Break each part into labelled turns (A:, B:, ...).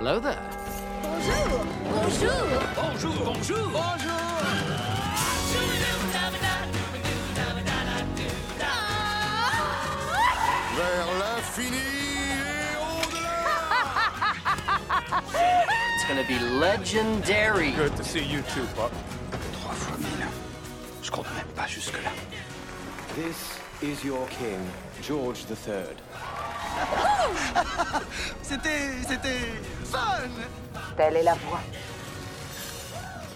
A: Hello there.
B: Bonjour Bonjour
A: Bonjour, bonjour. Bonjour.
C: Vers l'infini et au-delà
D: It's gonna be legendary.
C: Good to see you too, Pop.
E: Trois fois mille. Je compte même pas jusque-là.
F: This is your king, George III.
E: C'était. c'était. fun
G: Telle est la voie.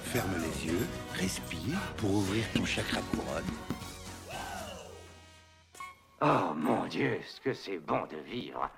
E: Ferme les yeux, respire pour ouvrir ton chakra couronne.
G: Oh mon Dieu, ce que c'est bon de vivre.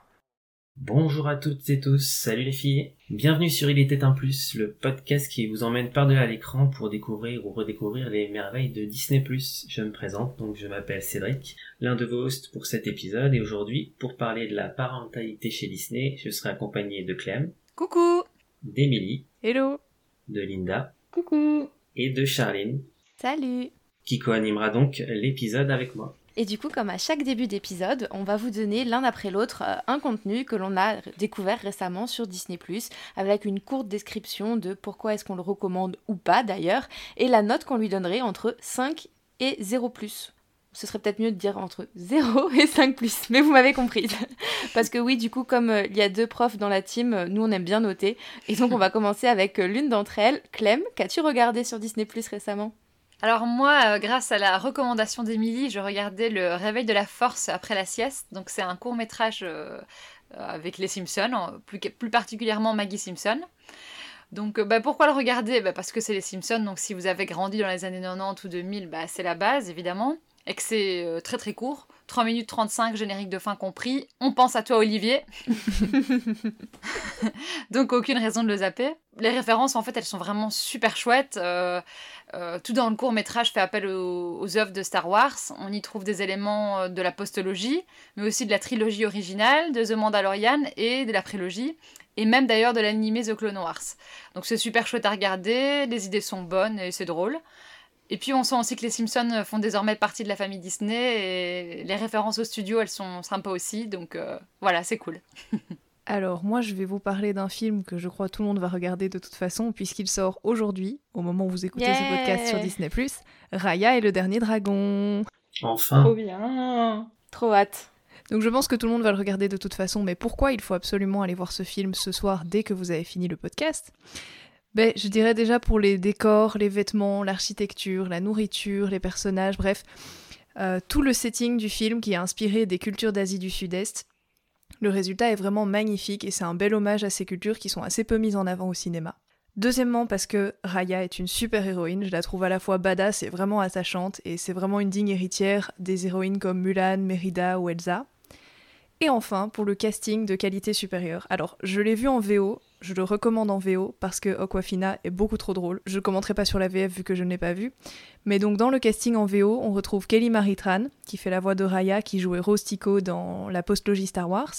H: Bonjour à toutes et tous, salut les filles. Bienvenue sur Il était un plus, le podcast qui vous emmène par-delà l'écran pour découvrir ou redécouvrir les merveilles de Disney+. Je me présente, donc je m'appelle Cédric, l'un de vos hosts pour cet épisode, et aujourd'hui, pour parler de la parentalité chez Disney, je serai accompagné de Clem,
I: Coucou
H: d'Emily,
I: Hello
H: de Linda
I: Coucou
H: et de Charline,
I: Salut
H: qui co-animera donc l'épisode avec moi.
I: Et du coup, comme à chaque début d'épisode, on va vous donner l'un après l'autre euh, un contenu que l'on a découvert récemment sur Disney ⁇ avec une courte description de pourquoi est-ce qu'on le recommande ou pas d'ailleurs, et la note qu'on lui donnerait entre 5 et 0 ⁇ ce serait peut-être mieux de dire entre 0 et 5 ⁇ mais vous m'avez compris. Parce que oui, du coup, comme euh, il y a deux profs dans la team, euh, nous on aime bien noter. Et donc on va commencer avec l'une d'entre elles. Clem, qu'as-tu regardé sur Disney ⁇ récemment?
J: Alors moi, euh, grâce à la recommandation d'Émilie, je regardais Le Réveil de la Force après la sieste. Donc c'est un court métrage euh, avec les Simpsons, plus, plus particulièrement Maggie Simpson. Donc euh, bah, pourquoi le regarder? Bah, Parce que c'est les Simpsons, donc si vous avez grandi dans les années 90 ou 2000, bah, c'est la base évidemment. Et que c'est euh, très très court, 3 minutes 35, générique de fin compris. On pense à toi Olivier. donc aucune raison de le zapper. Les références en fait elles sont vraiment super chouettes. Euh, euh, tout dans le court métrage fait appel aux, œuvres de Star Wars. On y trouve des éléments euh, de la postologie, mais aussi de la trilogie originale, de The Mandalorian et de la prélogie, et même d'ailleurs de l'animé The Clone Wars. Donc c'est super chouette à regarder, les idées sont bonnes et c'est drôle. Et puis on sent aussi que les Simpsons font désormais partie de la famille Disney et les références au studio elles sont sympas aussi, donc euh, voilà, c'est cool.
K: Alors moi je vais vous parler d'un film que je crois tout le monde va regarder de toute façon puisqu'il sort aujourd'hui, au moment où vous écoutez ce podcast sur Disney ⁇ Raya et le dernier dragon.
H: Enfin,
I: bien Trop hâte
K: Donc je pense que tout le monde va le regarder de toute façon, mais pourquoi il faut absolument aller voir ce film ce soir dès que vous avez fini le podcast? Ben, je dirais déjà pour les décors, les vêtements, l'architecture, la nourriture, les personnages, bref, euh, tout le setting du film qui est inspiré des cultures d'Asie du Sud-Est. Le résultat est vraiment magnifique et c'est un bel hommage à ces cultures qui sont assez peu mises en avant au cinéma. Deuxièmement, parce que Raya est une super héroïne, je la trouve à la fois badass et vraiment attachante, et c'est vraiment une digne héritière des héroïnes comme Mulan, Merida ou Elsa. Et enfin, pour le casting de qualité supérieure. Alors, je l'ai vu en VO, je le recommande en VO parce que Aquafina est beaucoup trop drôle. Je ne commenterai pas sur la VF vu que je ne l'ai pas vu. Mais donc, dans le casting en VO, on retrouve Kelly Maritran, qui fait la voix de Raya, qui jouait Rose Tico dans la postlogie Star Wars.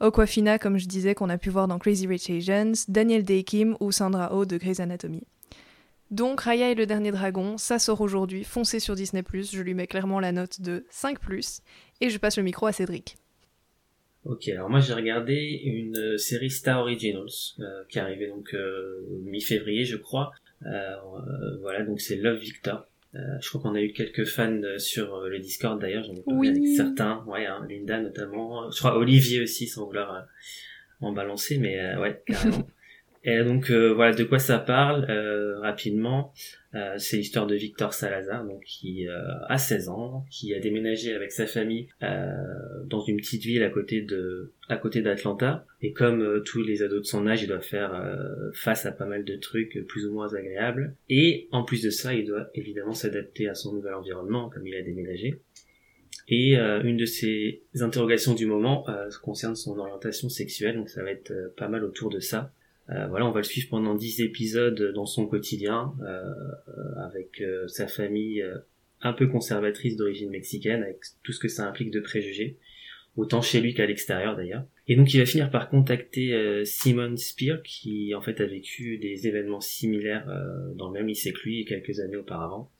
K: Aquafina, comme je disais, qu'on a pu voir dans Crazy Rich Asians, Daniel Day Kim ou Sandra Oh de Grey's Anatomy. Donc, Raya et le dernier dragon, ça sort aujourd'hui, foncez sur Disney+, je lui mets clairement la note de 5+, et je passe le micro à Cédric.
H: Ok, alors moi j'ai regardé une euh, série Star Originals euh, qui est arrivée donc euh, mi-février je crois. Euh, voilà, donc c'est Love Victor. Euh, je crois qu'on a eu quelques fans euh, sur le Discord d'ailleurs, j'en ai parlé
K: Oui.
H: avec certains, ouais, hein, Linda notamment, je crois Olivier aussi sans vouloir en balancer, mais euh, ouais, carrément. Et donc euh, voilà de quoi ça parle euh, rapidement. Euh, c'est l'histoire de Victor Salazar, donc qui euh, a 16 ans, qui a déménagé avec sa famille euh, dans une petite ville à côté de à côté d'Atlanta. Et comme euh, tous les ados de son âge, il doit faire face à pas mal de trucs plus ou moins agréables. Et en plus de ça, il doit évidemment s'adapter à son nouvel environnement, comme il a déménagé. Et euh, une de ses interrogations du moment euh, concerne son orientation sexuelle, donc ça va être pas mal autour de ça. Euh, voilà, on va le suivre pendant 10 épisodes dans son quotidien, euh, avec euh, sa famille un peu conservatrice d'origine mexicaine, avec tout ce que ça implique de préjugés, autant chez lui qu'à l'extérieur d'ailleurs. Et donc il va finir par contacter Simon Spear, qui en fait a vécu des événements similaires dans le même lycée que lui quelques années auparavant,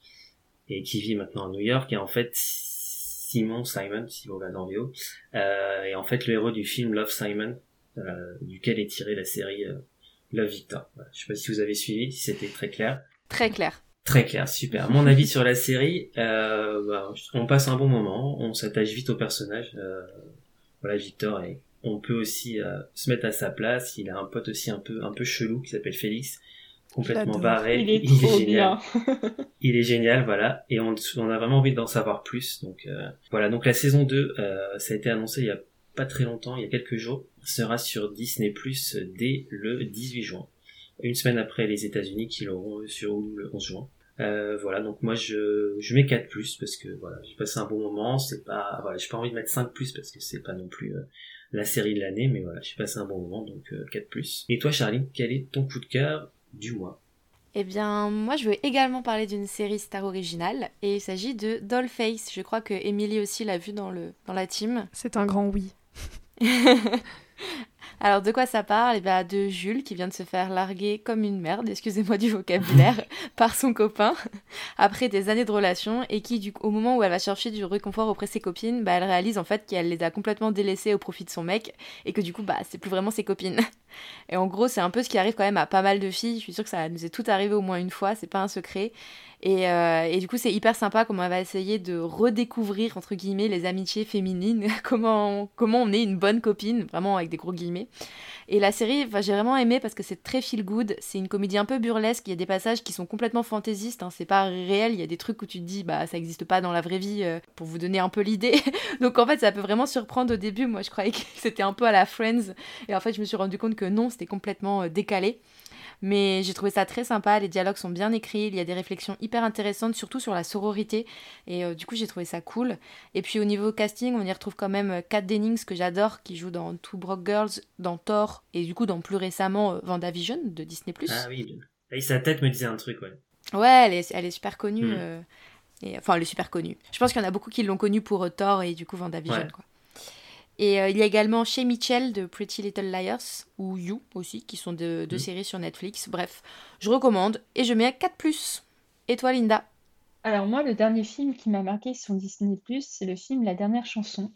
H: et qui vit maintenant à New York, et en fait Simon Simon, si vous regardez en VO, est en fait le héros du film Love Simon, duquel est tirée la série Love Victor. Voilà. Je sais pas si vous avez suivi, si c'était très clair.
I: Très clair.
H: Très clair, super. Mon avis sur la série, euh, bah, on passe un bon moment, on s'attache vite au personnage. Euh, voilà, Victor, et on peut aussi euh, se mettre à sa place. Il a un pote aussi un peu un peu chelou qui s'appelle Félix, complètement barré.
L: Il est, trop
H: génial. il est génial, voilà. Et on, on a vraiment envie d'en savoir plus. Donc euh, voilà, donc la saison 2, euh, ça a été annoncé il y a pas très longtemps, il y a quelques jours, sera sur Disney Plus dès le 18 juin une semaine après les États-Unis qui l'auront sur Hulu le 11 juin. Euh, voilà, donc moi je, je mets 4 plus parce que voilà, j'ai passé un bon moment, c'est pas voilà, j'ai pas envie de mettre 5 plus parce que c'est pas non plus euh, la série de l'année, mais voilà, j'ai passé un bon moment donc 4 euh, plus. Et toi Charline, quel est ton coup de cœur du mois?
I: Eh bien, moi, je veux également parler d'une série star originale, et il s'agit de Dollface. Je crois que Emily aussi l'a vu dans, le, dans la team.
K: C'est un grand oui.
I: Alors de quoi ça parle? Eh bien de Jules qui vient de se faire larguer comme une merde, excusez-moi du vocabulaire, par son copain après des années de relation et qui du, au moment où elle va chercher du réconfort auprès de ses copines, bah, elle réalise en fait qu'elle les a complètement délaissées au profit de son mec et que du coup bah c'est plus vraiment ses copines. Et en gros c'est un peu ce qui arrive quand même à pas mal de filles, je suis sûre que ça nous est tout arrivé au moins une fois, c'est pas un secret. Euh, et, du coup, c'est hyper sympa comment elle va essayer de redécouvrir, entre guillemets, les amitiés féminines, comment, comment on est une bonne copine, vraiment avec des gros guillemets. Et la série, j'ai vraiment aimé parce que c'est très feel good, c'est une comédie un peu burlesque, il y a des passages qui sont complètement fantaisistes, hein, c'est pas réel, il y a des trucs où tu te dis, bah ça existe pas dans la vraie vie, euh, pour vous donner un peu l'idée. Donc en fait, ça peut vraiment surprendre au début, moi je croyais que c'était un peu à la Friends, et en fait, je me suis rendu compte que non, c'était complètement euh, décalé. Mais j'ai trouvé ça très sympa, les dialogues sont bien écrits, il y a des réflexions hyper intéressantes, surtout sur la sororité. Et euh, du coup, j'ai trouvé ça cool. Et puis au niveau casting, on y retrouve quand même euh, Kat Dennings, que j'adore, qui joue dans Two Broke Girls, dans Thor, et du coup, dans plus récemment euh, VandaVision de Disney.
H: Ah oui, et sa tête me disait un truc, ouais.
I: Ouais, elle est, elle est super connue. Hmm. et, enfin, elle est super connue. Je pense qu'il y en a beaucoup qui l'ont connue pour Thor et du coup VandaVision, quoi. Et euh, il y a également Chez Mitchell de Pretty Little Liars, ou You aussi, qui sont deux, mm. séries sur Netflix. Bref, je recommande et je mets à 4+. Et toi, Linda?
L: Alors moi, le dernier film qui m'a marqué sur Disney+, c'est le film La Dernière Chanson,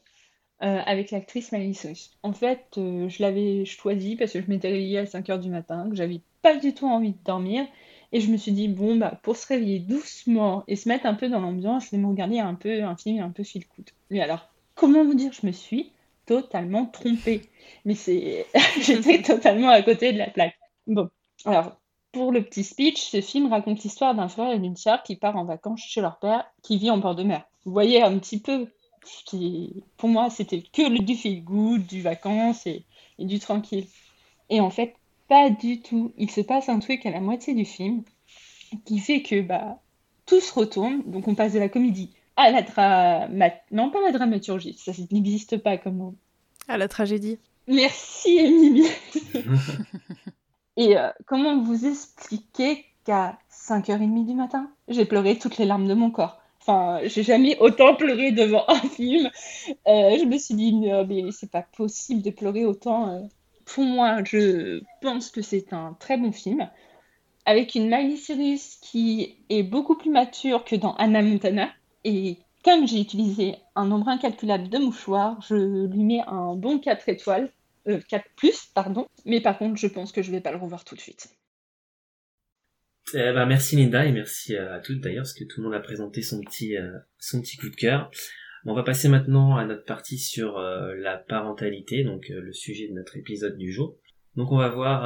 L: euh, avec l'actrice Miley En fait, euh, je l'avais choisi parce que je m'étais réveillée à 5h du matin, que j'avais pas du tout envie de dormir. Et je me suis dit, bon, bah, pour se réveiller doucement et se mettre un peu dans l'ambiance, je vais me regarder un peu un film un peu fil coup. Mais alors, comment vous dire, je me suis totalement trompée. Mais c'est, j'étais totalement à côté de la plaque. Bon, alors pour le petit speech, ce film raconte l'histoire d'un frère et d'une sœur qui part en vacances chez leur père, qui vit en bord de mer. Vous voyez un petit peu. Pour moi, c'était que du feel good, du vacances et, et du tranquille. Et en fait, pas du tout. Il se passe un truc à la moitié du film qui fait que bah tout se retourne. Donc on passe de la comédie à la dramaturgie. Non, pas la dramaturgie, ça n'existe pas comme mot.
K: À la tragédie.
L: Merci, Émilie. Et euh, comment vous expliquer qu'à 5h30 du matin, j'ai pleuré toutes les larmes de mon corps? Enfin, j'ai jamais autant pleuré devant un film. Euh, je me suis dit, mais c'est pas possible de pleurer autant. Euh. Pour moi, je pense que c'est un très bon film. Avec une Miley Cyrus qui est beaucoup plus mature que dans Anna Montana. Et comme j'ai utilisé un nombre incalculable de mouchoirs, je lui mets un bon 4 étoiles, euh, 4 plus, pardon. Mais par contre, je pense que je vais pas le revoir tout de suite.
H: Eh ben, merci Linda et merci à toutes d'ailleurs parce que tout le monde a présenté son petit euh, son petit coup de cœur. On va passer maintenant à notre partie sur euh, la parentalité, donc euh, le sujet de notre épisode du jour. Donc on va voir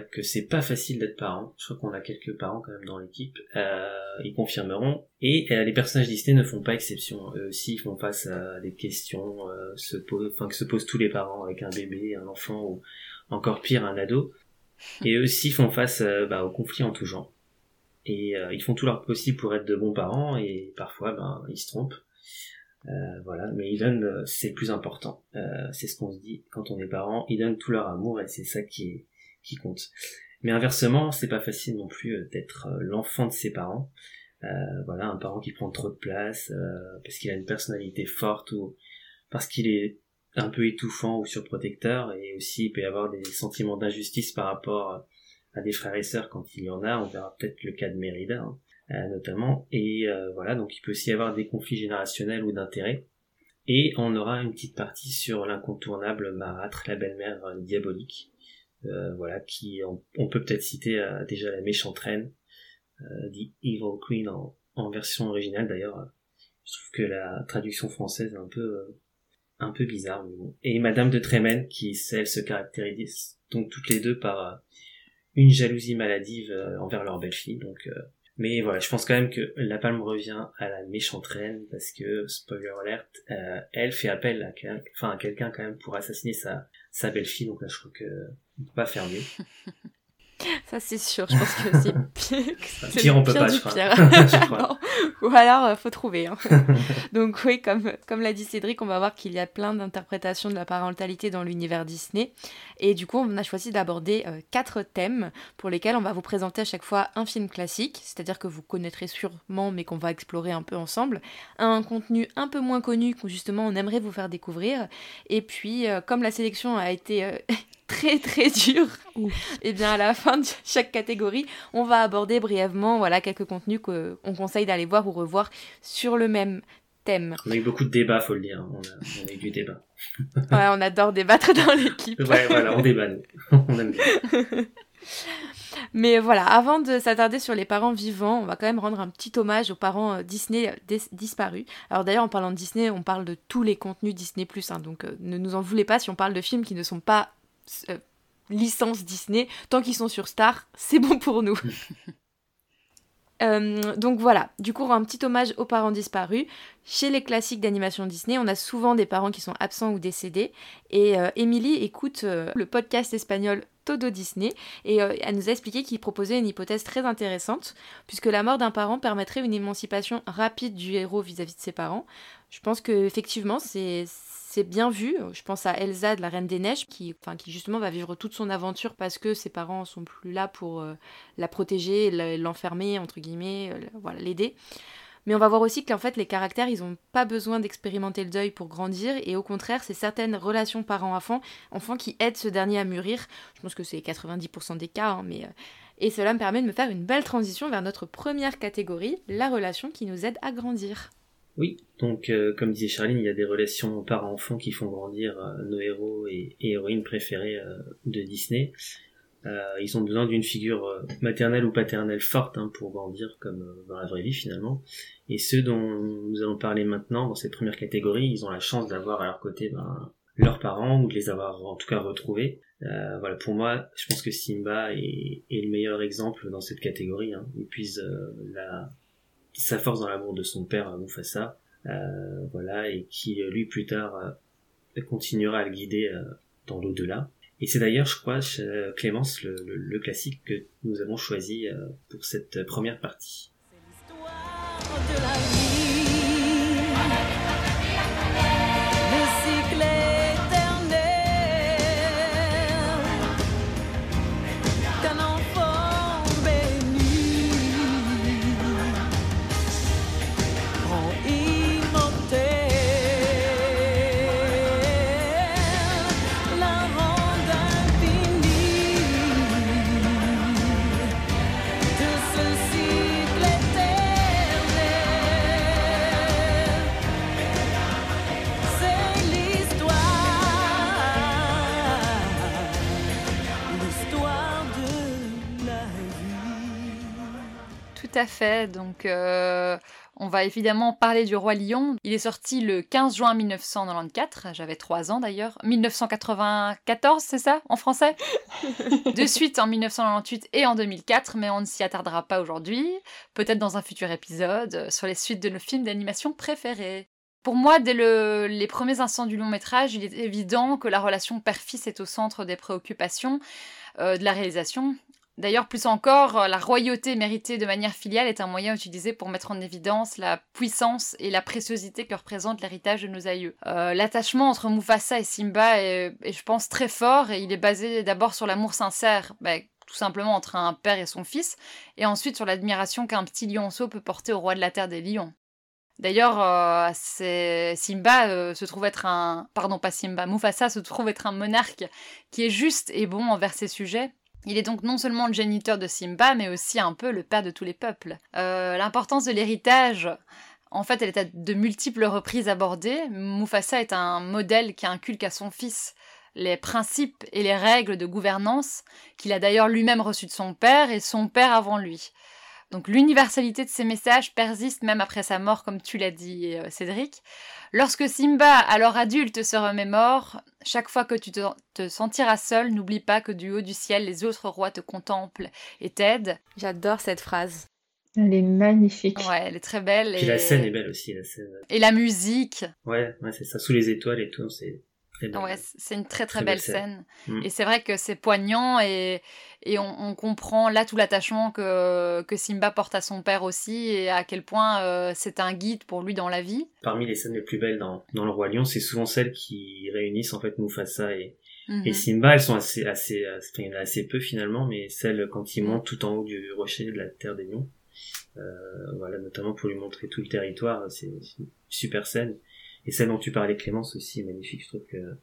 H: que c'est pas facile d'être parent. Je crois qu'on a quelques parents quand même dans l'équipe. Euh, ils confirmeront. Et euh, les personnages Disney ne font pas exception. Eux aussi ils font face à des questions euh, que se posent tous les parents avec un bébé, un enfant ou encore pire un ado. Et eux aussi font face bah, aux conflits en tout genre. Et ils font tout leur possible pour être de bons parents et parfois ben ils se trompent. Voilà, mais ils donnent, c'est plus important. C'est ce qu'on se dit quand on est parent. Ils donnent tout leur amour et c'est ça qui est, qui compte. Mais inversement, c'est pas facile non plus d'être l'enfant de ses parents. voilà, un parent qui prend trop de place parce qu'il a une personnalité forte ou parce qu'il est un peu étouffant ou surprotecteur et aussi il peut y avoir des sentiments d'injustice par rapport à des frères et sœurs quand il y en a. On verra peut-être le cas de Mérida. Hein. Euh, notamment. Et euh, voilà, donc il peut aussi y avoir des conflits générationnels ou d'intérêts. Et on aura une petite partie sur l'incontournable Marâtre, la belle-mère diabolique, voilà, qui on, peut peut-être citer déjà la méchante reine, The Evil Queen en, en version originale d'ailleurs. Je trouve que la traduction française est un peu un peu bizarre, mais bon. Et Madame de Trémen, qui, elle, se caractérise donc toutes les deux par euh, une jalousie maladive euh, envers leur belle-fille, donc... Euh, mais voilà, je pense quand même que la palme revient à la méchante reine, parce que, spoiler alert, elle fait appel à, enfin, à quelqu'un quand même pour assassiner sa, sa belle-fille, donc là je crois que on peut pas faire mieux.
I: Ça, c'est sûr. Je pense que c'est pire.
H: C'est pire, on peut pas, je
I: crois. Ou alors, euh, faut trouver. Hein. Donc, oui, comme, comme l'a dit Cédric, on va voir qu'il y a plein d'interprétations de la parentalité dans l'univers Disney. Et du coup, on a choisi d'aborder euh, quatre thèmes pour lesquels on va vous présenter à chaque fois un film classique, c'est-à-dire que vous connaîtrez sûrement, mais qu'on va explorer un peu ensemble. Un contenu un peu moins connu que justement on aimerait vous faire découvrir. Et puis, euh, comme la sélection a été très très dur, et eh bien à la fin de chaque catégorie, on va aborder brièvement voilà quelques contenus qu'on conseille d'aller voir ou revoir sur le même thème.
H: On a eu beaucoup de débats, faut le dire. On a, on a eu du débat.
I: ouais, on adore débattre dans l'équipe.
H: ouais, voilà, on débat nous. on aime bien.
I: Mais voilà, avant de s'attarder sur les parents vivants, on va quand même rendre un petit hommage aux parents euh, Disney euh, disparus. Alors d'ailleurs, en parlant de Disney, on parle de tous les contenus Disney+, hein, donc euh, ne nous en voulez pas si on parle de films qui ne sont pas euh, licence Disney. Tant qu'ils sont sur Star, c'est bon pour nous. Euh, donc voilà, du coup, un petit hommage aux parents disparus. Chez les classiques d'animation Disney, on a souvent des parents qui sont absents ou décédés. Et euh, Emily écoute le podcast espagnol Todo Disney et elle nous a expliqué qu'il proposait une hypothèse très intéressante, puisque la mort d'un parent permettrait une émancipation rapide du héros vis à -vis de ses parents. Je pense que effectivement, c'est c'est bien vu. Je pense à Elsa de la Reine des Neiges, qui, justement va vivre toute son aventure parce que ses parents sont plus là pour euh, la protéger, l'enfermer, entre guillemets, euh, voilà, l'aider. Mais on va voir aussi qu'en fait, les caractères, ils n'ont pas besoin d'expérimenter le deuil pour grandir, et au contraire, c'est certaines relations parents-enfants enfants qui aident ce dernier à mûrir. Je pense que c'est 90% des cas, hein, mais. Euh, et cela me permet de me faire une belle transition vers notre première catégorie, la relation qui nous aide à grandir.
H: Oui, donc euh, comme disait Charline, il y a des relations parents-enfants qui font grandir euh, nos héros et, héroïnes préférés euh, de Disney. ils ont besoin d'une figure maternelle ou paternelle forte hein, pour grandir comme dans la vraie vie finalement. Et ceux dont nous allons parler maintenant dans cette première catégorie, ils ont la chance d'avoir à leur côté ben, leurs parents ou de les avoir en tout cas retrouvés. voilà, pour moi, je pense que Simba est, le meilleur exemple dans cette catégorie. Hein. Il puise la, sa force dans l'amour de son père Mufasa, euh, voilà, et qui lui plus tard euh, continuera à le guider euh, dans l'au-delà. Et c'est d'ailleurs, je crois, Clémence, le, classique que nous avons choisi pour cette première partie.
J: Tout à fait. Donc, euh, on va évidemment parler du Roi Lion. Il est sorti le 15 juin 1994. J'avais 3 ans d'ailleurs. 1994, c'est ça en français? De suite en 1998 et en 2004, mais on ne s'y attardera pas aujourd'hui. Peut-être dans un futur épisode euh, sur les suites de nos films d'animation préférés. Pour moi, dès les premiers instants du long métrage, il est évident que la relation père-fils est au centre des préoccupations euh, de la réalisation. D'ailleurs, plus encore, euh, la royauté méritée de manière filiale est un moyen utilisé pour mettre en évidence la puissance et la préciosité que représente l'héritage de nos aïeux. Euh, l'attachement entre Mufasa et Simba est, je pense, très fort et il est basé d'abord sur l'amour sincère, bah, tout simplement entre un père et son fils, et ensuite sur l'admiration qu'un petit lionceau peut porter au roi de la terre des lions. D'ailleurs, euh, Simba se trouve être un... Pardon, pas Simba, Mufasa se trouve être un monarque qui est juste et bon envers ses sujets, il est donc non seulement le géniteur de Simba, mais aussi un peu le père de tous les peuples. Euh, l'importance de l'héritage En fait, elle est à de multiples reprises abordée. Mufasa est un modèle qui inculque à son fils les principes et les règles de gouvernance qu'il a d'ailleurs lui-même reçus de son père et son père avant lui. Donc l'universalité de ces messages persiste même après sa mort, comme tu l'as dit, euh, Cédric. Lorsque Simba, alors adulte, se remémore, chaque fois que tu te, te sentiras seul, n'oublie pas que du haut du ciel, les autres rois te contemplent et t'aident.
I: J'adore cette phrase.
L: Elle est magnifique.
J: Ouais, elle est très belle.
H: Puis
J: et...
H: la scène est belle aussi, la scène.
J: Et la musique.
H: Ouais, ouais, c'est ça, sous les étoiles et tout, c'est.
J: Ouais, c'est une très très,
H: Très
J: belle,
H: belle scène.
J: scène.
H: Mm.
J: Et c'est vrai que c'est poignant et, et on, on comprend là tout l'attachement que, que Simba porte à son père aussi et à quel point euh, c'est un guide pour lui dans la vie.
H: Parmi les scènes les plus belles dans, dans Le Roi Lion, c'est souvent celles qui réunissent en fait Mufasa et,
J: Mhm.
H: et Simba. Elles sont assez, assez, assez- il y en a assez peu finalement, mais celles quand ils montent tout en haut du rocher de la Terre des Lions, euh, voilà, notamment pour lui montrer tout le territoire, c'est c'est une super scène. Et celle dont tu parlais Clémence aussi est magnifique, je trouve que,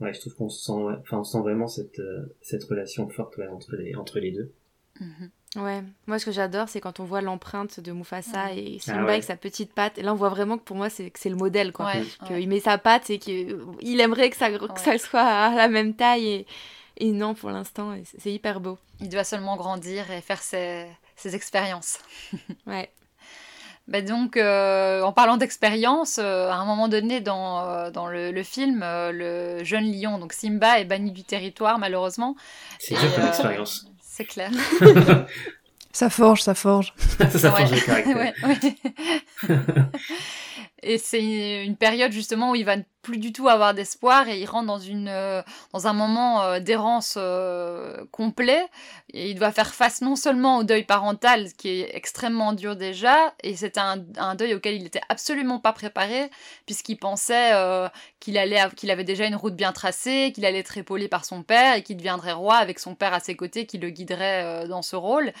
H: ouais, je trouve qu'on sent, enfin, on sent vraiment cette, euh, cette relation forte ouais, entre les, entre les deux.
J: Mhm.
I: Ouais, moi ce que j'adore c'est quand on voit l'empreinte de Mufasa et Simba
H: Ah ouais.
I: avec sa petite patte. Et là on voit vraiment que pour moi c'est que c'est le modèle quoi.
J: Ouais,
I: Qu'il
J: ouais.
I: met sa patte et qu'il aimerait que ça, que ça soit à la même taille et, et non pour l'instant c'est hyper beau.
J: Il doit seulement grandir et faire ses, ses expériences.
I: Ouais.
J: Bah donc, euh, en parlant d'expérience, euh, à un moment donné dans, euh, dans le, le film, euh, le jeune lion, donc Simba, est banni du territoire malheureusement.
H: C'est dur comme expérience.
J: C'est clair.
K: Ça forge, ça forge.
H: ça forge
J: Ouais.
H: le caractère.
J: Ouais, ouais. Et c'est une période justement où il va plus du tout avoir d'espoir et il rentre dans une euh, dans un moment euh, d'errance euh, complet. Et il doit faire face non seulement au deuil parental qui est extrêmement dur déjà et c'est un, un deuil auquel il n'était absolument pas préparé puisqu'il pensait qu'il allait qu'il avait déjà une route bien tracée qu'il allait être épaulé par son père et qu'il deviendrait roi avec son père à ses côtés qui le guiderait dans ce rôle.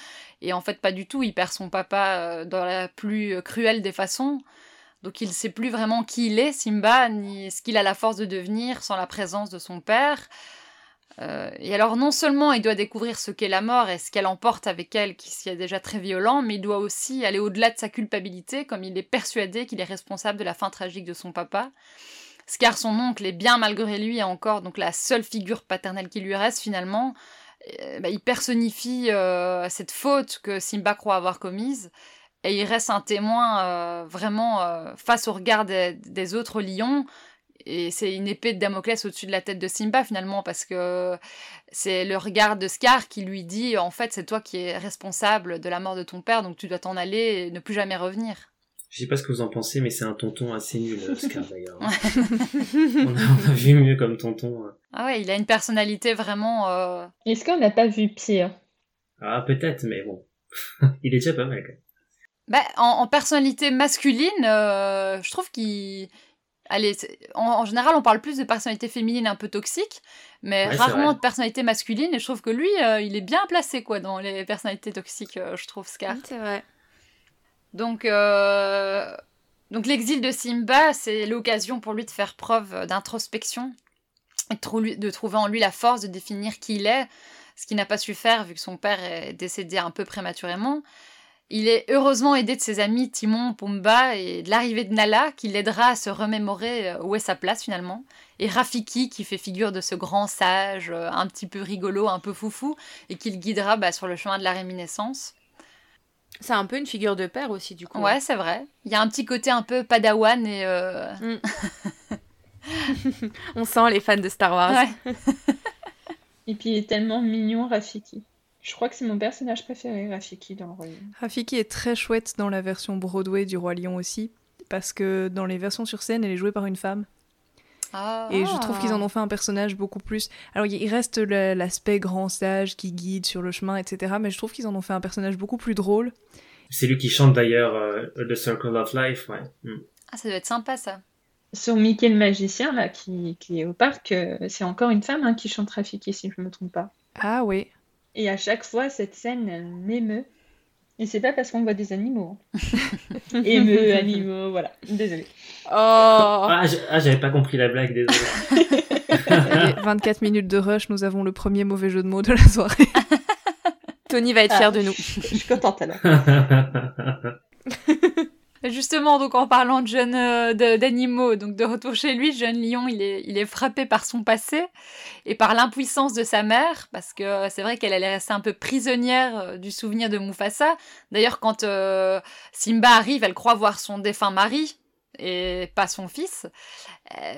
J: Et en fait pas du tout il perd son papa dans la plus cruelle des façons donc il ne sait plus vraiment qui il est, Simba, ni ce qu'il a la force de devenir sans la présence de son père. Euh, et alors non seulement il doit découvrir ce qu'est la mort et ce qu'elle emporte avec elle, qui est déjà très violent, mais il doit aussi aller au-delà de sa culpabilité, comme il est persuadé qu'il est responsable de la fin tragique de son papa. Scar, son oncle, est bien malgré lui encore donc la seule figure paternelle qui lui reste finalement. Euh, bah, il personnifie euh, cette faute que Simba croit avoir commise et il reste un témoin euh, vraiment euh, face au regard des, des autres lions. Et c'est une épée de Damoclès au-dessus de la tête de Simba finalement, parce que c'est le regard de Scar qui lui dit en fait, c'est toi qui es responsable de la mort de ton père, donc tu dois t'en aller et ne plus jamais revenir.
H: Je sais pas ce que vous en pensez, mais c'est un tonton assez nul, Oscar d'ailleurs. on, a, on a vu mieux comme tonton. hein.
J: Ah ouais, il a une personnalité vraiment. euh,
L: Est-ce qu'on n'a pas vu pire?
H: Ah, peut-être, mais bon. Il est déjà pas mal quand même.
J: Bah, en, en personnalité masculine, euh, je trouve qu'il. Allez, en, en général, on parle plus de personnalité féminine un peu toxique, mais
H: Ouais,
J: rarement de personnalité masculine. Et je trouve que lui, euh, il est bien placé quoi dans les personnalités toxiques, euh, je trouve, Scar.
I: C'est vrai.
J: Donc, euh, donc l'exil de Simba, c'est l'occasion pour lui de faire preuve d'introspection et de, trou- de trouver en lui la force de définir qui il est, ce qu'il n'a pas su faire vu que son père est décédé un peu prématurément. Il est heureusement aidé de ses amis Timon, Pumba et de l'arrivée de Nala qui l'aidera à se remémorer euh, où est sa place finalement. Et Rafiki qui fait figure de ce grand sage, euh, un petit peu rigolo, un peu foufou, et qui le guidera bah, sur le chemin de la réminiscence.
I: C'est un peu une figure de père aussi du coup.
J: Ouais, c'est vrai. Il y a un petit côté un peu padawan et... euh,
I: On sent les fans de Star Wars.
J: Ouais.
L: Et puis il est tellement mignon, Rafiki. Je crois que c'est mon personnage préféré, Rafiki, dans le royaume.
K: Rafiki est très chouette dans la version Broadway du Roi Lion aussi, parce que dans les versions sur scène, elle est jouée par une femme.
J: Ah.
K: Et je trouve qu'ils en ont fait un personnage beaucoup plus. Alors il reste l'aspect grand sage qui guide sur le chemin, etc. Mais je trouve qu'ils en ont fait un personnage beaucoup plus drôle.
H: C'est lui qui chante d'ailleurs euh, The Circle of Life, ouais. Mm.
J: Ah, ça doit être sympa ça.
L: Sur Mickey le magicien, là, qui, qui est au parc, euh, c'est encore une femme hein, qui chante Rafiki, si je ne me trompe pas.
K: Ah oui.
L: Et à chaque fois, cette scène, elle m'émeut. Et c'est pas parce qu'on voit des animaux. hein. Émeut, animaux, voilà. Désolée.
I: Oh
H: Ah, ah, j'avais pas compris la blague, désolé.
K: Allez, 24 minutes de rush, nous avons le premier mauvais jeu de mots de la soirée.
I: Tony va être fier
L: Ah.
I: de nous.
L: Je suis contente alors.
J: Justement, donc en parlant de jeunes euh, d'animaux, donc de retour chez lui, jeune lion, il est, il est frappé par son passé et par l'impuissance de sa mère, parce que c'est vrai qu'elle est restée un peu prisonnière euh, du souvenir de Mufasa. D'ailleurs, quand euh, Simba arrive, elle croit voir son défunt mari et pas son fils.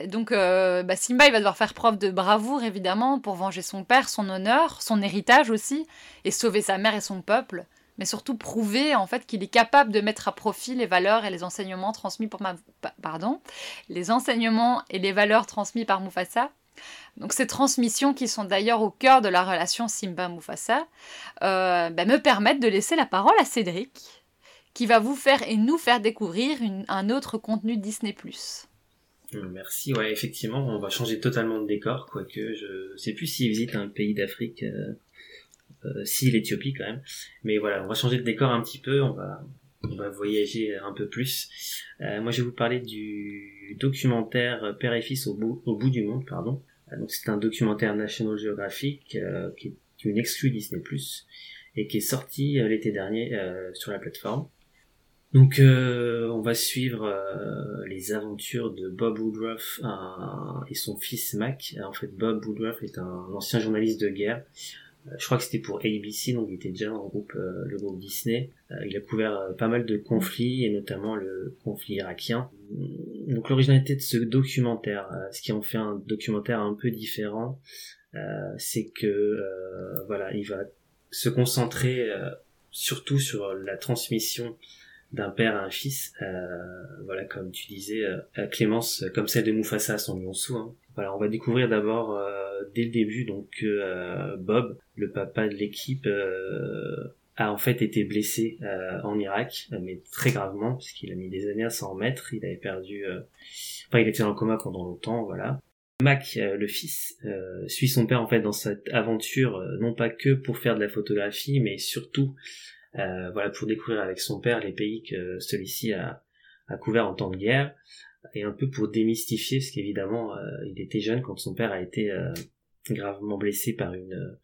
J: donc bah, Simba, il va devoir faire preuve de bravoure, évidemment, pour venger son père, son honneur, son héritage aussi, et sauver sa mère et son peuple mais surtout prouver en fait qu'il est capable de mettre à profit les valeurs et les enseignements transmis pour ma... pardon, les enseignements et les valeurs transmis par Mufasa. Donc ces transmissions qui sont d'ailleurs au cœur de la relation Simba-Mufasa euh, ben, me permettent de laisser la parole à Cédric, qui va vous faire et nous faire découvrir un autre contenu Disney+.
H: Euh, merci, ouais, effectivement, on va changer totalement de décor, quoique je sais plus s'il visite un pays d'Afrique euh, si l'Éthiopie quand même. Mais voilà, on va changer de décor un petit peu, on va, voyager un peu plus. Euh, moi, je vais vous parler du documentaire Père et Fils au bout, du monde, pardon. Euh, donc, c'est un documentaire National Geographic euh, qui est une exclue Disney Plus et qui est sorti l'été dernier sur la plateforme. Donc on va suivre les aventures de Bob Woodruff et son fils Mac. En fait, Bob Woodruff est un ancien journaliste de guerre euh, je crois que c'était pour ABC, donc il était déjà le groupe, euh, le groupe Disney. Euh, il a couvert pas mal de conflits, et notamment le conflit irakien. Donc l'originalité de ce documentaire, ce qui en fait un documentaire un peu différent, c'est que voilà, il va se concentrer surtout sur la transmission d'un père à un fils. voilà, comme tu disais, Clémence, comme celle de Mufasa son lionceau. Hein. Voilà, on va découvrir d'abord dès le début donc euh, Bob, le papa de l'équipe, euh, a en fait été blessé euh, en Irak, mais très gravement puisqu'il a mis des années à s'en remettre. Il avait perdu, enfin il était dans le coma pendant longtemps, voilà. Mac, le fils, suit son père en fait dans cette aventure, non pas que pour faire de la photographie, mais surtout voilà pour découvrir avec son père les pays que celui-ci a, a couvert en temps de guerre et un peu pour démystifier parce qu'évidemment il était jeune quand son père a été gravement blessé par une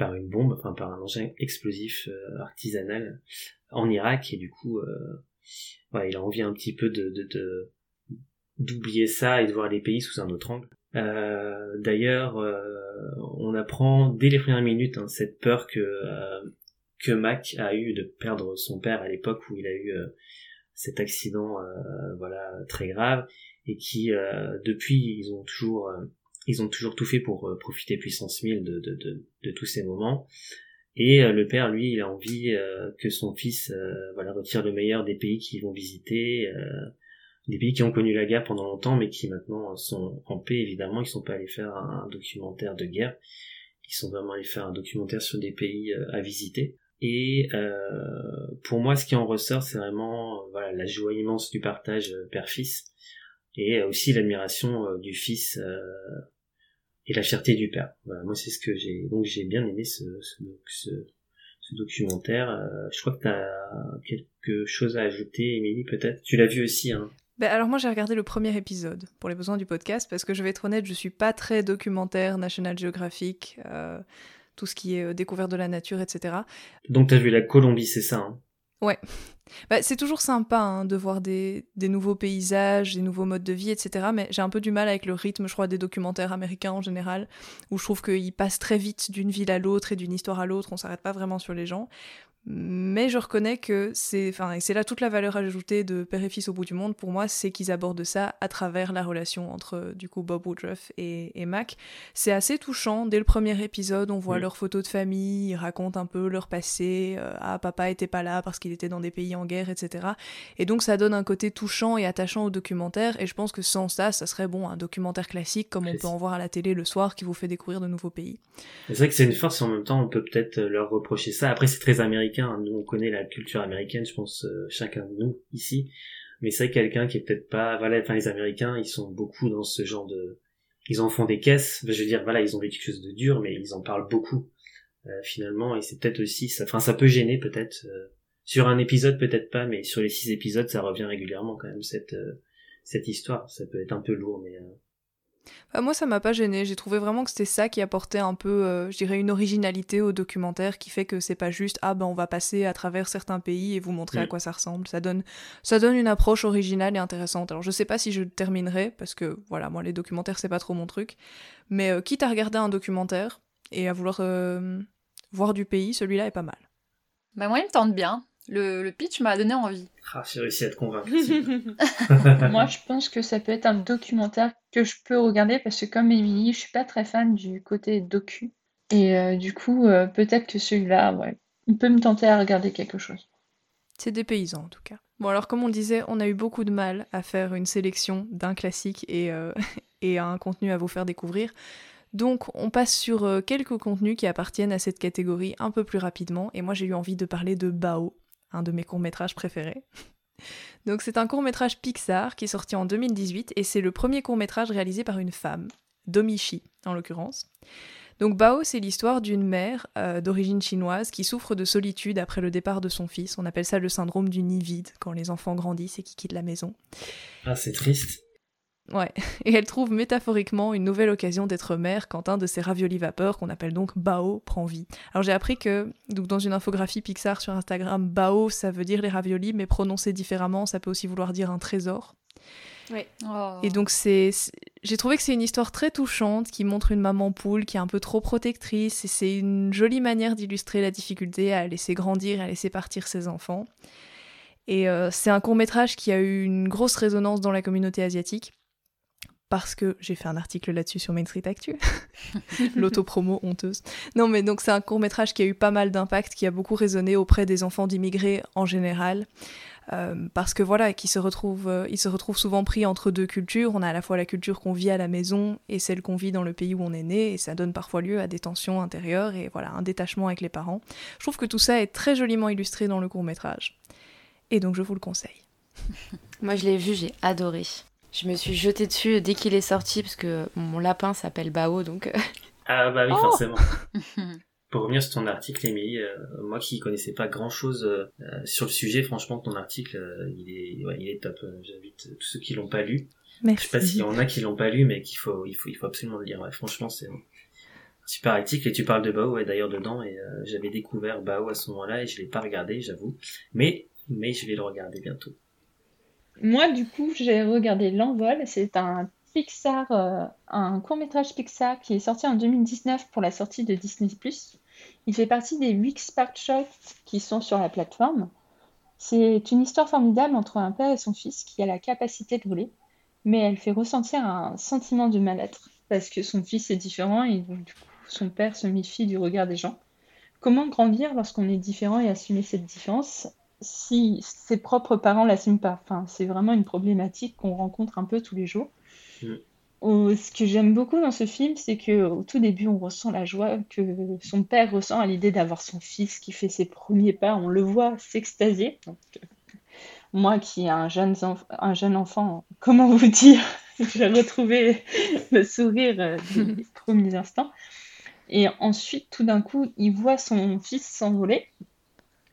H: par une bombe, enfin par un engin explosif euh, artisanal en Irak et du coup euh, il a envie un petit peu de, de, d'oublier ça et de voir les pays sous un autre angle. Euh, d'ailleurs, on apprend dès les premières minutes hein, cette peur que que Mac a eu de perdre son père à l'époque où il a eu cet accident, voilà très grave, et qui depuis ils ont toujours tout fait pour euh, profiter puissance 1000 de, tous ces moments. Et euh, le père, lui, il a envie euh, que son fils voilà, retire le meilleur des pays qu'ils vont visiter, des pays qui ont connu la guerre pendant longtemps, mais qui maintenant sont en paix, évidemment. Ils sont pas allés faire un, documentaire de guerre, ils sont vraiment allés faire un documentaire sur des pays à visiter. Et pour moi, ce qui en ressort, c'est vraiment voilà la joie immense du partage père-fils et aussi l'admiration du fils et la fierté du père. Moi c'est ce que j'ai donc j'ai bien aimé ce, documentaire. Euh, je crois que tu as quelque chose à ajouter, Émilie, peut-être? Tu l'as vu aussi, hein?
K: Ben alors moi j'ai regardé le premier épisode pour les besoins du podcast parce que je vais être honnête, je suis pas très documentaire, National Geographic, euh, tout ce qui est euh, découverte de la nature, etc.
H: Donc tu as vu la Colombie, c'est ça hein?
K: Ouais. Bah, c'est toujours sympa hein, de voir des, des, nouveaux paysages, des nouveaux modes de vie, etc. Mais j'ai un peu du mal avec le rythme, je crois, des documentaires américains en général, où je trouve qu'ils passent très vite d'une ville à l'autre et d'une histoire à l'autre, on s'arrête pas vraiment sur les gens. Mais je reconnais que c'est, enfin, c'est là toute la valeur ajoutée de Père et Fils au bout du monde pour moi, c'est qu'ils abordent ça à travers la relation entre du coup Bob Woodruff et, et Mac. C'est assez touchant. Dès le premier épisode, on voit leurs photos de famille, ils racontent un peu leur passé. Euh, ah, papa était pas là parce qu'il était dans des pays en guerre, etc. Et donc ça donne un côté touchant et attachant au documentaire. Et je pense que sans ça, ça serait bon un documentaire classique comme on peut en voir à la télé le soir qui vous fait découvrir de nouveaux pays.
H: C'est vrai que c'est une force. En même temps, on peut peut-être leur reprocher ça. Après, c'est très américain nous, on connaît la culture américaine, je pense, euh, chacun de nous ici. Mais c'est quelqu'un qui est peut-être pas, voilà, enfin, les Américains, ils sont beaucoup dans ce genre de, ils en font des caisses. Je veux dire, voilà, ils ont vécu quelque chose de dur, mais ils en parlent beaucoup, euh, finalement. Et c'est peut-être aussi, ça, enfin, ça peut gêner, peut-être. Euh, sur un épisode, peut-être pas, mais sur les six épisodes, ça revient régulièrement, quand même, cette, cette histoire. Ça peut être un peu lourd, mais,
K: Bah, moi, ça m'a pas gêné. J'ai trouvé vraiment que c'était ça qui apportait un peu, euh, je dirais, une originalité au documentaire qui fait que c'est pas juste ah ben on va passer à travers certains pays et vous montrer à
H: Mm.
K: quoi ça ressemble. Ça donne, ça donne une approche originale et intéressante. Alors je sais pas si je terminerai parce que voilà, moi les documentaires c'est pas trop mon truc. Mais euh, quitte à regarder un documentaire et à vouloir euh, voir du pays, celui-là est pas mal.
J: Bah moi, il me tente bien. Le, le pitch m'a donné envie.
H: Ah, j'ai réussi à te convaincre.
L: Moi, je pense que ça peut être un documentaire que je peux regarder parce que, comme Émilie, je suis pas très fan du côté docu. Et euh, du coup, euh, peut-être que celui-là, ouais, il peut me tenter à regarder quelque chose.
K: C'est des paysans en tout cas. Bon alors comme on disait, on a eu beaucoup de mal à faire une sélection d'un classique et, euh, et un contenu à vous faire découvrir. Donc on passe sur quelques contenus qui appartiennent à cette catégorie un peu plus rapidement. Et moi j'ai eu envie de parler de Bao, un de mes courts-métrages préférés. Donc c'est un court-métrage Pixar qui est sorti en 2018 et c'est le premier court-métrage réalisé par une femme, Domichi en l'occurrence. Donc Bao, c'est l'histoire d'une mère euh, d'origine chinoise qui souffre de solitude après le départ de son fils. On appelle ça le syndrome du nid vide quand les enfants grandissent et qu'ils quittent la maison.
H: Ah, c'est triste.
K: Ouais, et elle trouve métaphoriquement une nouvelle occasion d'être mère quand un de ses raviolis vapeur, qu'on appelle donc Bao, prend vie. Alors j'ai appris que, donc dans une infographie Pixar sur Instagram, Bao ça veut dire les raviolis, mais prononcé différemment, ça peut aussi vouloir dire un trésor.
I: Oui.
J: Oh.
K: Et donc c'est, c'est- j'ai trouvé que c'est une histoire très touchante qui montre une maman poule qui est un peu trop protectrice et c'est une jolie manière d'illustrer la difficulté à laisser grandir et à laisser partir ses enfants. Et euh, c'est un court métrage qui a eu une grosse résonance dans la communauté asiatique parce que j'ai fait un article là-dessus sur Main Street Actu. L'autopromo honteuse. Non mais donc c'est un court métrage qui a eu pas mal d'impact, qui a beaucoup résonné auprès des enfants d'immigrés en général. Euh, parce que voilà, qui se retrouvent, euh, ils se retrouvent souvent pris entre deux cultures. On a à la fois la culture qu'on vit à la maison et celle qu'on vit dans le pays où on est né, et ça donne parfois lieu à des tensions intérieures et voilà, un détachement avec les parents. Je trouve que tout ça est très joliment illustré dans le court métrage. Et donc je vous le conseille.
I: Moi, je l'ai vu, j'ai adoré. Je me suis jetée dessus dès qu'il est sorti parce que mon lapin s'appelle Bao, donc euh,
H: Ah bah oui,
I: Oh
H: forcément. Pour revenir sur ton article, Émilie, euh, moi qui connaissais pas grand chose sur le sujet, franchement, ton article, euh, il est, ouais, il est top. Euh, J'invite euh, tous ceux qui l'ont pas lu. Je sais pas s'il y en a qui l'ont pas lu, mais qu'il faut, il faut, il faut absolument le lire. Ouais, franchement, c'est un super article. Et tu parles de Bao, ouais, d'ailleurs dedans, et euh, j'avais découvert Bao à ce moment-là et je l'ai pas regardé, j'avoue. Mais, mais je vais le regarder bientôt.
L: Moi, du coup, j'ai regardé L'Envol. C'est un Pixar, euh, un court-métrage Pixar qui est sorti en 2019 pour la sortie de Disney+. Il fait partie des 8 Spark Shots qui sont sur la plateforme. C'est une histoire formidable entre un père et son fils qui a la capacité de voler, mais elle fait ressentir un sentiment de mal-être parce que son fils est différent et donc, du coup, son père se méfie du regard des gens. Comment grandir lorsqu'on est différent et assumer cette différence? Si ses propres parents l'assument pas? Enfin, c'est vraiment une problématique qu'on rencontre un peu tous les jours.
H: Mm.
L: Oh, ce que j'aime beaucoup dans ce film, c'est que au tout début, on ressent la joie que son père ressent à l'idée d'avoir son fils qui fait ses premiers pas. On le voit s'extasier. Euh, moi qui ai un jeune, enf- un jeune enfant, comment vous dire, j'ai retrouvé le sourire euh, des premiers instants. Et ensuite, tout d'un coup, il voit son fils s'envoler.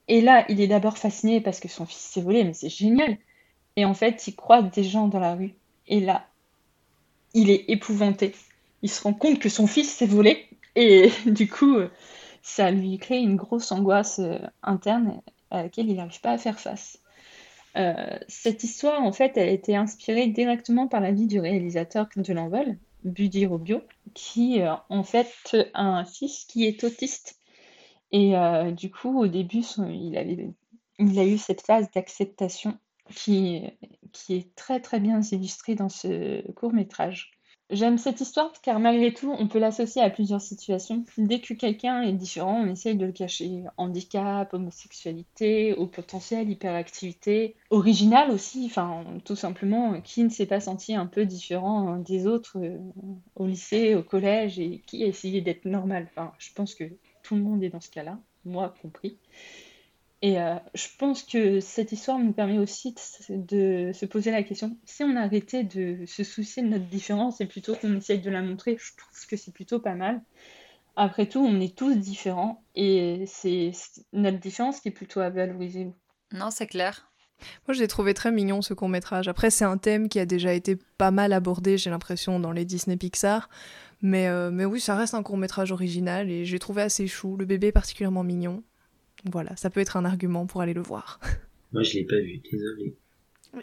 L: Et là, il est d'abord fasciné parce que son fils s'est volé, mais c'est génial. Et en fait, il croise des gens dans la rue. Et là, il est épouvanté. Il se rend compte que son fils s'est volé. Et du coup, ça lui crée une grosse angoisse euh, interne à laquelle il n'arrive pas à faire face. Euh, cette histoire, en fait, elle a été inspirée directement par la vie du réalisateur de l'envol, Buddy Robio, qui, euh, en fait, a un fils qui est autiste. Et euh, du coup, au début, il a eu cette phase d'acceptation qui, qui est très très bien illustrée dans ce court métrage. J'aime cette histoire car malgré tout, on peut l'associer à plusieurs situations. Dès que quelqu'un est différent, on essaye de le cacher. Handicap, homosexualité, au potentiel, hyperactivité, original aussi, enfin tout simplement, qui ne s'est pas senti un peu différent des autres euh, au lycée, au collège et qui a essayé d'être normal. Enfin, je pense que tout le monde est dans ce cas-là, moi compris. Et euh, je pense que cette histoire nous permet aussi de, se poser la question, si on arrêtait de se soucier de notre différence et plutôt qu'on essaye de la montrer, je trouve que c'est plutôt pas mal. Après tout, on est tous différents et c'est notre différence qui est plutôt à valoriser.
J: Non, c'est clair.
K: Moi, je l'ai trouvé très mignon ce court métrage. Après, c'est un thème qui a déjà été pas mal abordé, j'ai l'impression, dans les Disney Pixar. Mais, euh, mais oui, ça reste un court métrage original et j'ai trouvé assez chou. Le bébé est particulièrement mignon. Voilà, ça peut être un argument pour aller le voir.
H: Moi, je l'ai pas vu, désolé.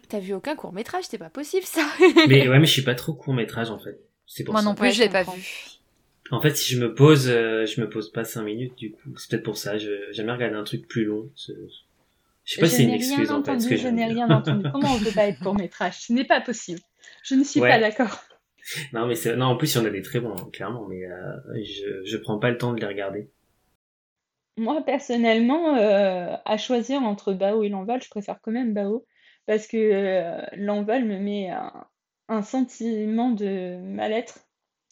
I: T'as vu aucun court métrage, c'est pas possible ça.
H: mais ouais, mais je suis pas trop court métrage en fait. C'est pour
J: Moi
H: ça.
J: non plus,
I: Ouais,
J: je l'ai pas vu.
H: En fait, si je me pose, euh, je me pose pas 5 minutes du coup. C'est peut-être pour ça. Je jamais regarder un truc plus long. Je sais pas si c'est une
L: n'ai
H: excuse
L: rien
H: en fait. ce
L: entendu,
H: que
L: je n'ai rien entendu. Comment on peut pas être court métrage Ce n'est pas possible. Je ne suis
H: Ouais.
L: pas d'accord.
H: Non, mais non. En plus, il y en a des très bons, hein, clairement. Mais euh, je je prends pas le temps de les regarder.
L: Moi, personnellement, euh, à choisir entre Bao et l'envol, je préfère quand même Bao parce que euh, l'envol me met un, un sentiment de mal-être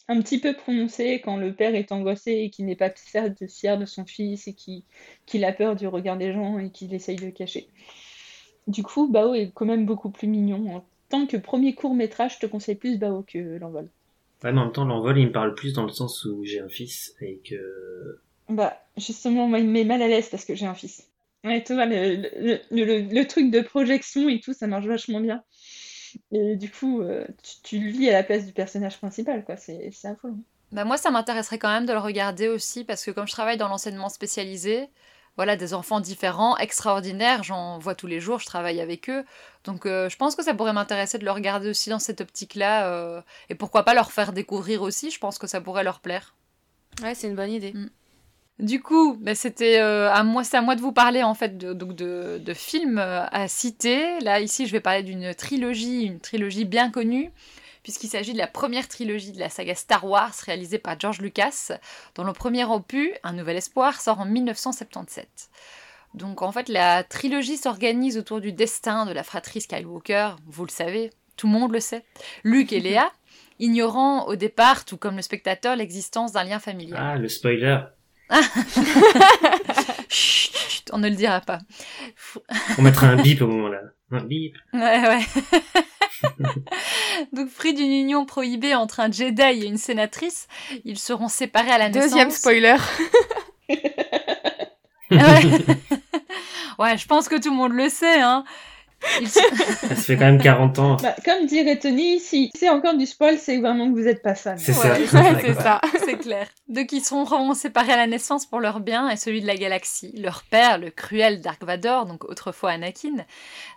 L: un petit peu prononcé quand le père est angoissé et qu'il n'est pas fier de, son fils et qui- qu'il a peur du regard des gens et qu'il essaye de cacher. Du coup, Bao est quand même beaucoup plus mignon. En tant que premier court-métrage, je te conseille plus Bao que l'envol.
H: Ouais, mais en même temps, l'envol, il me parle plus dans le sens où j'ai un fils et que
L: Bah, justement, moi, il me met mal à l'aise parce que j'ai un fils. Ouais, tu vois, le, le, le- le- le truc de projection et tout, ça marche vachement bien. Et du coup, euh, tu, tu le vis à la place du personnage principal, quoi. C'est affolant.
J: Bah moi, ça m'intéresserait quand même de le regarder aussi parce que comme je travaille dans l'enseignement spécialisé, voilà, des enfants différents, extraordinaires, j'en vois tous les jours, je travaille avec eux. Donc euh, je pense que ça pourrait m'intéresser de le regarder aussi dans cette optique-là. euh, et pourquoi pas leur faire découvrir aussi, je pense que ça pourrait leur plaire.
I: Ouais, c'est une bonne idée.
J: Du coup, bah, c'était euh, à moi, c'est à moi de vous parler en fait de, donc de, de films euh, à citer. Là, ici, je vais parler d'une trilogie, une trilogie bien connue, puisqu'il s'agit de la première trilogie de la saga Star Wars réalisée par George Lucas, dont le premier opus, Un Nouvel Espoir, sort en 1977. Donc en fait, la trilogie s'organise autour du destin de la fratrie Skywalker, vous le savez, tout le monde le sait, Luke et Léa, ignorant au départ, tout comme le spectateur, l'existence d'un lien familial.
H: ah le spoiler.
J: Chut, chut, on ne le dira pas.
H: On mettra un bip au moment là. Un bip.
J: Ouais, ouais. Donc, pris d'une union prohibée entre un Jedi et une sénatrice, ils seront séparés à la naissance.
I: Deuxième spoiler.
J: Ouais. ouais, je pense que tout le monde le sait, hein.
H: Ça se fait quand même 40 ans.
L: Bah, comme dirait Tony, si c'est encore du spoil, c'est vraiment que vous n'êtes pas fan.
H: C'est ça.
J: Ouais,
I: c'est ça.
J: c'est clair. Donc, ils seront vraiment séparés à la naissance pour leur bien et celui de la galaxie. Leur père, le cruel Dark Vador, donc autrefois Anakin.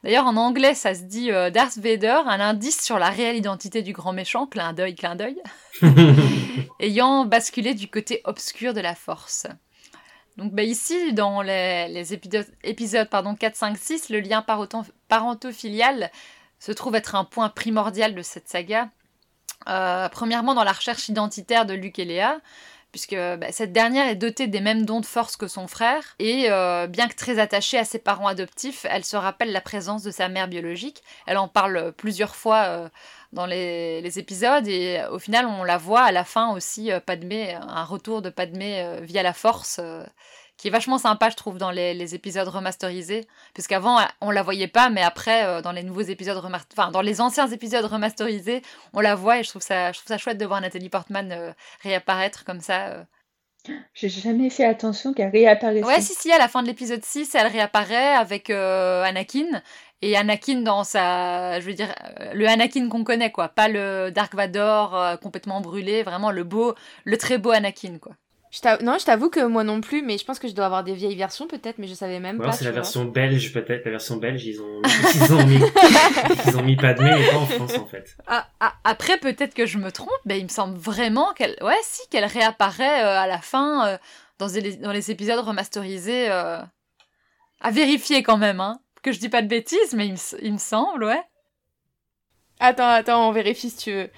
J: D'ailleurs, en anglais, ça se dit euh, Darth Vader, un indice sur la réelle identité du grand méchant, clin d'œil, clin d'œil. ayant basculé du côté obscur de la force. Donc bah, ici, dans les, épisodes, épisodes pardon, 4, 5, 6, le lien parento-filial se trouve être un point primordial de cette saga. Euh, premièrement, dans la recherche identitaire de Luke et Léa, puisque bah, cette dernière est dotée des mêmes dons de force que son frère, et euh, bien que très attachée à ses parents adoptifs, elle se rappelle la présence de sa mère biologique. Elle en parle plusieurs fois euh, dans les, les épisodes, et au final, on la voit à la fin aussi, euh, Padmé, un retour de Padmé via la force, qui est vachement sympa, je trouve, dans les, les épisodes remasterisés, puisqu'avant, on la voyait pas, mais après, euh, dans les nouveaux épisodes remasterisés, enfin, dans les anciens épisodes remasterisés, on la voit, et je trouve ça, je trouve ça chouette de voir Nathalie Portman euh, réapparaître comme ça. euh.
L: J'ai jamais fait attention qu'elle réapparaisse.
J: Ouais, si, si, à la fin de l'épisode 6, elle réapparaît avec euh, Anakin. Et Anakin dans sa. Je veux dire, le Anakin qu'on connaît, quoi. Pas le Dark Vador complètement brûlé, vraiment le beau, le très beau Anakin, quoi.
I: Je non, je t'avoue que moi non plus, mais je pense que je dois avoir des vieilles versions peut-être, mais je savais même pas.
H: c'est la
I: vois.
H: version belge peut-être. La version belge, ils ont, ils ont mis, ils ont mis Padmé et pas en France en fait.
J: Ah, ah, après, peut-être que je me trompe, mais il me semble vraiment qu'elle. Ouais, si, qu'elle réapparaît euh, à la fin euh, dans, les, dans les épisodes remasterisés. euh, À vérifier quand même, hein. Que je dis pas de bêtises, mais il me, il me semble, ouais.
I: Attends, attends, on vérifie si tu veux.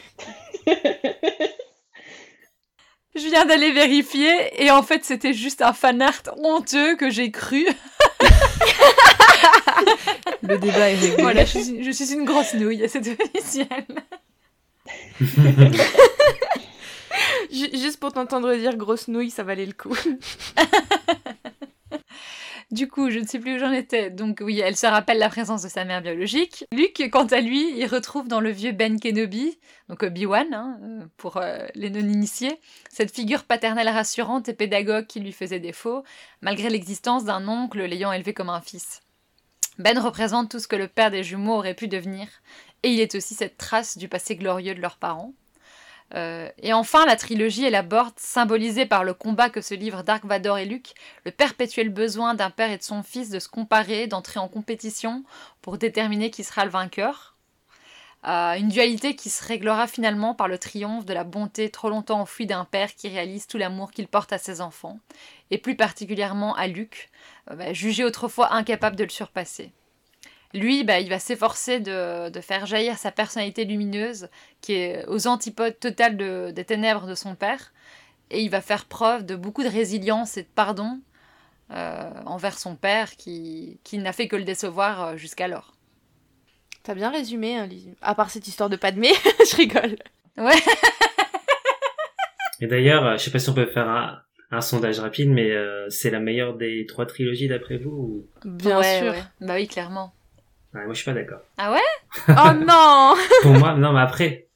J: Je viens d'aller vérifier et en fait c'était juste un fanart honteux que j'ai cru.
K: Le débat est réglé.
J: voilà, je suis, je suis une grosse nouille, c'est officiel.
I: Ju- Juste pour t'entendre dire grosse nouille, ça valait le coup.
J: Du coup, je ne sais plus où j'en étais. Donc oui, elle se rappelle la présence de sa mère biologique. Luke, quant à lui, il retrouve dans le vieux Ben Kenobi, donc Obi-Wan, hein, euh, pour euh, les non-initiés, cette figure paternelle rassurante et pédagogue qui lui faisait défaut, malgré l'existence d'un oncle l'ayant élevé comme un fils. Ben représente tout ce que le père des jumeaux aurait pu devenir, et il est aussi cette trace du passé glorieux de leurs parents. Euh, et enfin, la trilogie élabore, symbolisée par le combat que se livrent Dark Vador et Luke, le perpétuel besoin d'un père et de son fils de se comparer, d'entrer en compétition pour déterminer qui sera le vainqueur. Euh, une dualité qui se réglera finalement par le triomphe de la bonté trop longtemps enfouie d'un père qui réalise tout l'amour qu'il porte à ses enfants, et plus particulièrement à Luke, euh, bah, jugé autrefois incapable de le surpasser. Lui, bah, il va s'efforcer de, faire jaillir sa personnalité lumineuse, qui est aux antipodes totales des ténèbres de son père, et il va faire preuve de beaucoup de résilience et de pardon euh, envers son père, qui, n'a fait que le décevoir euh, jusqu'alors.
I: T'as bien résumé, hein, à part cette histoire de Padmé, je rigole.
J: Ouais.
H: et d'ailleurs, euh, je sais pas si on peut faire un, sondage rapide, mais c'est la meilleure des trois trilogies d'après vous
I: Bien sûr.
J: Bah oui, clairement
H: moi, je suis pas d'accord.
J: Ah ouais?
I: Oh non
H: Pour moi, non, mais après,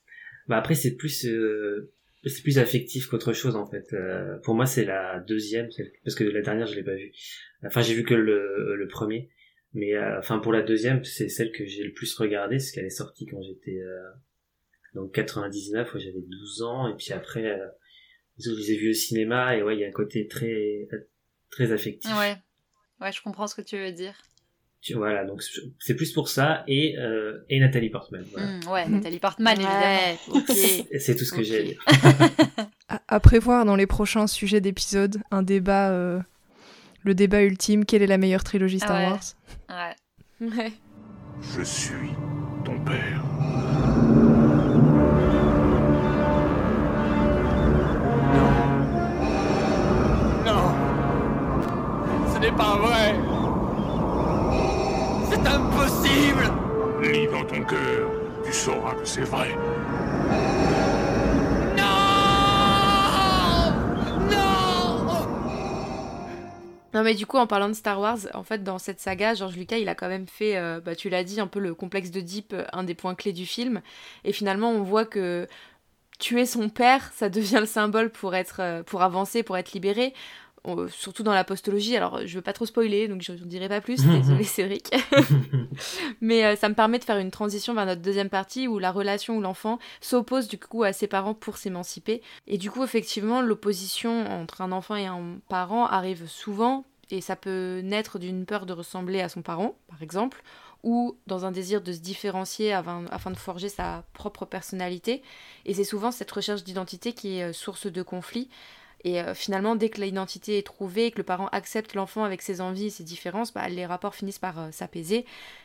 H: bah après, c'est plus, euh, c'est plus affectif qu'autre chose en fait. Euh, pour moi, c'est la deuxième, parce que la dernière, je l'ai pas vue. Enfin, j'ai vu que le, le premier, mais euh, enfin pour la deuxième, c'est celle que j'ai le plus regardée, parce qu'elle est sortie quand j'étais donc 99, où j'avais 12 ans, et puis après, je les ai vus au cinéma, et ouais, il y a un côté très très affectif.
J: Ouais, ouais, je comprends ce que tu veux dire
H: voilà, donc c'est plus pour ça et, euh, et Nathalie Portman.
J: Mmh, ouais, Nathalie Portman, évidemment.
H: c'est tout ce que j'ai à dire.
K: à, prévoir dans les prochains sujets d'épisode, un débat, euh, le débat ultime quelle est la meilleure trilogie Star
J: ouais.
K: Wars?
J: Ouais.
I: ouais.
C: Je suis ton père.
A: Non. Non. Ce n'est pas vrai. Impossible
C: Lis dans ton cœur, tu sauras que c'est vrai.
A: Non Non
I: Non mais du coup en parlant de Star Wars, en fait dans cette saga, George Lucas il a quand même fait, euh, bah, tu l'as dit, un peu le complexe de Deep, euh, un des points clés du film. Et finalement on voit que tuer son père, ça devient le symbole pour être, euh, pour avancer, pour être libéré surtout dans la postologie. Alors, je veux pas trop spoiler, donc je ne dirai pas plus. Désolé, Cédric. Mais euh, ça me permet de faire une transition vers notre deuxième partie où la relation où l'enfant s'oppose du coup à ses parents pour s'émanciper. Et du coup, effectivement, l'opposition entre un enfant et un parent arrive souvent. Et ça peut naître d'une peur de ressembler à son parent, par exemple, ou dans un désir de se différencier afin, afin de forger sa propre personnalité. Et c'est souvent cette recherche d'identité qui est euh, source de conflit. Et euh, finalement, dès que l'identité est trouvée, que le parent accepte l'enfant avec ses envies et ses différences, bah, les rapports finissent par euh, s'apaiser.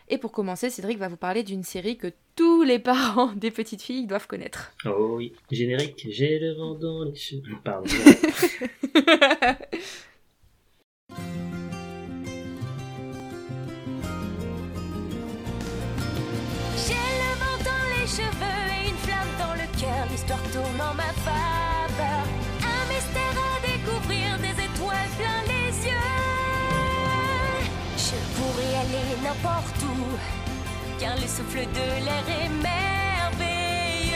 I: Et pour commencer, Cédric va vous parler d'une série que tous les parents des petites filles doivent connaître.
H: Oh oui, générique, j'ai le vent dans les cheveux. Pardon.
B: J'ai le vent dans les cheveux n'importe où, car le souffle de l'air est merveilleux.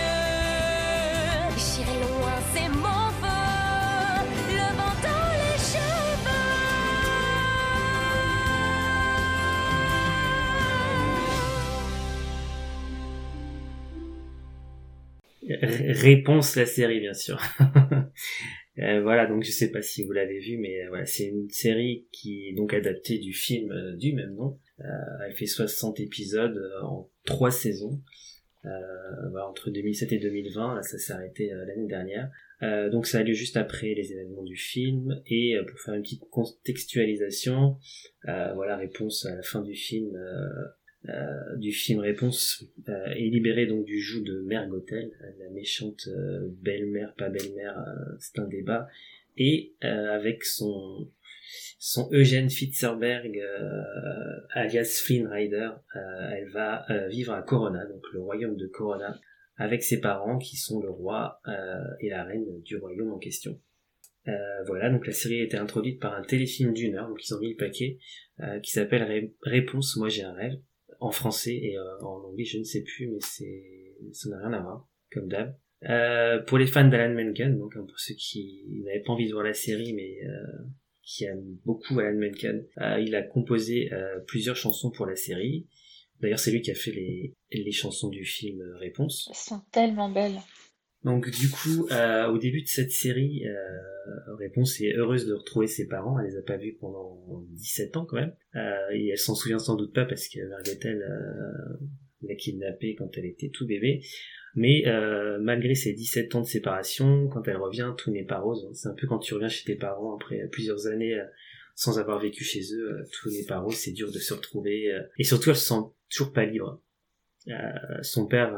B: J'irai loin, c'est mon feu, le vent dans les
H: Réponse la série bien sûr. Euh, voilà donc je sais pas si vous l'avez vu mais euh, voilà c'est une série qui est donc adaptée du film euh, du même nom. Elle fait 60 épisodes en trois saisons. Voilà, entre 2007 et 2020 là ça s'est arrêté l'année dernière. donc ça a lieu juste après les événements du film et pour faire une petite contextualisation voilà réponse à la fin du film euh, du film Réponse euh, est libéré donc du joug de Mère Gothel, la méchante euh, belle-mère, pas belle-mère, c'est un débat, et avec son son Eugène Fitzerberg alias Flynn Rider, elle va vivre à Corona, donc le royaume de Corona, avec ses parents qui sont le roi et la reine du royaume en question. voilà, donc la série a été introduite par un téléfilm d'une heure, donc ils ont mis le paquet, qui s'appelle Réponse, moi j'ai un rêve, en français et euh, en anglais, je ne sais plus, mais c'est ça n'a rien à voir, comme d'hab. Euh, pour les fans d'Alan Menken, donc hein, pour ceux qui n'avaient pas envie de voir la série, mais euh, qui aime beaucoup Alan Menken. il a composé plusieurs chansons pour la série. D'ailleurs, c'est lui qui a fait les, les chansons du film Réponse.
L: Elles sont tellement belles.
H: Donc du coup, euh, au début de cette série, euh, Réponse est heureuse de retrouver ses parents. Elle les a pas vus pendant 17 ans quand même. Euh, et elle s'en souvient sans doute pas parce que Margotel euh, l'a kidnappée quand elle était tout bébé. Mais euh, malgré ses 17 ans de séparation, quand elle revient, tout n'est pas rose. C'est un peu quand tu reviens chez tes parents après plusieurs années euh, sans avoir vécu chez eux, tout n'est pas rose, c'est dur de se retrouver. et surtout, elle se sent toujours pas libre. son père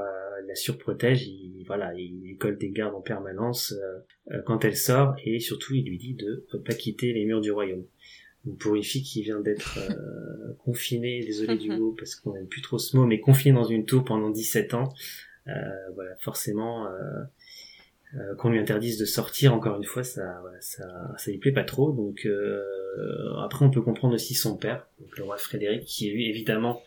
H: la surprotège, il, voilà, il colle des gardes en permanence euh, euh, quand elle sort, et surtout il lui dit de pas quitter les murs du royaume. Pour une fille qui vient d'être euh, confinée, désolé du mot parce qu'on n'aime plus trop ce mot, mais confinée dans une tour pendant 17 ans, voilà, forcément, qu'on lui interdise de sortir, encore une fois, ça, voilà, ça, ça lui plaît pas trop. Donc après, on peut comprendre aussi son père, donc le roi Frédéric, qui lui évidemment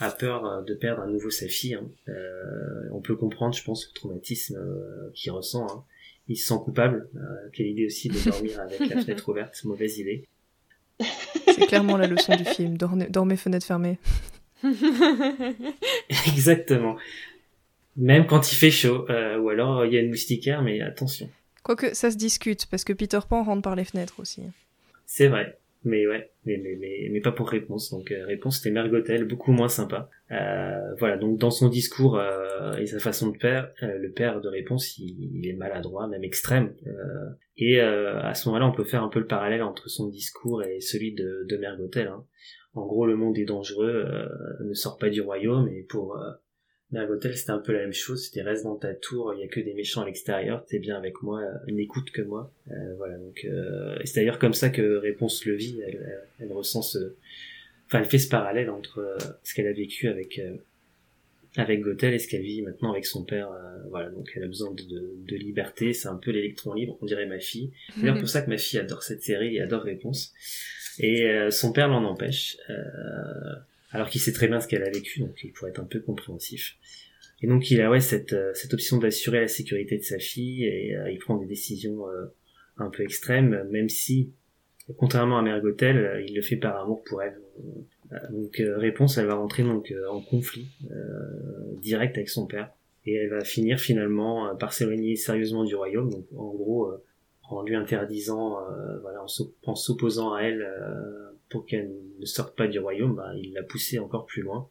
H: a peur euh, de perdre à nouveau sa fille. Hein. Euh, on peut comprendre, je pense, le traumatisme euh, qu'il ressent. Hein. Il se sent coupable. quelle idée aussi de dormir avec la fenêtre ouverte, mauvaise idée.
K: C'est clairement la leçon du film. Dormez, fenêtre fermée.
H: Exactement. Même quand il fait chaud, ou alors il y a une moustiquaire, mais attention.
K: Quoique ça se discute, parce que Peter Pan rentre par les fenêtres aussi.
H: C'est vrai. Mais ouais, mais, mais, mais, mais pas pour réponse. Donc euh, réponse c'était Mergotel, beaucoup moins sympa. Euh, voilà, donc dans son discours euh, et sa façon de faire, euh, le père de réponse, il, est maladroit, même extrême. Euh, et à ce moment-là, on peut faire un peu le parallèle entre son discours et celui de, de Mergotel. Hein. En gros, le monde est dangereux, ne sort pas du royaume, et pour Mergotel, c'était un peu la même chose. C'était reste dans ta tour, il y a que des méchants à l'extérieur, t'es bien avec moi, n'écoute que moi. Euh, voilà, donc euh, c'est d'ailleurs comme ça que Réponse le vit. Elle, elle, ressent ce, enfin, elle fait ce parallèle entre euh, ce qu'elle a vécu avec euh, avec Gothel et ce qu'elle vit maintenant avec son père. voilà, donc elle a besoin de, de, liberté. C'est un peu l'électron libre, on dirait ma fille. C'est d'ailleurs pour ça que ma fille adore cette série et adore Réponse. Et son père l'en empêche. Euh, alors qu'il sait très bien ce qu'elle a vécu, donc il pourrait être un peu compréhensif. Et donc il a ouais cette, euh, cette option d'assurer la sécurité de sa fille et euh, il prend des décisions euh, un peu extrêmes, même si, contrairement à Mergotel, il le fait par amour pour elle. Donc réponse, elle va rentrer donc en conflit direct avec son père et elle va finir finalement par s'éloigner sérieusement du royaume. Donc en gros, en lui interdisant, voilà, en s'opposant à elle pour qu'elle ne sorte pas du royaume, bah, il l'a poussée encore plus loin.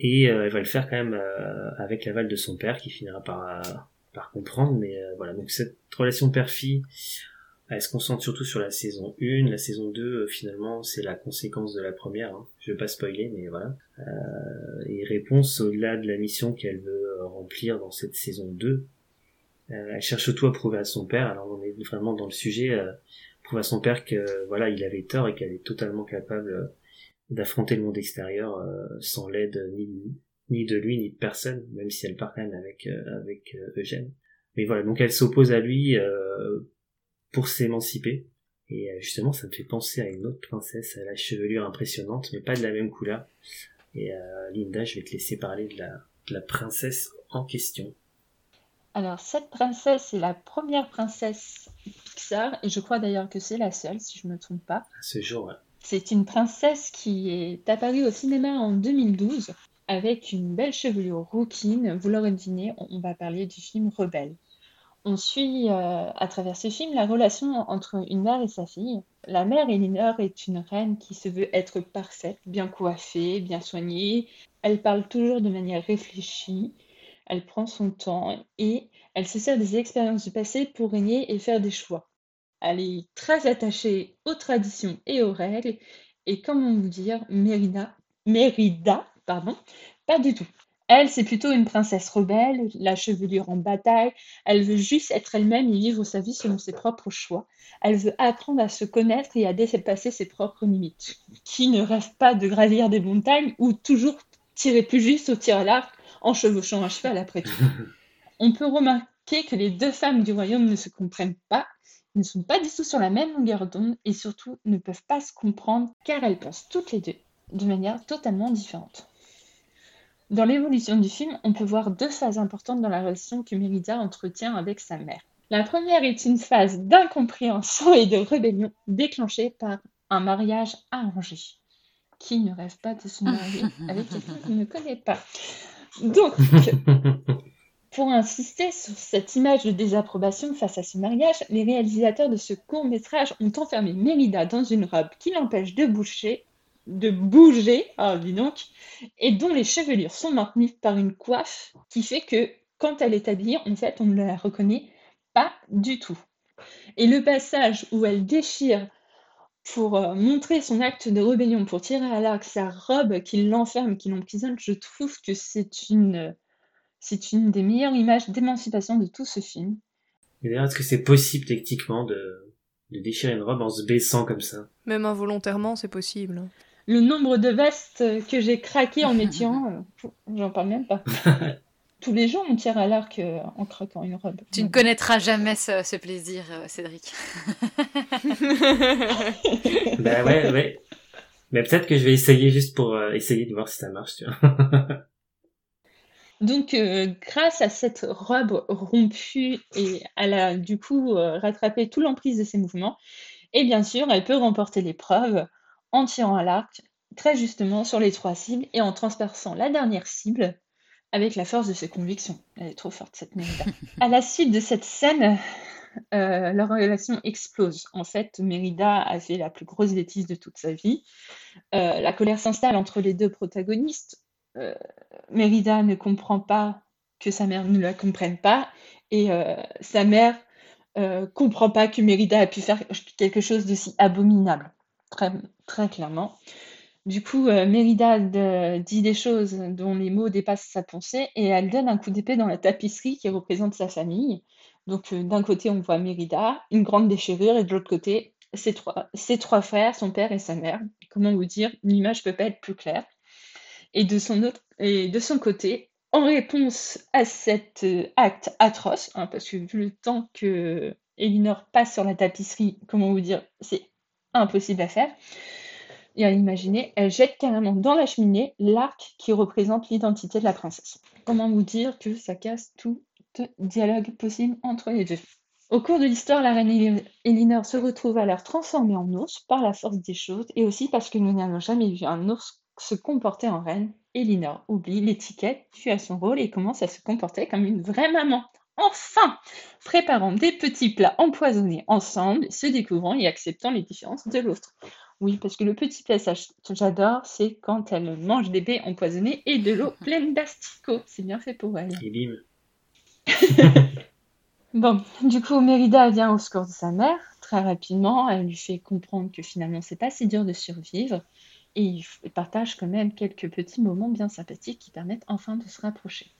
H: Et euh, elle va le faire quand même euh, avec l'aval de son père qui finira par, euh, comprendre. Mais voilà, donc cette relation père-fille, elle se concentre surtout sur la saison 1. La saison 2, finalement, c'est la conséquence de la première. Hein. Je vais pas spoiler, mais voilà. et réponse au-delà de la mission qu'elle veut remplir dans cette saison 2. elle cherche tout à prouver à son père. Alors on est vraiment dans le sujet à son père que voilà il avait tort et qu'elle est totalement capable euh, d'affronter le monde extérieur euh, sans l'aide ni de lui ni de personne même si elle part même avec euh, avec Eugène. Mais voilà donc elle s'oppose à lui pour s'émanciper. Et justement ça me fait penser à une autre princesse à la chevelure impressionnante mais pas de la même couleur. Et Linda je vais te laisser parler de la princesse en question
L: alors, cette princesse est la première princesse Pixar, et je crois d'ailleurs que c'est la seule, si je ne me trompe pas. C'est une princesse qui est apparue au cinéma en 2012, avec une belle chevelure rouquine. Vous l'aurez deviné, on va parler du film Rebelle. On suit euh, à travers ce film la relation entre une mère et sa fille. La mère, Elinor, est une reine qui se veut être parfaite, bien coiffée, bien soignée. Elle parle toujours de manière réfléchie elle prend son temps et elle se sert des expériences du passé pour régner et faire des choix. Elle est très attachée aux traditions et aux règles, et comment vous dire, Mérida, Mérida, pardon, pas du tout. Elle, c'est plutôt une princesse rebelle, la chevelure en bataille. Elle veut juste être elle-même et vivre sa vie selon ses propres choix. Elle veut apprendre à se connaître et à dépasser ses propres limites. Qui ne rêve pas de gravir des montagnes ou toujours tirer plus juste au tir à l'arc en chevauchant un cheval après tout. On peut remarquer que les deux femmes du royaume ne se comprennent pas, ne sont pas du tout sur la même longueur d'onde et surtout ne peuvent pas se comprendre car elles pensent toutes les deux de manière totalement différente. Dans l'évolution du film, on peut voir deux phases importantes dans la relation que Mérida entretient avec sa mère. La première est une phase d'incompréhension et de rébellion déclenchée par un mariage arrangé. Qui ne rêve pas de se marier avec quelqu'un qu'il ne connaît pas Donc, pour insister sur cette image de désapprobation face à ce mariage, les réalisateurs de ce court métrage ont enfermé Mérida dans une robe qui l'empêche de bouger, de bouger, ah dis donc, et dont les chevelures sont maintenues par une coiffe qui fait que quand elle est habillée, en fait, on ne la reconnaît pas du tout. Et le passage où elle déchire pour euh, montrer son acte de rébellion, pour tirer à l'arc sa robe qui l'enferme, qui l'emprisonne, je trouve que c'est une, c'est une des meilleures images d'émancipation de tout ce film.
H: Et d'ailleurs, est-ce que c'est possible techniquement de, de déchirer une robe en se baissant comme ça?
K: Même involontairement, c'est possible.
L: Le nombre de vestes que j'ai craqué en métiant, euh, j'en parle même pas. Tous les jours, on tire à l'arc euh, en craquant une robe.
J: Tu ne connaîtras jamais ce, ce plaisir, euh, Cédric.
H: ben ouais, ouais. Mais peut-être que je vais essayer juste pour euh, essayer de voir si ça marche, tu vois.
L: Donc, euh, grâce à cette robe rompue et elle a du coup euh, rattrapé tout l'emprise de ses mouvements, et bien sûr, elle peut remporter l'épreuve en tirant à l'arc très justement sur les trois cibles et en transperçant la dernière cible avec la force de ses convictions. Elle est trop forte cette Mérida. à la suite de cette scène, euh, leur relation explose. En fait, Mérida a fait la plus grosse bêtise de toute sa vie. Euh, la colère s'installe entre les deux protagonistes. Euh, Mérida ne comprend pas que sa mère ne la comprenne pas et sa mère comprend pas que Mérida a pu faire quelque chose d'aussi abominable, très, très clairement. Du coup, euh, Mérida de- dit des choses dont les mots dépassent sa pensée et elle donne un coup d'épée dans la tapisserie qui représente sa famille. Donc, euh, d'un côté, on voit Mérida, une grande déchirure, et de l'autre côté, ses trois, ses trois frères, son père et sa mère. Comment vous dire, l'image peut pas être plus claire. Et de son côté, en réponse à cet euh, acte atroce, hein, parce que vu le temps que Elinor passe sur la tapisserie, comment vous dire, c'est impossible à faire. Et à imaginer, elle jette carrément dans la cheminée l'arc qui représente l'identité de la princesse. Comment vous dire que ça casse tout dialogue possible entre les deux? Au cours de l'histoire, la reine Elinor se retrouve alors transformée en ours par la force des choses et aussi parce que nous n'avons jamais vu un ours se comporter en reine. Elinor oublie l'étiquette, tue à son rôle et commence à se comporter comme une vraie maman. Enfin Préparant des petits plats empoisonnés ensemble, se découvrant et acceptant les différences de l'autre. Oui, parce que le petit plat ça, j'adore, c'est quand elle mange des baies empoisonnées et de l'eau pleine d'asticots. C'est bien fait pour elle.
H: Et bim.
L: Bon, du coup, Mérida vient au secours de sa mère très rapidement. Elle lui fait comprendre que finalement, c'est pas si dur de survivre. Et il f- il partage quand même quelques petits moments bien sympathiques qui permettent enfin de se rapprocher.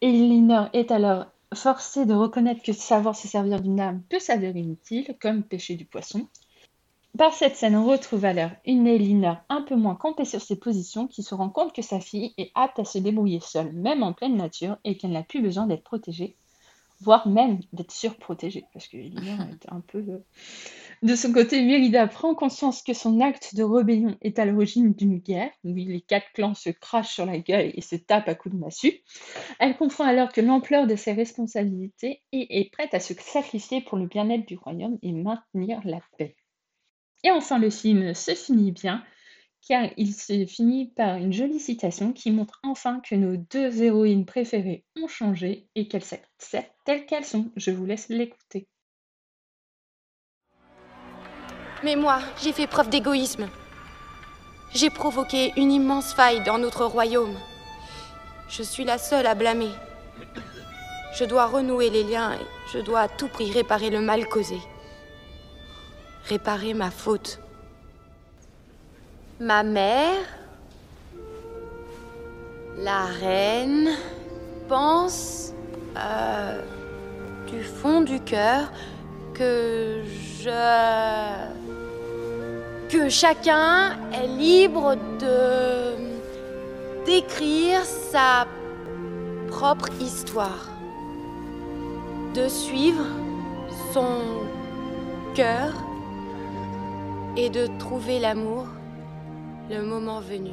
L: Elinor est alors forcée de reconnaître que savoir se servir d'une arme peut s'avérer utile, comme pêcher du poisson. Par cette scène, on retrouve alors une Elinor un peu moins campée sur ses positions, qui se rend compte que sa fille est apte à se débrouiller seule, même en pleine nature, et qu'elle n'a plus besoin d'être protégée, voire même d'être surprotégée, parce que Elinor est un peu... euh, De son côté, Mérida prend conscience que son acte de rébellion est à l'origine d'une guerre, où les quatre clans se crachent sur la gueule et se tapent à coups de massue. Elle comprend alors que l'ampleur de ses responsabilités et est prête à se sacrifier pour le bien-être du royaume et maintenir la paix. Et enfin, le film se finit bien, car il se finit par une jolie citation qui montre enfin que nos deux héroïnes préférées ont changé et qu'elles s'acceptent telles qu'elles sont. Je vous laisse l'écouter.
M: Mais moi, j'ai fait preuve d'égoïsme. J'ai provoqué une immense faille dans notre royaume. Je suis la seule à blâmer. Je dois renouer les liens et je dois à tout prix réparer le mal causé. Réparer ma faute. Ma mère, la reine, pense euh, du fond du cœur que je... que chacun est libre de d'écrire sa propre histoire, de suivre son cœur et de trouver l'amour le moment venu.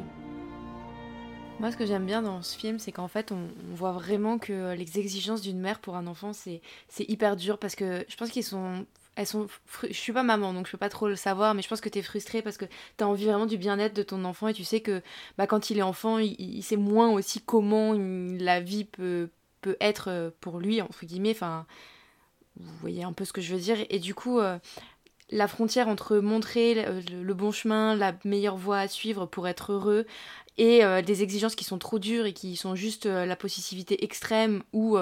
I: Moi, ce que j'aime bien dans ce film, c'est qu'en fait, on, voit vraiment que les exigences d'une mère pour un enfant, c'est hyper dur parce que je pense qu'ils sont elles sont je suis pas maman donc je peux pas trop le savoir mais je pense que tu es frustrée parce que tu as envie vraiment du bien-être de ton enfant et tu sais que bah, quand il est enfant il, sait moins aussi comment la vie peut, peut être euh, pour lui entre guillemets enfin vous voyez un peu ce que je veux dire et du coup euh, la frontière entre montrer le, bon chemin la meilleure voie à suivre pour être heureux et euh, des exigences qui sont trop dures et qui sont juste la possessivité extrême ou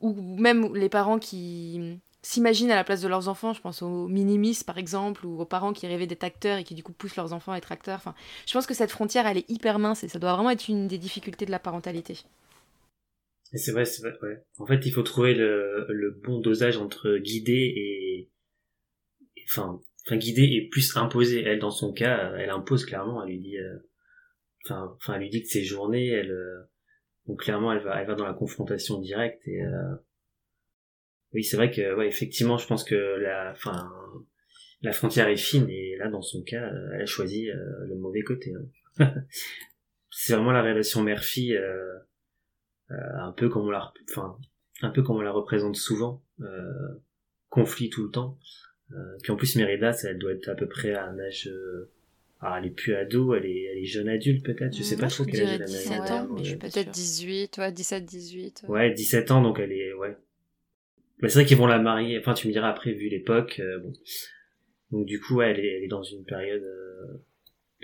I: ou même les parents qui s'imaginent à la place de leurs enfants. Je pense aux minimis, par exemple, ou aux parents qui rêvaient d'être acteurs et qui, du coup, poussent leurs enfants à être acteurs. Enfin, je pense que cette frontière, elle est hyper mince et ça doit vraiment être une des difficultés de la parentalité.
H: C'est vrai, c'est vrai, ouais. En fait, il faut trouver le, le bon dosage entre guider et, enfin, enfin, guider et plus imposer. Elle, dans son cas, elle impose clairement, elle lui dit, euh, enfin, elle lui dit que ses journées, elle, euh, donc clairement, elle va, elle va dans la confrontation directe et, euh, oui, c'est vrai que, ouais, effectivement, je pense que la, enfin, la frontière est fine et là, dans son cas, elle a choisi euh, le mauvais côté. Hein. c'est vraiment la relation mère-fille, euh, euh, un peu comme on la, enfin, un peu comme on la représente souvent, conflit tout le temps. Puis en plus, Mérida, ça, elle doit être à peu près à un âge ah, elle est plus ado, elle est, elle est jeune adulte peut-être, je sais pas trop quel âge elle a.
J: 17 ans, mais je suis peut-être 18, ouais, 17, 18.
H: Ouais, 17 ans, donc elle est, ouais, mais c'est vrai qu'ils vont la marier. Enfin, tu me diras après, vu l'époque. Euh, bon. Donc du coup, elle, est, elle est dans une période euh,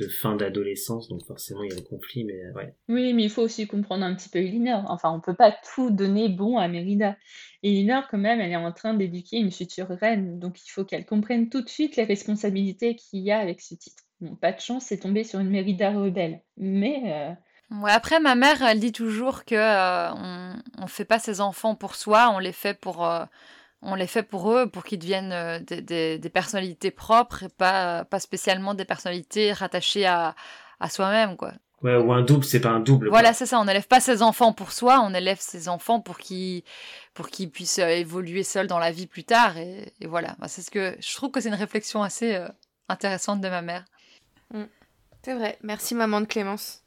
H: de fin d'adolescence, donc forcément il y a le conflit, mais euh, ouais.
L: Oui, mais il faut aussi comprendre un petit peu Elinor. Enfin, on peut pas tout donner bon à Mérida. Elinor, quand même, elle est en train d'éduquer une future reine, donc il faut qu'elle comprenne tout de suite les responsabilités qu'il y a avec ce titre. Bon, pas de chance, c'est tombé sur une Mérida rebelle. Mais
J: Ouais, après, ma mère, elle dit toujours que euh, on, on fait pas ses enfants pour soi, on les fait pour, euh, on les fait pour eux, pour qu'ils deviennent euh, des, des, des, personnalités propres et pas, pas spécialement des personnalités rattachées à, à soi-même, quoi.
H: Ouais, ou un double, c'est pas un double.
J: Voilà, c'est ça. On n'élève pas ses enfants pour soi, on élève ses enfants pour qu'ils pour qu'ils puissent évoluer seuls dans la vie plus tard. Et, et voilà. Bah, c'est ce que je trouve que c'est une réflexion assez intéressante de ma mère.
I: Mm. C'est vrai. Merci maman de Clémence.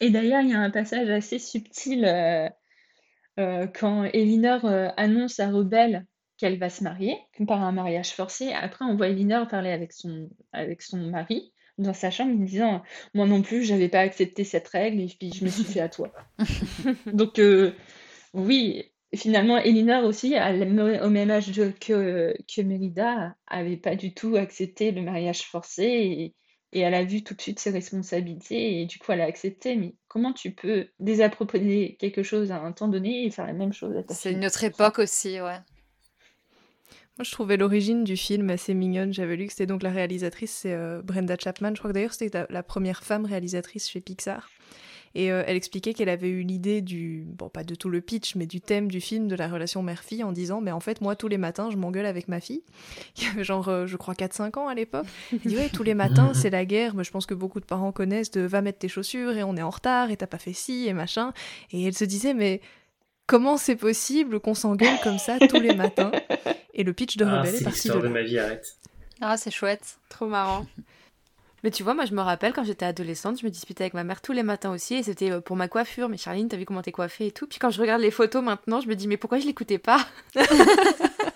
L: Et d'ailleurs, il y a un passage assez subtil euh, euh, quand Elinor euh, annonce à Rebelle qu'elle va se marier, par un mariage forcé. Après, on voit Elinor parler avec son, avec son mari dans sa chambre en disant Moi non plus, j'avais pas accepté cette règle et puis je me suis fait à toi. Donc, oui, finalement, Elinor aussi, au même âge que, que Mérida, avait pas du tout accepté le mariage forcé et, et elle a vu tout de suite ses responsabilités et du coup elle a accepté. Mais comment tu peux désapproprier quelque chose à un temps donné et faire la même chose à ta
J: C'est une autre époque aussi, ouais.
K: Moi, je trouvais l'origine du film assez mignonne. J'avais lu que c'était donc la réalisatrice, c'est euh, Brenda Chapman. Je crois que d'ailleurs c'était la première femme réalisatrice chez Pixar. Et euh, elle expliquait qu'elle avait eu l'idée du, bon pas de tout le pitch, mais du thème du film de la relation mère-fille en disant, mais en fait moi tous les matins je m'engueule avec ma fille. Il y avait genre, euh, je crois 4-5 ans à l'époque. Elle dit, ouais, tous les matins c'est la guerre, mais je pense que beaucoup de parents connaissent de va mettre tes chaussures et on est en retard et t'as pas fait ci et machin. Et elle se disait, mais comment c'est possible qu'on s'engueule comme ça tous les matins Et le pitch de ah, Rebelle est, parti
H: de, de ma vie, arrête.
J: Ah, c'est chouette.
I: Trop marrant. Mais tu vois, moi je me rappelle quand j'étais adolescente, je me disputais avec ma mère tous les matins aussi, et c'était euh, pour ma coiffure. Mais Charline, t'as vu comment t'es coiffée et tout. Puis quand je regarde les photos maintenant, je me dis, mais pourquoi je l'écoutais pas?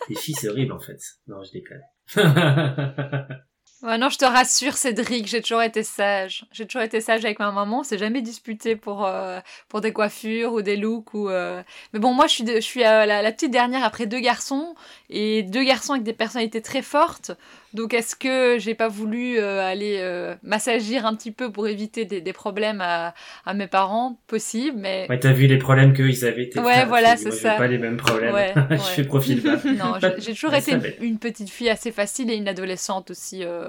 H: Les filles, c'est horrible en fait. Non, je déconne.
J: Non, je te rassure, Cédric, j'ai toujours été sage. J'ai toujours été sage avec ma maman. On s'est jamais disputé pour euh, des coiffures ou des looks ou. Euh, mais bon, moi, je suis la, la, petite dernière après deux garçons et deux garçons avec des personnalités très fortes. Donc est-ce que j'ai pas voulu euh, aller euh, m'assagir un petit peu pour éviter des, des problèmes à, à, mes parents? Possible, mais...
H: Ouais, t'as vu les problèmes qu'ils avaient.
J: Ouais, voilà, c'est ça.
H: pas les mêmes problèmes. Ouais, je fais profil pas.
J: Non, j'ai toujours été une, petite fille assez facile et une adolescente aussi euh,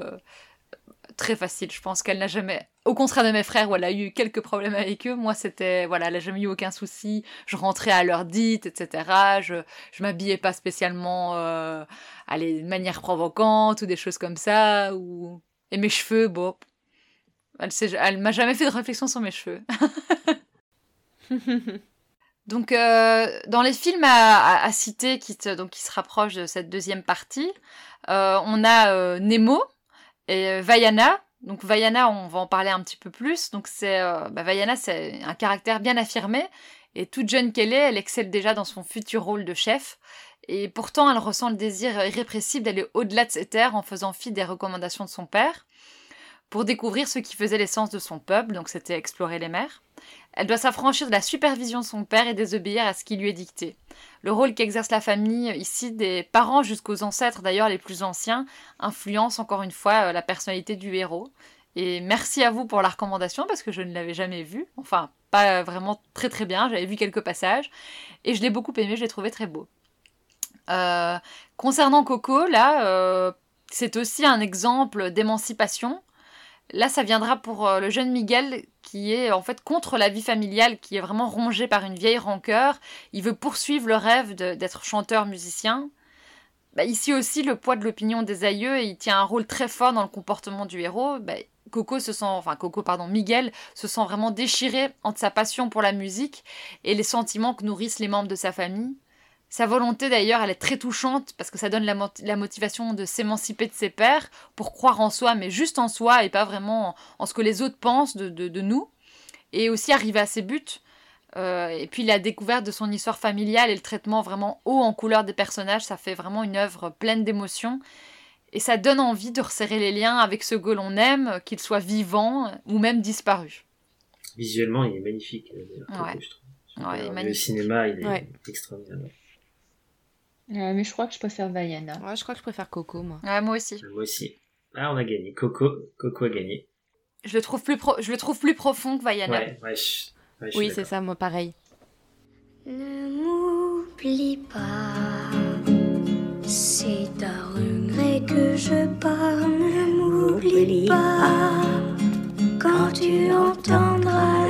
J: très facile. Je pense qu'elle n'a jamais, au contraire de mes frères où elle a eu quelques problèmes avec eux, moi c'était, voilà, elle n'a jamais eu aucun souci. Je rentrais à l'heure dite, etc. Je, je m'habillais pas spécialement, euh, allez, de manière provocante ou des choses comme ça. Ou... Et mes cheveux, bon, elle, elle m'a jamais fait de réflexion sur mes cheveux. Donc, euh, dans les films à, à, citer qui, donc, qui se rapprochent de cette deuxième partie, euh, on a euh, Nemo, et euh, Vaiana, Donc Vaiana, on va en parler un petit peu plus. Donc c'est euh, bah, Vaiana, c'est un caractère bien affirmé et toute jeune qu'elle est, elle excelle déjà dans son futur rôle de chef. Et pourtant, elle ressent le désir irrépressible d'aller au-delà de ses terres en faisant fi des recommandations de son père pour découvrir ce qui faisait l'essence de son peuple, donc c'était explorer les mers. Elle doit s'affranchir de la supervision de son père et désobéir à ce qui lui est dicté. Le rôle qu'exerce la famille ici, des parents jusqu'aux ancêtres d'ailleurs les plus anciens, influence encore une fois euh, la personnalité du héros. Et merci à vous pour la recommandation parce que je ne l'avais jamais vue. Enfin, pas vraiment très très bien. J'avais vu quelques passages et je l'ai beaucoup aimé. Je l'ai trouvé très beau. Euh, concernant Coco, là, euh, c'est aussi un exemple d'émancipation. Là, ça viendra pour euh, le jeune Miguel qui est en fait contre la vie familiale, qui est vraiment rongé par une vieille rancœur. Il veut poursuivre le rêve d'être chanteur-musicien. Bah, ici aussi, le poids de l'opinion des aïeux, il tient un rôle très fort dans le comportement du héros. Bah, Coco se sent, enfin Coco, pardon, Miguel se sent vraiment déchiré entre sa passion pour la musique et les sentiments que nourrissent les membres de sa famille. Sa volonté d'ailleurs, elle est très touchante parce que ça donne la, motivation de s'émanciper de ses pères pour croire en soi, mais juste en soi et pas vraiment en, ce que les autres pensent de, nous. Et aussi arriver à ses buts. Euh, et puis la découverte de son histoire familiale et le traitement vraiment haut en couleur des personnages, ça fait vraiment une œuvre pleine d'émotions. Et ça donne envie de resserrer les liens avec ce que l'on aime, qu'il soit vivant ou même disparu.
H: Visuellement, il est magnifique.
J: Euh, ouais.
H: Ouais, Le cinéma, il est extraordinaire.
L: Euh, mais je crois que je préfère Vaiana.
I: Ouais, je crois que je préfère Coco, moi.
J: Ouais, moi aussi.
H: Moi aussi. Ah, on a gagné. Coco, Coco a gagné.
J: Je le trouve plus, je le trouve plus profond que Vaiana.
H: Ouais, ouais,
I: oui, c'est ça, moi pareil.
B: Ne m'oublie pas, c'est à regret que je pars. Ne m'oublie pas, quand tu entendras.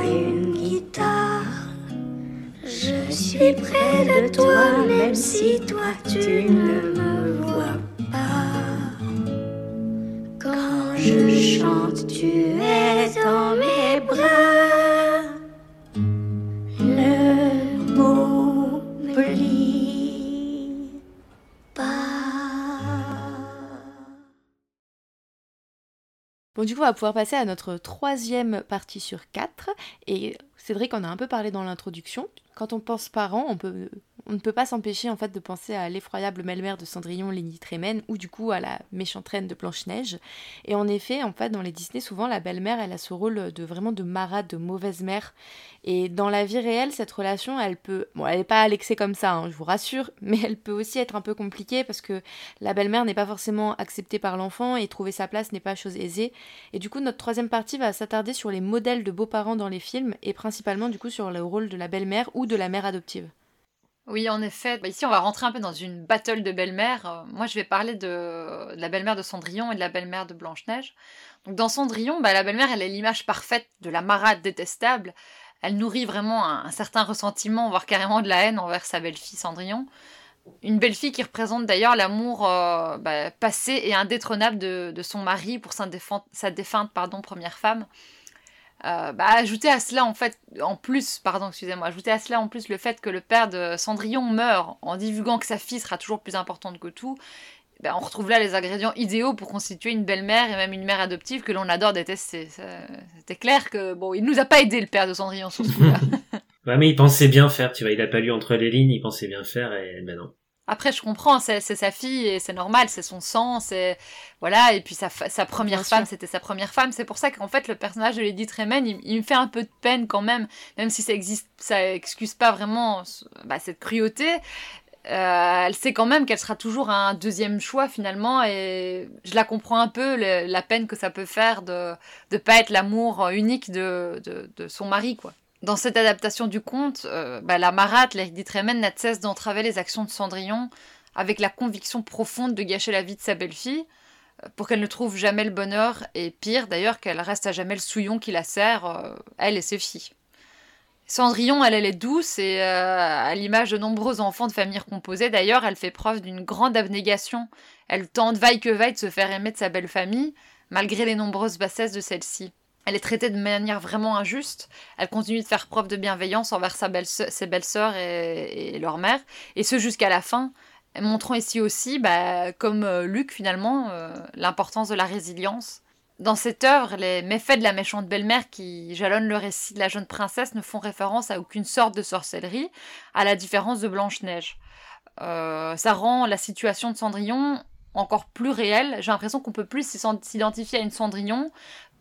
B: Je suis près de toi, même si toi tu ne me vois pas. Quand je chante, tu es dans mes bras. Ne m'oublie pas.
I: Bon, du coup, on va pouvoir passer à notre troisième partie sur quatre. Et Cédric en a un peu parlé dans l'introduction. Quand on pense parents, on peut on ne peut pas s'empêcher en fait de penser à l'effroyable belle-mère de Cendrillon, Lénie Trémène, ou du coup à la méchante reine de Blanche-Neige. Et en effet, en fait, dans les Disney, souvent la belle-mère, elle a ce rôle de vraiment de marade, de mauvaise mère. Et dans la vie réelle, cette relation, elle peut, bon, elle n'est pas à comme ça, hein, je vous rassure, mais elle peut aussi être un peu compliquée parce que la belle-mère n'est pas forcément acceptée par l'enfant et trouver sa place n'est pas chose aisée. Et du coup, notre troisième partie va s'attarder sur les modèles de beaux-parents dans les films et principalement du coup sur le rôle de la belle-mère ou de la mère adoptive.
J: Oui, en effet. Bah, ici, on va rentrer un peu dans une battle de belle-mère. Euh, moi, je vais parler de, la belle-mère de Cendrillon et de la belle-mère de Blanche-Neige. Donc, dans Cendrillon, bah, la belle-mère, elle est l'image parfaite de la marade détestable. Elle nourrit vraiment un, certain ressentiment, voire carrément de la haine envers sa belle-fille Cendrillon. Une belle-fille qui représente d'ailleurs l'amour euh, bah, passé et indétrônable de, son mari pour sa, défunte première femme. Euh, bah, ajouter à cela en fait, en plus, pardon, excusez-moi, ajouter à cela en plus le fait que le père de Cendrillon meurt en divulguant que sa fille sera toujours plus importante que tout, bah, on retrouve là les ingrédients idéaux pour constituer une belle-mère et même une mère adoptive que l'on adore détester. C'était clair que bon, il nous a pas aidé le père de Cendrillon sur ce coup-là.
H: ouais, mais il pensait bien faire, tu vois, il a pas lu entre les lignes, il pensait bien faire et ben non.
J: Après, je comprends, c'est sa fille et c'est normal, c'est son sang, c'est voilà. Et puis sa, sa première femme, c'était sa première femme. C'est pour ça qu'en fait, le personnage de Lady Tremaine, il, me fait un peu de peine quand même, même si ça existe, ça excuse pas vraiment bah, cette cruauté. Euh, elle sait quand même qu'elle sera toujours un deuxième choix finalement, et je la comprends un peu la peine que ça peut faire de ne pas être l'amour unique de, de, de son mari, quoi. Dans cette adaptation du conte, euh, bah, la marate, Lady Tremaine, n'a de cesse d'entraver les actions de Cendrillon avec la conviction profonde de gâcher la vie de sa belle-fille euh, pour qu'elle ne trouve jamais le bonheur et pire d'ailleurs qu'elle reste à jamais le souillon qui la sert, euh, elle et ses filles. Cendrillon, elle, elle est douce et à l'image de nombreux enfants de familles composées, d'ailleurs, elle fait preuve d'une grande abnégation. Elle tente vaille que vaille de se faire aimer de sa belle famille, malgré les nombreuses bassesses de celle-ci. Elle est traitée de manière vraiment injuste. Elle continue de faire preuve de bienveillance envers ses belles-sœurs et, leur mère, et ce jusqu'à la fin, montrant ici aussi, bah, comme euh, Luc finalement, euh, l'importance de la résilience. Dans cette œuvre, les méfaits de la méchante belle-mère qui jalonnent le récit de la jeune princesse ne font référence à aucune sorte de sorcellerie, à la différence de Blanche-Neige. Euh, ça rend la situation de Cendrillon encore plus réelle. J'ai l'impression qu'on peut plus s'identifier à une Cendrillon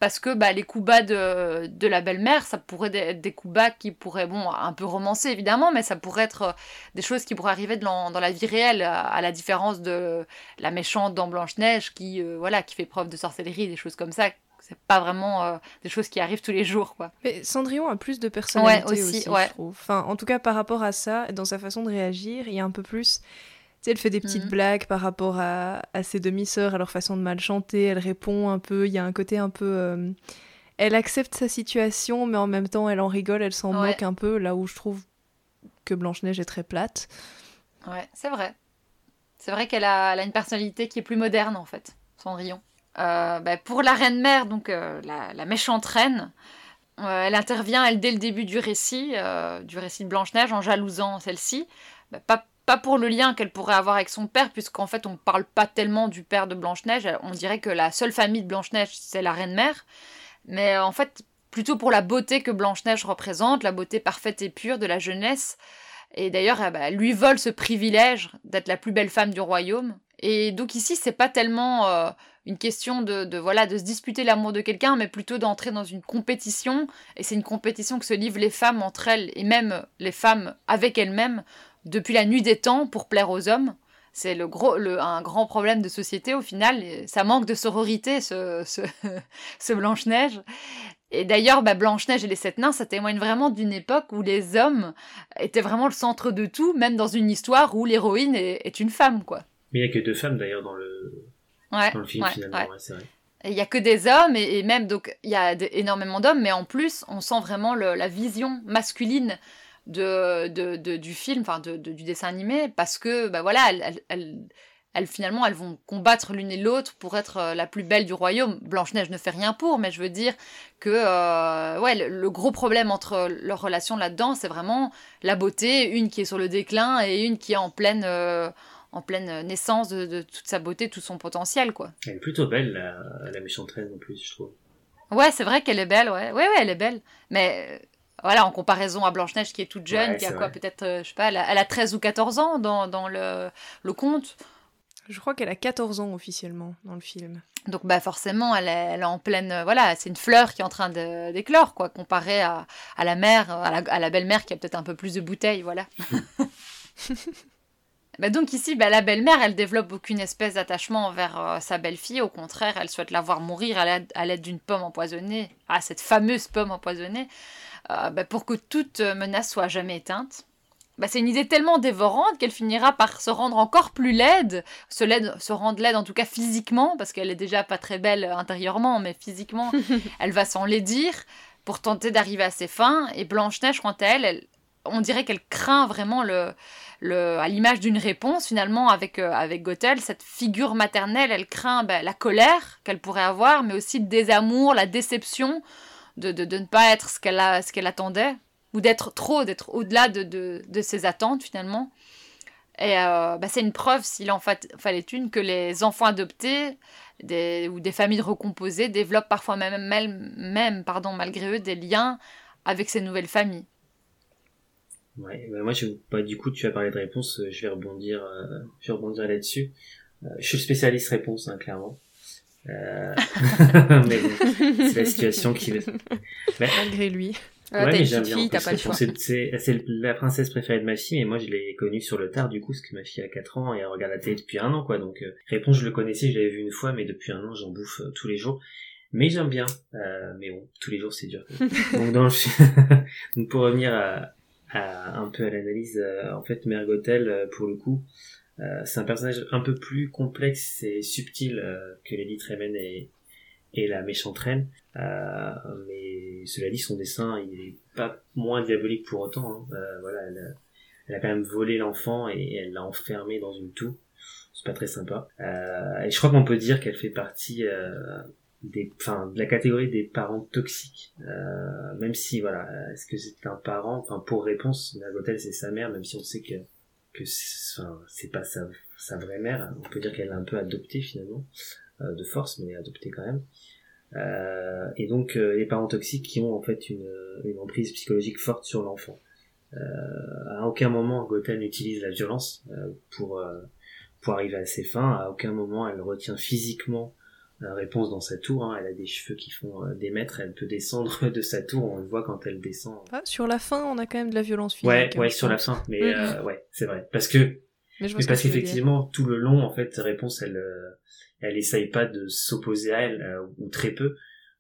J: parce que bah, les coups bas de, de la belle-mère, ça pourrait être des coups bas qui pourraient, bon, un peu romancer évidemment, mais ça pourrait être euh, des choses qui pourraient arriver dans, dans la vie réelle, à, la différence de la méchante dans Blanche-Neige qui, euh, voilà, qui fait preuve de sorcellerie, des choses comme ça. C'est pas vraiment euh, des choses qui arrivent tous les jours, quoi.
K: Mais Cendrillon a plus de personnalité
J: ouais,
K: aussi,
J: ouais.
K: je trouve. Enfin, en tout cas, par rapport à ça, dans sa façon de réagir, il y a un peu plus sais, elle fait des petites
J: Mhm.
K: blagues par rapport à, à ses demi-sœurs, à leur façon de mal chanter, elle répond un peu, il y a un côté un peu... euh, Elle accepte sa situation, mais en même temps, elle en rigole, elle s'en
J: Ouais.
K: moque un peu, là où je trouve que Blanche-Neige est très plate.
J: Ouais, c'est vrai. C'est vrai qu'elle a, elle a une personnalité qui est plus moderne, en fait, Cendrillon. Euh, bah, pour la reine-mère, donc euh, la, la méchante reine, euh, elle intervient, elle, dès le début du récit, euh, du récit de Blanche-Neige, en jalousant celle-ci. Bah, pas, pas pour le lien qu'elle pourrait avoir avec son père, puisqu'en fait, on parle pas tellement du père de Blanche-Neige. On dirait que la seule famille de Blanche-Neige, c'est la reine-mère. Mais euh, en fait, plutôt pour la beauté que Blanche-Neige représente, la beauté parfaite et pure de la jeunesse. Et d'ailleurs, eh ben, elle lui vole ce privilège d'être la plus belle femme du royaume. Et donc ici, c'est pas tellement euh, une question de, de, voilà de se disputer l'amour de quelqu'un, mais plutôt d'entrer dans une compétition. Et c'est une compétition que se livrent les femmes entre elles et même les femmes avec elles-mêmes depuis la nuit des temps pour plaire aux hommes. C'est le gros, le, un grand problème de société au final. Ça manque de sororité, ce, ce, ce Blanche-Neige. Et d'ailleurs, bah, Blanche-Neige et les Sept Nains, ça témoigne vraiment d'une époque où les hommes étaient vraiment le centre de tout, même dans une histoire où l'héroïne est, est une femme, quoi.
H: Mais il y a que deux femmes d'ailleurs dans le,
J: Ouais,
H: dans le film
J: ouais,
H: finalement,
J: ouais.
H: c'est vrai.
J: Il y a que des hommes et, et même donc il y a énormément d'hommes, mais en plus on sent vraiment le- la vision masculine de, de, de- du film, enfin de, de- du dessin animé, parce que bah voilà, elles, elles- finalement elles vont combattre l'une et l'autre pour être euh, la plus belle du royaume. Blanche Neige ne fait rien pour, mais je veux dire que euh, ouais le, le gros problème entre leurs relations là-dedans, c'est vraiment la beauté, une qui est sur le déclin et une qui est en pleine euh, en pleine naissance de, de toute sa beauté, tout son potentiel quoi.
H: Elle est plutôt belle, la, la méchante reine en plus, je trouve.
J: Ouais, c'est vrai qu'elle est belle, ouais. Ouais, ouais, elle est belle. Mais voilà, en comparaison à Blanche-Neige qui est toute jeune,
H: Ouais,
J: qui a quoi, peut-être, euh, je sais pas, elle a, elle a 13 ou 14 ans dans, dans le, le conte.
K: Je crois qu'elle a 14 ans officiellement dans le film.
J: Donc, bah, forcément, elle est, elle est en pleine. euh, voilà, c'est une fleur qui est en train de- d'éclore, quoi, comparée à, à la mère, à la, à la belle-mère qui a peut-être un peu plus de bouteilles, voilà. Bah donc ici, bah, la belle-mère, elle développe aucune espèce d'attachement envers euh, sa belle-fille. Au contraire, elle souhaite la voir mourir à l'aide, à l'aide d'une pomme empoisonnée. Ah, cette fameuse pomme empoisonnée. Euh, bah, pour que toute menace soit jamais éteinte. Bah, c'est une idée tellement dévorante qu'elle finira par se rendre encore plus laide, se, laide, se rendre laide en tout cas physiquement, parce qu'elle est déjà pas très belle intérieurement, mais physiquement, elle va s'enlaidir pour tenter d'arriver à ses fins. Et Blanche-Neige, quant à elle, elle- on dirait qu'elle craint vraiment le, le, à l'image d'une réponse finalement avec, euh, avec Gothel, cette figure maternelle, elle craint bah, la colère qu'elle pourrait avoir, mais aussi le désamour, la déception de, ne pas être ce qu'elle qu'elle attendait, ou d'être trop, d'être au-delà de, de, ses attentes finalement. Et euh, bah, c'est une preuve, s'il en fa- fallait une, que les enfants adoptés ou des familles recomposées développent parfois même, même, même pardon, malgré eux des liens avec ces nouvelles familles.
H: Ouais, bah moi, je, bah, du coup, tu as parlé de réponse, euh, je vais rebondir, euh, je vais rebondir là-dessus. Je suis spécialiste réponse, hein, clairement. Euh... mais bon, c'est la situation qui. Mais...
K: Malgré lui.
I: Euh,
H: ouais, mais j'aime bien.
I: fille,
H: en
I: t'as
H: plus,
I: pas le
H: réponse.
I: choix.
H: C'est la princesse préférée de ma fille, mais moi, je l'ai connue sur le tard, du coup, parce que ma fille a 4 ans et elle regarde la télé depuis un an, quoi. Donc, euh, réponse, je le connaissais, je l'avais vu une fois, mais depuis un an, j'en bouffe euh, tous les jours. Mais j'aime bien. Euh, mais bon, tous les jours, c'est dur. Donc, dans le... Donc, pour revenir à, à- un peu à l'analyse, euh, en fait, euh, pour le coup, euh, c'est un personnage un peu plus complexe et subtil euh, que Lady Tremaine et, et la méchante reine. Euh, mais cela dit, son dessin, il est pas moins diabolique pour autant. hein. Euh, voilà, elle a, elle a quand même volé l'enfant et elle l'a enfermé dans une toux. C'est pas très sympa. Euh, et je crois qu'on peut dire qu'elle fait partie des, enfin, de la catégorie des parents toxiques. Même si, voilà, est-ce que c'est un parent? Enfin, pour réponse, Nagotel c'est sa mère, même si on sait que que c'est enfin, pas sa, sa vraie mère. On peut dire qu'elle l'a un peu adopté finalement, euh, de force, mais adoptée quand même. Euh, et donc euh, les parents toxiques qui ont en fait une, une emprise psychologique forte sur l'enfant. Euh, à aucun moment Gothel n'utilise la violence euh, pour euh, pour arriver à ses fins. À aucun moment elle retient physiquement réponse dans sa tour. Hein. Elle a des cheveux qui font des mètres. Elle peut descendre de sa tour. On le voit quand elle descend.
K: Ah, sur la fin, on a quand même de la violence physique.
H: Ouais, ouais, sur la fin. Mais
K: Mhm.
H: euh, ouais, c'est vrai. Parce que
K: Mais je
H: parce qu'effectivement, tout le long, en fait, réponse, elle, euh, elle essaye pas de s'opposer à elle, euh, ou très peu.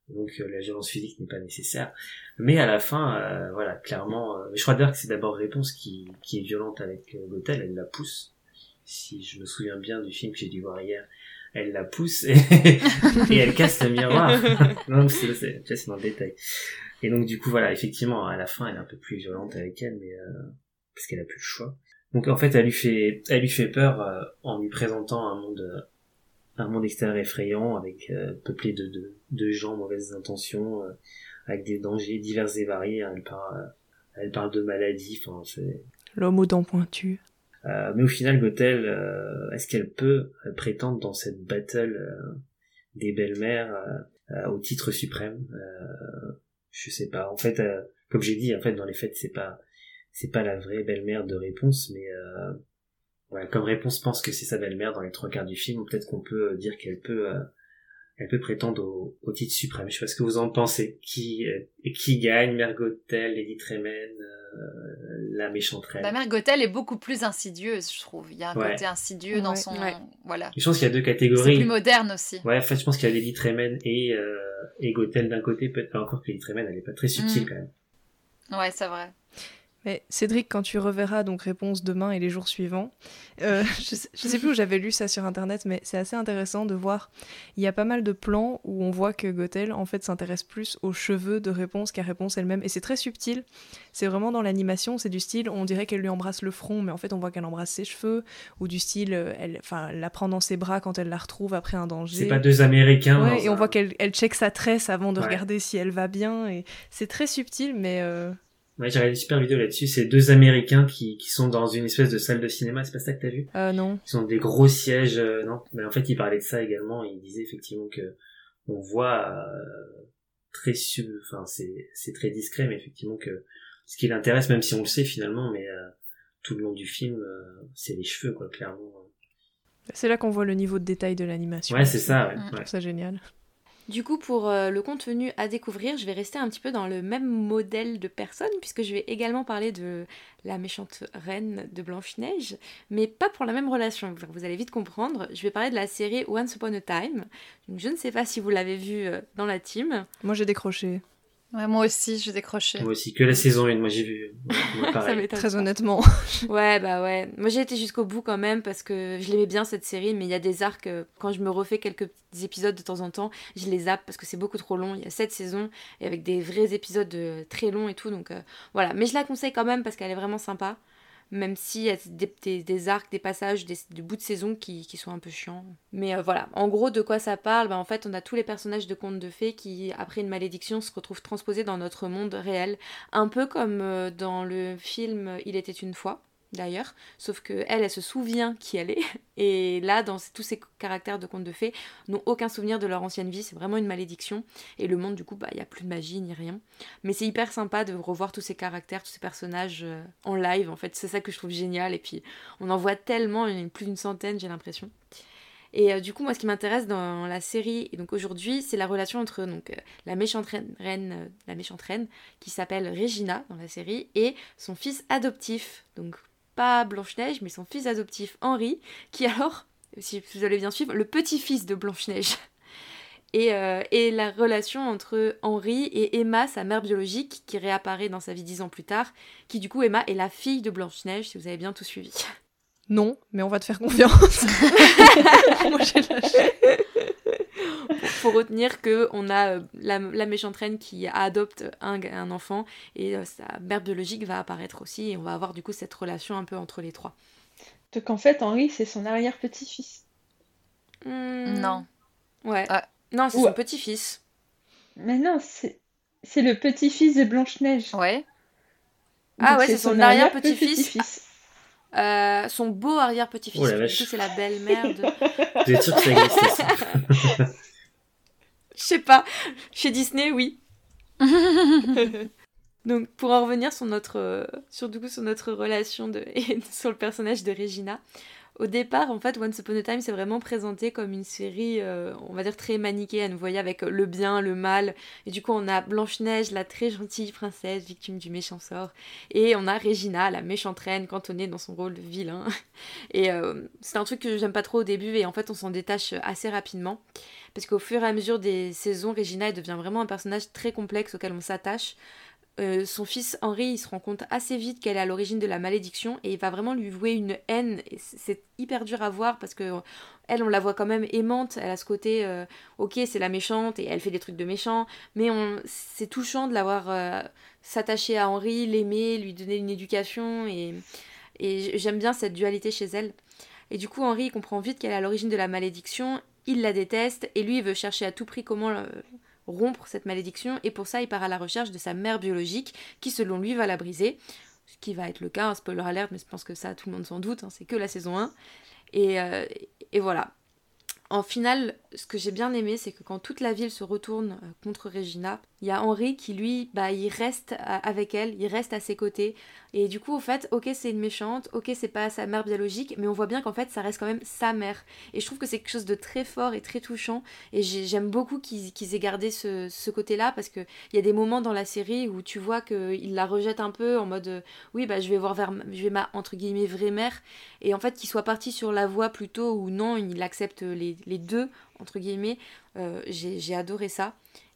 H: Donc euh, la violence physique n'est pas nécessaire. Mais à la fin, euh, voilà, clairement, euh, je crois d'ailleurs que c'est d'abord réponse qui, qui est violente avec euh, Gothel, elle la pousse. Si je me souviens bien du film que j'ai dû voir hier, elle la pousse et, et elle casse le miroir. non, c'est, dans le détail. Et donc du coup, voilà, effectivement, à la fin, elle est un peu plus violente avec elle, mais euh, parce qu'elle a plus le choix. Donc en fait, elle lui fait, elle lui fait peur euh, en lui présentant un monde, euh, un monde extérieur effrayant, avec euh, peuplé de, de, de gens mauvaises intentions, euh, avec des dangers divers et variés. Elle parle, euh, elle parle de maladies. Enfin, c'est.
K: L'homme aux dents pointues.
H: Euh, mais au final, Gothel, euh, est-ce qu'elle peut euh, prétendre dans cette battle euh, des belles-mères au titre suprême Je sais pas. En fait, comme j'ai dit, en fait, dans les faits, c'est pas c'est pas la vraie belle-mère de réponse, mais voilà, comme réponse pense que c'est sa belle-mère dans les trois quarts du film. Peut-être qu'on peut dire qu'elle peut elle peut prétendre au, au titre suprême. Je sais pas ce que vous en pensez. Qui euh, qui gagne? Mère Gothel, Lady Tremaine, euh, la méchante reine
J: La mère Gothel est beaucoup plus insidieuse, je trouve. Il y a un
H: Ouais.
J: côté insidieux dans son.
I: Ouais.
J: Voilà.
H: Je pense qu'il y a deux
J: C'est
H: catégories.
J: plus moderne aussi.
H: Ouais, en fait, je pense qu'il y a Lady Tremaine et, euh, et Gothel d'un côté, peut-être pas encore que Lady Tremaine, elle est pas très subtile
J: Mm.
H: quand même.
J: Ouais, c'est vrai.
K: Mais Cédric, quand tu reverras donc réponse demain et les jours suivants, euh, je, sais, je sais plus où j'avais lu ça sur internet, mais c'est assez intéressant de voir. Il y a pas mal de plans où on voit que Gothel en fait s'intéresse plus aux cheveux de réponse qu'à réponse elle-même, et c'est très subtil. C'est vraiment dans l'animation, c'est du style, on dirait qu'elle lui embrasse le front, mais en fait on voit qu'elle embrasse ses cheveux, ou du style, euh, elle, enfin, elle la prend dans ses bras quand elle la retrouve après un danger.
H: C'est pas deux Américains.
K: Ouais,
H: dans
K: et on voit qu'elle elle check sa tresse avant de
H: Ouais.
K: regarder si elle va bien, et c'est très subtil, mais. euh,
H: Ouais, j'ai regardé une super vidéo là-dessus. C'est deux Américains qui, qui sont dans une espèce de salle de cinéma. C'est pas ça que t'as vu?
K: Euh, non.
H: Ils ont des gros sièges. euh, non, mais en fait, ils parlaient de ça également. Ils disaient effectivement que on voit euh, très sub. Enfin, c'est c'est très discret, mais effectivement que ce qui l'intéresse, même si on le sait finalement, mais euh, tout le long du film, euh, c'est les cheveux, quoi, clairement.
K: C'est là qu'on voit le niveau de détail de l'animation.
H: Ouais, c'est ça. Ouais,
J: Mm.
K: Je
H: ouais.
K: trouve ça génial.
I: Du coup, pour euh, le contenu à découvrir, je vais rester un petit peu dans le même modèle de personne, puisque je vais également parler de la méchante reine de Blanche-Neige, mais pas pour la même relation, vous- allez vite comprendre. Je vais parler de la série Once Upon a Time. Je ne sais pas si vous l'avez vue euh, dans la team.
K: Moi j'ai décroché.
J: Ouais, moi aussi, j'ai décroché.
H: Moi aussi, que la saison 1, moi j'ai vu. Moi,
I: Ça
H: pareil.
K: Très honnêtement.
I: Ouais, bah ouais. Moi j'ai été jusqu'au bout quand même parce que je l'aimais bien cette série, mais il y a des arcs, euh, quand je me refais quelques petits épisodes de temps en temps, je les zappe parce que c'est beaucoup trop long. Il y a sept saisons et avec des vrais épisodes euh, très longs et tout, donc euh, voilà. Mais je la conseille quand même parce qu'elle est vraiment sympa, même s'il y a des, arcs, des passages, des, bouts de saison qui, qui sont un peu chiants. Mais euh, voilà, en gros, de quoi ça parle? Bah, En fait, on a tous les personnages de contes de fées qui, après une malédiction, se retrouvent transposés dans notre monde réel. Un peu comme euh, dans le film Il était une fois d'ailleurs, sauf que elle, se souvient qui elle est, et là, dans tous ces caractères de contes de fées, n'ont aucun souvenir de leur ancienne vie, c'est vraiment une malédiction, et le monde, du coup, bah, il n'y a plus de magie ni rien. Mais c'est hyper sympa de revoir tous ces caractères, tous ces personnages euh, en live, en fait, c'est ça que je trouve génial, et puis on en voit tellement, il y en a plus d'une centaine, j'ai l'impression. Et euh, du coup, moi, ce qui m'intéresse dans la série, et donc aujourd'hui, c'est la relation entre euh, la méchante reine, la méchante reine, qui s'appelle Regina dans la série, et son fils adoptif, donc Blanche-Neige, mais son fils adoptif Henri, qui alors, si vous allez bien suivre, le petit-fils de Blanche-Neige. Et, euh, et la relation entre Henri et Emma, sa mère biologique, qui réapparaît dans sa vie dix ans plus tard, qui du coup, Emma est la fille de Blanche-Neige, si vous avez bien tout suivi.
K: Non, mais on va te faire confiance.
I: faut retenir que on a euh, la, la méchante reine qui adopte un, un enfant et euh, sa mère biologique va apparaître aussi et on va avoir du coup cette relation un peu entre les trois.
L: Donc en fait, Henri, c'est son arrière-petit-fils.
I: Hmm,
J: Non.
I: Ouais.
J: Ah.
I: Non, c'est son petit-fils.
L: Mais non, c'est c'est le petit-fils de Blanche-Neige.
J: Ouais.
I: Ah ouais, c'est son arrière-petit-fils. Euh, son beau arrière-petit-fils.
H: Oh
I: c'est la belle-mère de.
H: Sûr que ça existe ça
I: Je sais pas. Chez Disney, oui. Donc, pour en revenir sur notre, sur, du coup, sur notre relation de, et sur le personnage de Regina, au départ, en fait, Once Upon a Time, c'est vraiment présenté comme une série, euh, on va dire, très manichéenne, vous voyez, avec le bien, le mal. Et du coup, on a Blanche-Neige, la très gentille princesse, victime du méchant sort. Et on a Regina, la méchante reine, cantonnée dans son rôle de vilain. Et euh, c'est un truc que j'aime pas trop au début, et en fait, on s'en détache assez rapidement. Parce qu'au fur et à mesure des saisons, Regina, devient vraiment un personnage très complexe auquel on s'attache. Euh, son fils Henri, il se rend compte assez vite qu'elle est à l'origine de la malédiction et il va vraiment lui vouer une haine. C'est hyper dur à voir parce que elle, on la voit quand même aimante. Elle a ce côté, euh, ok, c'est la méchante et elle fait des trucs de méchant, mais c'est touchant de l'avoir euh, s'attacher à Henri, l'aimer, lui donner une éducation et, et j'aime bien cette dualité chez elle. Et du coup, Henri comprend vite qu'elle est à l'origine de la malédiction. Il la déteste et lui il veut chercher à tout prix comment rompre cette malédiction et pour ça il part à la recherche de sa mère biologique qui selon lui va la briser. Ce qui va être le cas, un spoiler alert, mais je pense que ça tout le monde s'en doute, hein, c'est que la saison 1. Et, euh, et voilà. En final, ce que j'ai bien aimé, c'est que quand toute la ville se retourne euh, contre Regina, il y a Henri qui lui, bah, il reste avec elle, il reste à ses côtés. Et du coup, au fait, ok, c'est une méchante, ok, c'est pas sa mère biologique, mais on voit bien qu'en fait, ça reste quand même sa mère. Et je trouve que c'est quelque chose de très fort et très touchant. Et j'aime beaucoup qu'ils aient gardé ce, côté-là parce qu'il y a des moments dans la série où tu vois qu'il la rejette un peu en mode, euh, oui, bah, je vais voir vers, je vais ma, entre guillemets, vraie mère. Et en fait, qu'il soit parti sur la voie plutôt ou non, il accepte les deux, entre guillemets. Euh, j'ai adoré ça.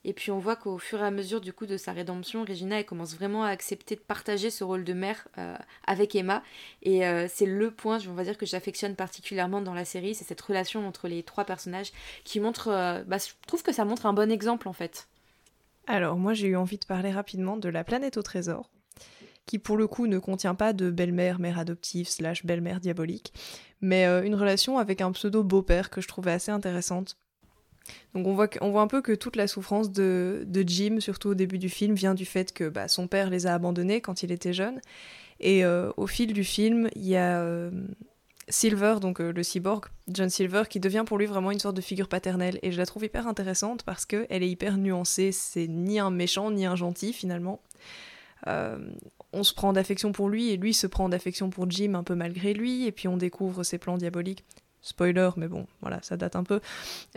I: Et puis on voit qu'au fur et à mesure du coup de sa rédemption, Regina commence vraiment à accepter de partager ce rôle de mère euh, avec Emma. Et euh, c'est le point, on va dire, que j'affectionne particulièrement dans la série, c'est cette relation entre les trois personnages qui montre, bah, je trouve que ça montre un bon exemple en fait.
K: Alors moi j'ai eu envie de parler rapidement de La planète au trésor, qui pour le coup ne contient pas de belle-mère, mère adoptive, slash belle-mère diabolique, mais une relation avec un pseudo beau-père que je trouvais assez intéressante donc on voit, voit un peu que toute la souffrance de, Jim, surtout au début du film, vient du fait que bah, son père les a abandonnés quand il était jeune. Et euh, au fil du film, il y a euh, Silver, donc euh, le cyborg, John Silver, qui devient pour lui vraiment une sorte de figure paternelle. Et je la trouve hyper intéressante parce qu'elle est hyper nuancée. C'est ni un méchant ni un gentil finalement. On se prend d'affection pour lui et lui se prend d'affection pour Jim un peu malgré lui. Et puis on découvre ses plans diaboliques Spoiler, mais bon, voilà, ça date un peu.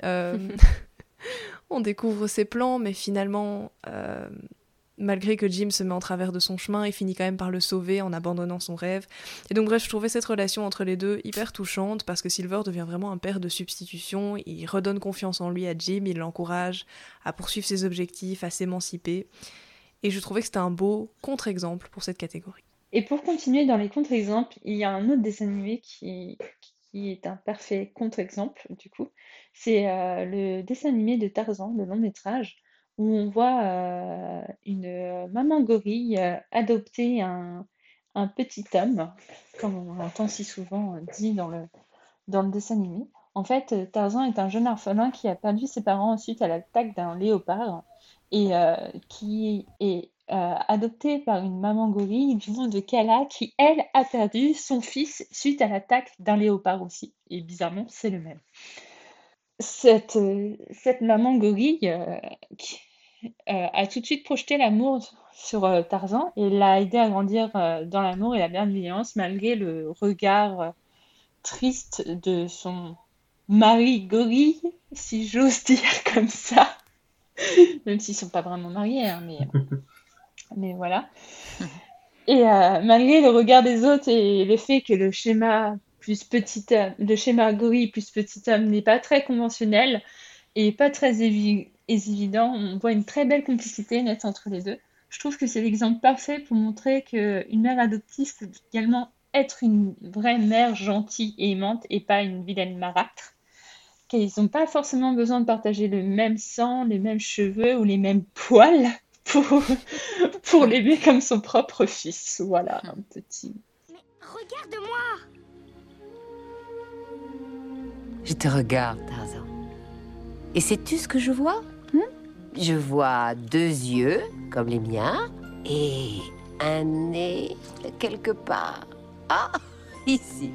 K: Euh, on découvre ses plans, mais finalement, euh, malgré que Jim se met en travers de son chemin, il finit quand même par le sauver en abandonnant son rêve. Et donc bref, je trouvais cette relation entre les deux hyper touchante parce que Silver devient vraiment un père de substitution, il redonne confiance en lui à Jim, il l'encourage à poursuivre ses objectifs, à s'émanciper. Et je trouvais que c'était un beau contre-exemple pour cette catégorie.
L: Et pour continuer dans les contre-exemples, il y a un autre dessin animé qui, qui est un parfait contre-exemple, du coup. C'est euh, le dessin animé de Tarzan, le long métrage, où on voit euh, une euh, maman gorille adopter un, petit homme, comme on l'entend si souvent dit dans le, dans le dessin animé. En fait, Tarzan est un jeune orphelin qui a perdu ses parents suite à l'attaque d'un léopard et qui est euh, adopté par une maman gorille du nom de Kala qui, elle, a perdu son fils suite à l'attaque d'un léopard aussi. Et bizarrement, c'est le même. Cette, euh, cette maman gorille euh, a tout de suite projeté l'amour sur Tarzan et l'a aidé à grandir dans l'amour et la bienveillance malgré le regard triste de son mari gorille, si j'ose dire comme ça. Même s'ils sont pas vraiment mariés, hein, mais mais voilà. Et euh, malgré le regard des autres et le fait que le schéma plus petit homme, le schéma gorille plus petit homme n'est pas très conventionnel et pas très évident, on voit une très belle complicité nette entre les deux. Je trouve que c'est l'exemple parfait pour montrer qu'une mère adoptive peut également être une vraie mère gentille et aimante et pas une vilaine marâtre. Qu'ils n'ont pas forcément besoin de partager le même sang, les mêmes cheveux ou les mêmes poils pour, pour l'aimer comme son propre fils. Voilà, un petit.
B: Mais regarde-moi
N: Je te regarde, Tarzan. Et sais-tu ce que je vois? Hmm? Je vois deux yeux, comme les miens, et un nez quelque part. Ah, ici.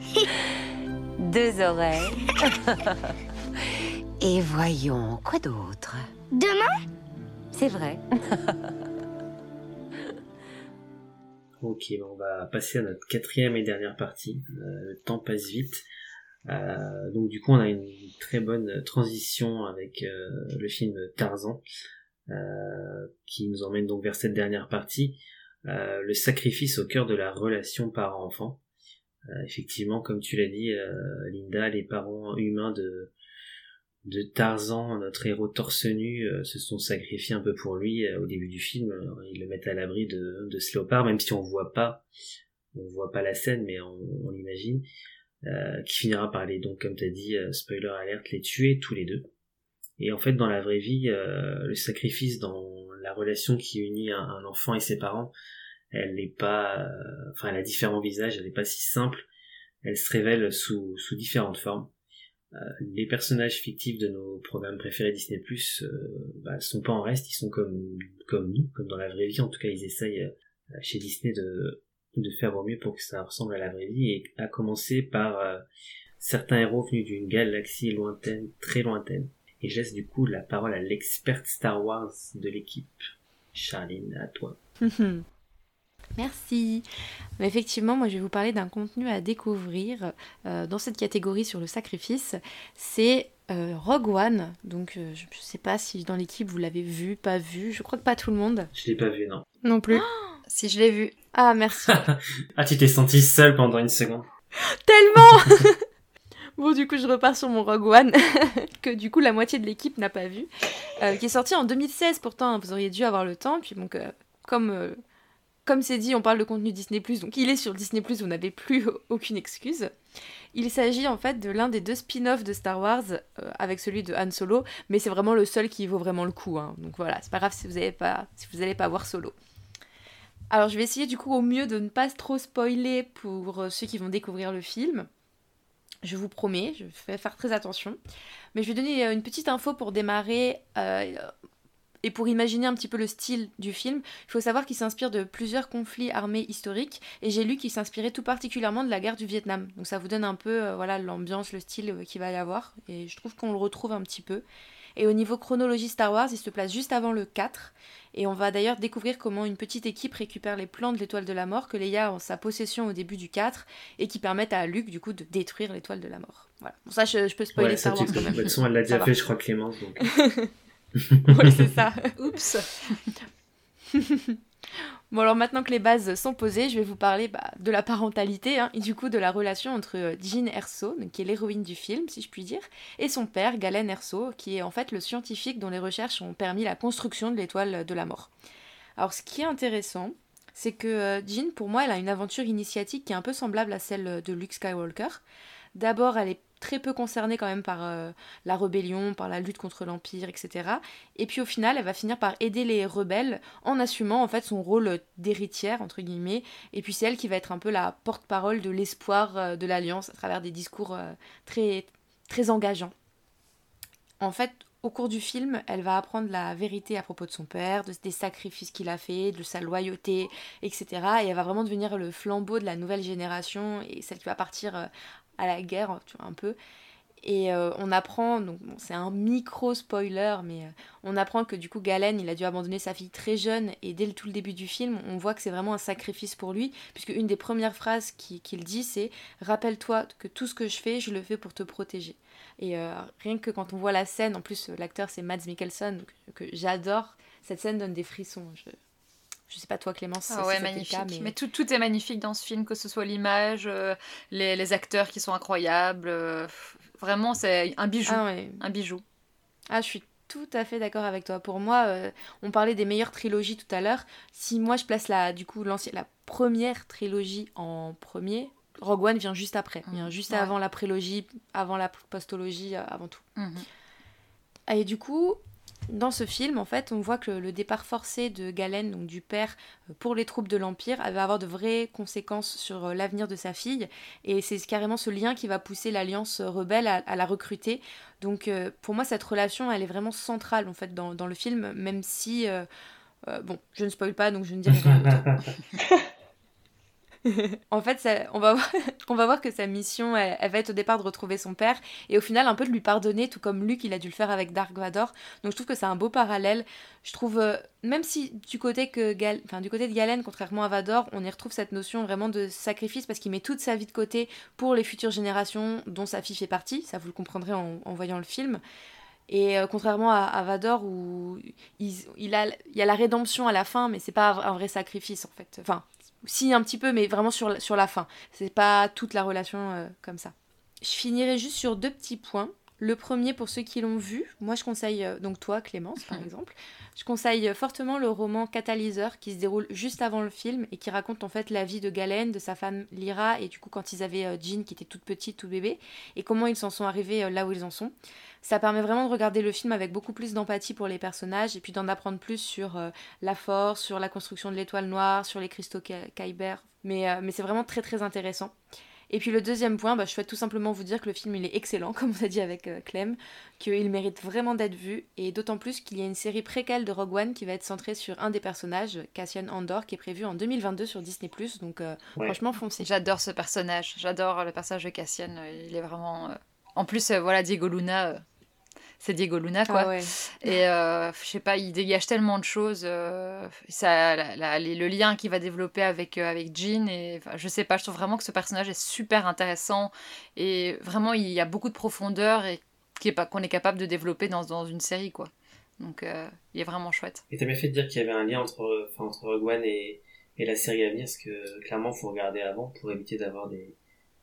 N: deux oreilles. Et voyons, quoi d'autre?
O: Demain?
N: C'est vrai.
H: Ok, bon, on va passer à notre quatrième et dernière partie. Euh, le temps passe vite. Euh, donc du coup, on a une très bonne transition avec euh, le film Tarzan, euh, qui nous emmène donc vers cette dernière partie, euh, le sacrifice au cœur de la relation parent-enfant. effectivement, comme tu l'as dit, Linda, les parents humains de de Tarzan, notre héros torse nu, se sont sacrifiés un peu pour lui au début du film. Ils le mettent à l'abri de, de ce léopard, même si on voit pas, on voit pas la scène, mais on, on l'imagine. Euh, qui finira par les, donc comme tu as dit, euh, spoiler alerte, les tuer tous les deux. Et en fait, dans la vraie vie, euh, le sacrifice dans la relation qui unit un, enfant et ses parents, elle n'est pas, enfin, elle a différents visages, elle n'est pas si simple. Elle se révèle sous, sous différentes formes. Les personnages fictifs de nos programmes préférés Disney Plus bah, sont pas en reste, ils sont comme comme nous, comme dans la vraie vie. En tout cas, ils essayent chez Disney de de faire au mieux pour que ça ressemble à la vraie vie, et à commencer par euh, certains héros venus d'une galaxie lointaine, très lointaine. Et je laisse du coup la parole à l'experte Star Wars de l'équipe. Charline, à toi.
I: Merci. Effectivement, moi je vais vous parler d'un contenu à découvrir euh, dans cette catégorie sur le sacrifice. C'est euh, Rogue One. Donc je ne sais pas si dans l'équipe vous l'avez vu, pas vu. Je crois que pas tout le monde.
H: Je l'ai pas vu, non.
K: Non plus.
J: si je l'ai vu.
I: Ah, merci.
H: ah, tu t'es senti seule pendant une seconde.
I: Tellement Bon, du coup, je repars sur mon Rogue One, que du coup, la moitié de l'équipe n'a pas vu, euh, qui est sorti en 2016, pourtant, hein, vous auriez dû avoir le temps. Puis, donc, euh, comme euh, comme c'est dit, on parle de contenu Disney+, donc il est sur Disney+, vous n'avez plus aucune excuse. Il s'agit en fait de l'un des deux spin-offs de Star Wars, avec celui de Han Solo, mais c'est vraiment le seul qui vaut vraiment le coup. Hein. Donc voilà, c'est pas grave si vous n'allez pas, pas voir Solo. Alors je vais essayer du coup au mieux de ne pas trop spoiler pour euh, ceux qui vont découvrir le film. Je vous promets, je vais faire très attention. Mais je vais donner euh, une petite info pour démarrer euh, et pour imaginer un petit peu le style du film. Il faut savoir qu'il s'inspire de plusieurs conflits armés historiques et j'ai lu qu'il s'inspirait tout particulièrement de la guerre du Vietnam. Donc ça vous donne un peu voilà l'ambiance, le style qu'il va y avoir et je trouve qu'on le retrouve un petit peu. Et au niveau chronologie Star Wars, il se place juste avant le 4. Et on va d'ailleurs découvrir comment une petite équipe récupère les plans de l'étoile de la mort que Leia a en sa possession au début du 4 et qui permettent à Luke du coup de détruire l'étoile de la mort. Voilà. Bon, ça, je, peux spoiler Star Wars quand même.
H: De toute façon, elle l'a déjà fait, je crois, Clémence. Donc...
I: oui, c'est ça.
J: Oups.
I: Bon alors maintenant que les bases sont posées, je vais vous parler bah, de la parentalité hein, et du coup de la relation entre euh, Jean Erso, qui est l'héroïne du film si je puis dire, et son père Galen Erso, qui est en fait le scientifique dont les recherches ont permis la construction de l'étoile de la mort. Alors ce qui est intéressant, c'est que euh, Jean pour moi elle a une aventure initiatique qui est un peu semblable à celle de Luke Skywalker. D'abord elle est très peu concernée quand même par euh, la rébellion, par la lutte contre l'Empire, etc. Et puis au final, elle va finir par aider les rebelles en assumant en fait son rôle d'héritière, entre guillemets. Et puis c'est elle qui va être un peu la porte-parole de l'espoir euh, de l'Alliance à travers des discours euh, très, très engageants. En fait, au cours du film, elle va apprendre la vérité à propos de son père, de, des sacrifices qu'il a fait, de sa loyauté, etc. Et elle va vraiment devenir le flambeau de la nouvelle génération et celle qui va partir à la guerre, tu vois, un peu. Et euh, on apprend, donc c'est un micro spoiler, mais euh, on apprend que du coup Galen, il a dû abandonner sa fille très jeune, et dès tout le début du film, on voit que c'est vraiment un sacrifice pour lui, puisque une des premières phrases qu'il dit, c'est Rappelle-toi que tout ce que je fais, je le fais pour te protéger. Et euh, rien que quand on voit la scène, en plus l'acteur c'est Mads Mikkelsen, que, j'adore, cette scène donne des frissons. Je sais pas toi Clémence.
J: Ah ouais, magnifique. mais... tout, tout, est magnifique dans ce film, que ce soit l'image, euh, les, les, acteurs qui sont incroyables. Euh, vraiment, c'est un bijou.
I: Ah
J: Un bijou.
I: Ah, je suis tout à fait d'accord avec toi. Pour moi, euh, on parlait des meilleures trilogies tout à l'heure. Si moi je place la, du coup, la première trilogie en premier, Rogue One vient juste après. Vient mmh. juste avant la prélogie, avant la postologie, avant tout. Mmh. Et du coup, dans ce film, en fait, on voit que le départ forcé de Galen, donc du père, euh, pour les troupes de l'Empire, va avoir de vraies conséquences sur euh, l'avenir de sa fille. Et c'est carrément ce lien qui va pousser l'Alliance rebelle à, la recruter. Donc euh, pour moi, cette relation, elle est vraiment centrale, en fait, dans, le film, même si... bon, je ne spoil pas, donc je ne dirai rien en fait, on, va voir, on va voir que sa mission, elle, va être au départ de retrouver son père et au final un peu de lui pardonner, tout comme Luke, il a dû le faire avec Dark Vador. Donc je trouve que c'est un beau parallèle. Je trouve, euh, même si du côté, que Gal, enfin, du côté de Galen, contrairement à Vador, on y retrouve cette notion vraiment de sacrifice parce qu'il met toute sa vie de côté pour les futures générations dont sa fille fait partie. Ça, vous le comprendrez en, voyant le film. Et euh, contrairement à, à, Vador, où il, il, a, il y a la rédemption à la fin, mais c'est pas un vrai sacrifice en fait. Enfin, si un petit peu, mais vraiment sur, sur la fin. C'est pas toute la relation euh, comme ça. Je finirai juste sur deux petits points. Le premier, pour ceux qui l'ont vu, moi je conseille, euh, donc toi Clémence par exemple, je conseille fortement le roman Catalyseur qui se déroule juste avant le film et qui raconte en fait la vie de Galen, de sa femme Lyra et du coup quand ils avaient euh, Jean qui était toute petite, tout bébé, et comment ils s'en sont arrivés euh, là où ils en sont. Ça permet vraiment de regarder le film avec beaucoup plus d'empathie pour les personnages et puis d'en apprendre plus sur la force, sur la construction de l'étoile noire, sur les cristaux Kyber. Mais, mais c'est vraiment très très intéressant. Et puis le deuxième point, bah, je souhaite tout simplement vous dire que le film il est excellent, comme on a dit avec euh, Clem, qu'il mérite vraiment d'être vu, et d'autant plus qu'il y a une série préquelle de Rogue One qui va être centrée sur un des personnages, Cassian Andor, qui est prévu en 2022 sur Disney+, donc euh, ouais. franchement foncez.
J: J'adore ce personnage, j'adore le personnage de Cassian, il est vraiment... Euh... En plus, voilà, Diego Luna c'est Diego Luna quoi.
I: Ah ouais.
J: Et euh, je sais pas, il dégage tellement de choses. Euh, ça, la, la, le lien qu'il va développer avec euh, avec Jean et je sais pas, je trouve vraiment que ce personnage est super intéressant et vraiment il y a beaucoup de profondeur et qui est pas qu'on est capable de développer dans dans une série quoi. Donc euh, il est vraiment chouette.
H: Et t'as bien fait de dire qu'il y avait un lien entre enfin entre Rogue One et et la série à venir parce que clairement faut regarder avant pour éviter d'avoir des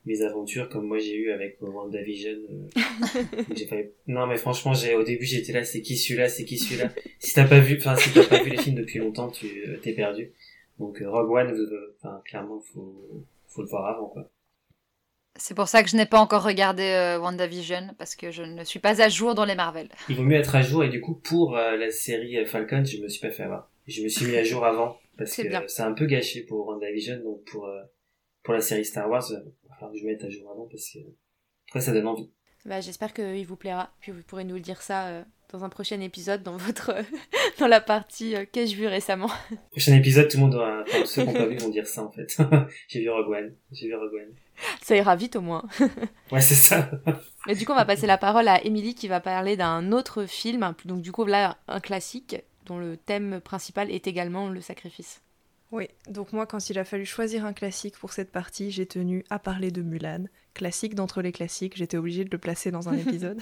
H: mes aventures comme moi j'ai eu avec WandaVision. Euh, j'ai failli... Non mais franchement j'ai au début j'étais là c'est qui celui-là c'est qui celui-là? si t'as pas vu enfin si t'as pas vu les films depuis longtemps tu euh, t'es perdu. Donc euh, Rogue One enfin clairement faut faut le voir avant quoi.
J: C'est pour ça que je n'ai pas encore regardé euh, WandaVision parce que je ne suis pas à jour dans les Marvel.
H: Il vaut mieux être à jour et du coup pour euh, la série Falcon je me suis pas fait avoir. Je me suis mis à jour avant parce que c'est un peu gâché pour WandaVision donc pour euh, pour la série Star Wars falloir que je mette à jour avant parce que après ça donne envie.
I: Bah, j'espère qu'il vous plaira. Puis vous pourrez nous le dire ça euh, dans un prochain épisode dans votre dans la partie euh, qu'ai-je vu récemment.
H: Prochain épisode, tout le monde doit, enfin, ceux qui n'ont pas vu vont dire ça en fait. j'ai vu Rogue One, j'ai vu Rogue One.
I: Ça ira vite au moins.
H: ouais, c'est ça.
I: Et du coup, on va passer la parole à Émilie qui va parler d'un autre film, donc du coup là un classique dont le thème principal est également le sacrifice.
K: Oui, donc moi quand il a fallu choisir un classique pour cette partie, j'ai tenu à parler de Mulan. Classique d'entre les classiques, j'étais obligée de le placer dans un épisode.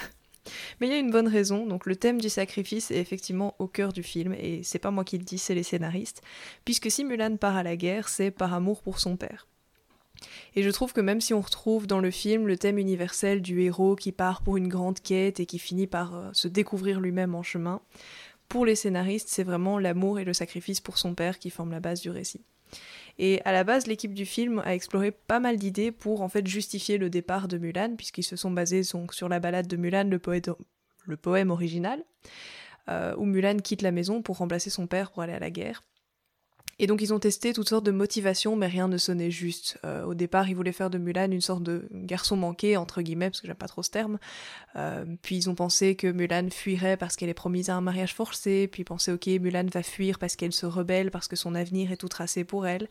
K: Mais il y a une bonne raison, donc le thème du sacrifice est effectivement au cœur du film, et c'est pas moi qui le dis, c'est les scénaristes, puisque si Mulan part à la guerre, c'est par amour pour son père. Et je trouve que même si on retrouve dans le film le thème universel du héros qui part pour une grande quête et qui finit par euh, se découvrir lui-même en chemin, pour les scénaristes, c'est vraiment l'amour et le sacrifice pour son père qui forment la base du récit. Et à la base, l'équipe du film a exploré pas mal d'idées pour en fait justifier le départ de Mulan, puisqu'ils se sont basés sur la balade de Mulan, le poème original, euh, où Mulan quitte la maison pour remplacer son père pour aller à la guerre. Et donc ils ont testé toutes sortes de motivations, mais rien ne sonnait juste. Euh, au départ, ils voulaient faire de Mulan une sorte de garçon manqué, entre guillemets, parce que j'aime pas trop ce terme. Euh, puis ils ont pensé que Mulan fuirait parce qu'elle est promise à un mariage forcé, puis pensaient, ok, Mulan va fuir parce qu'elle se rebelle, parce que son avenir est tout tracé pour elle.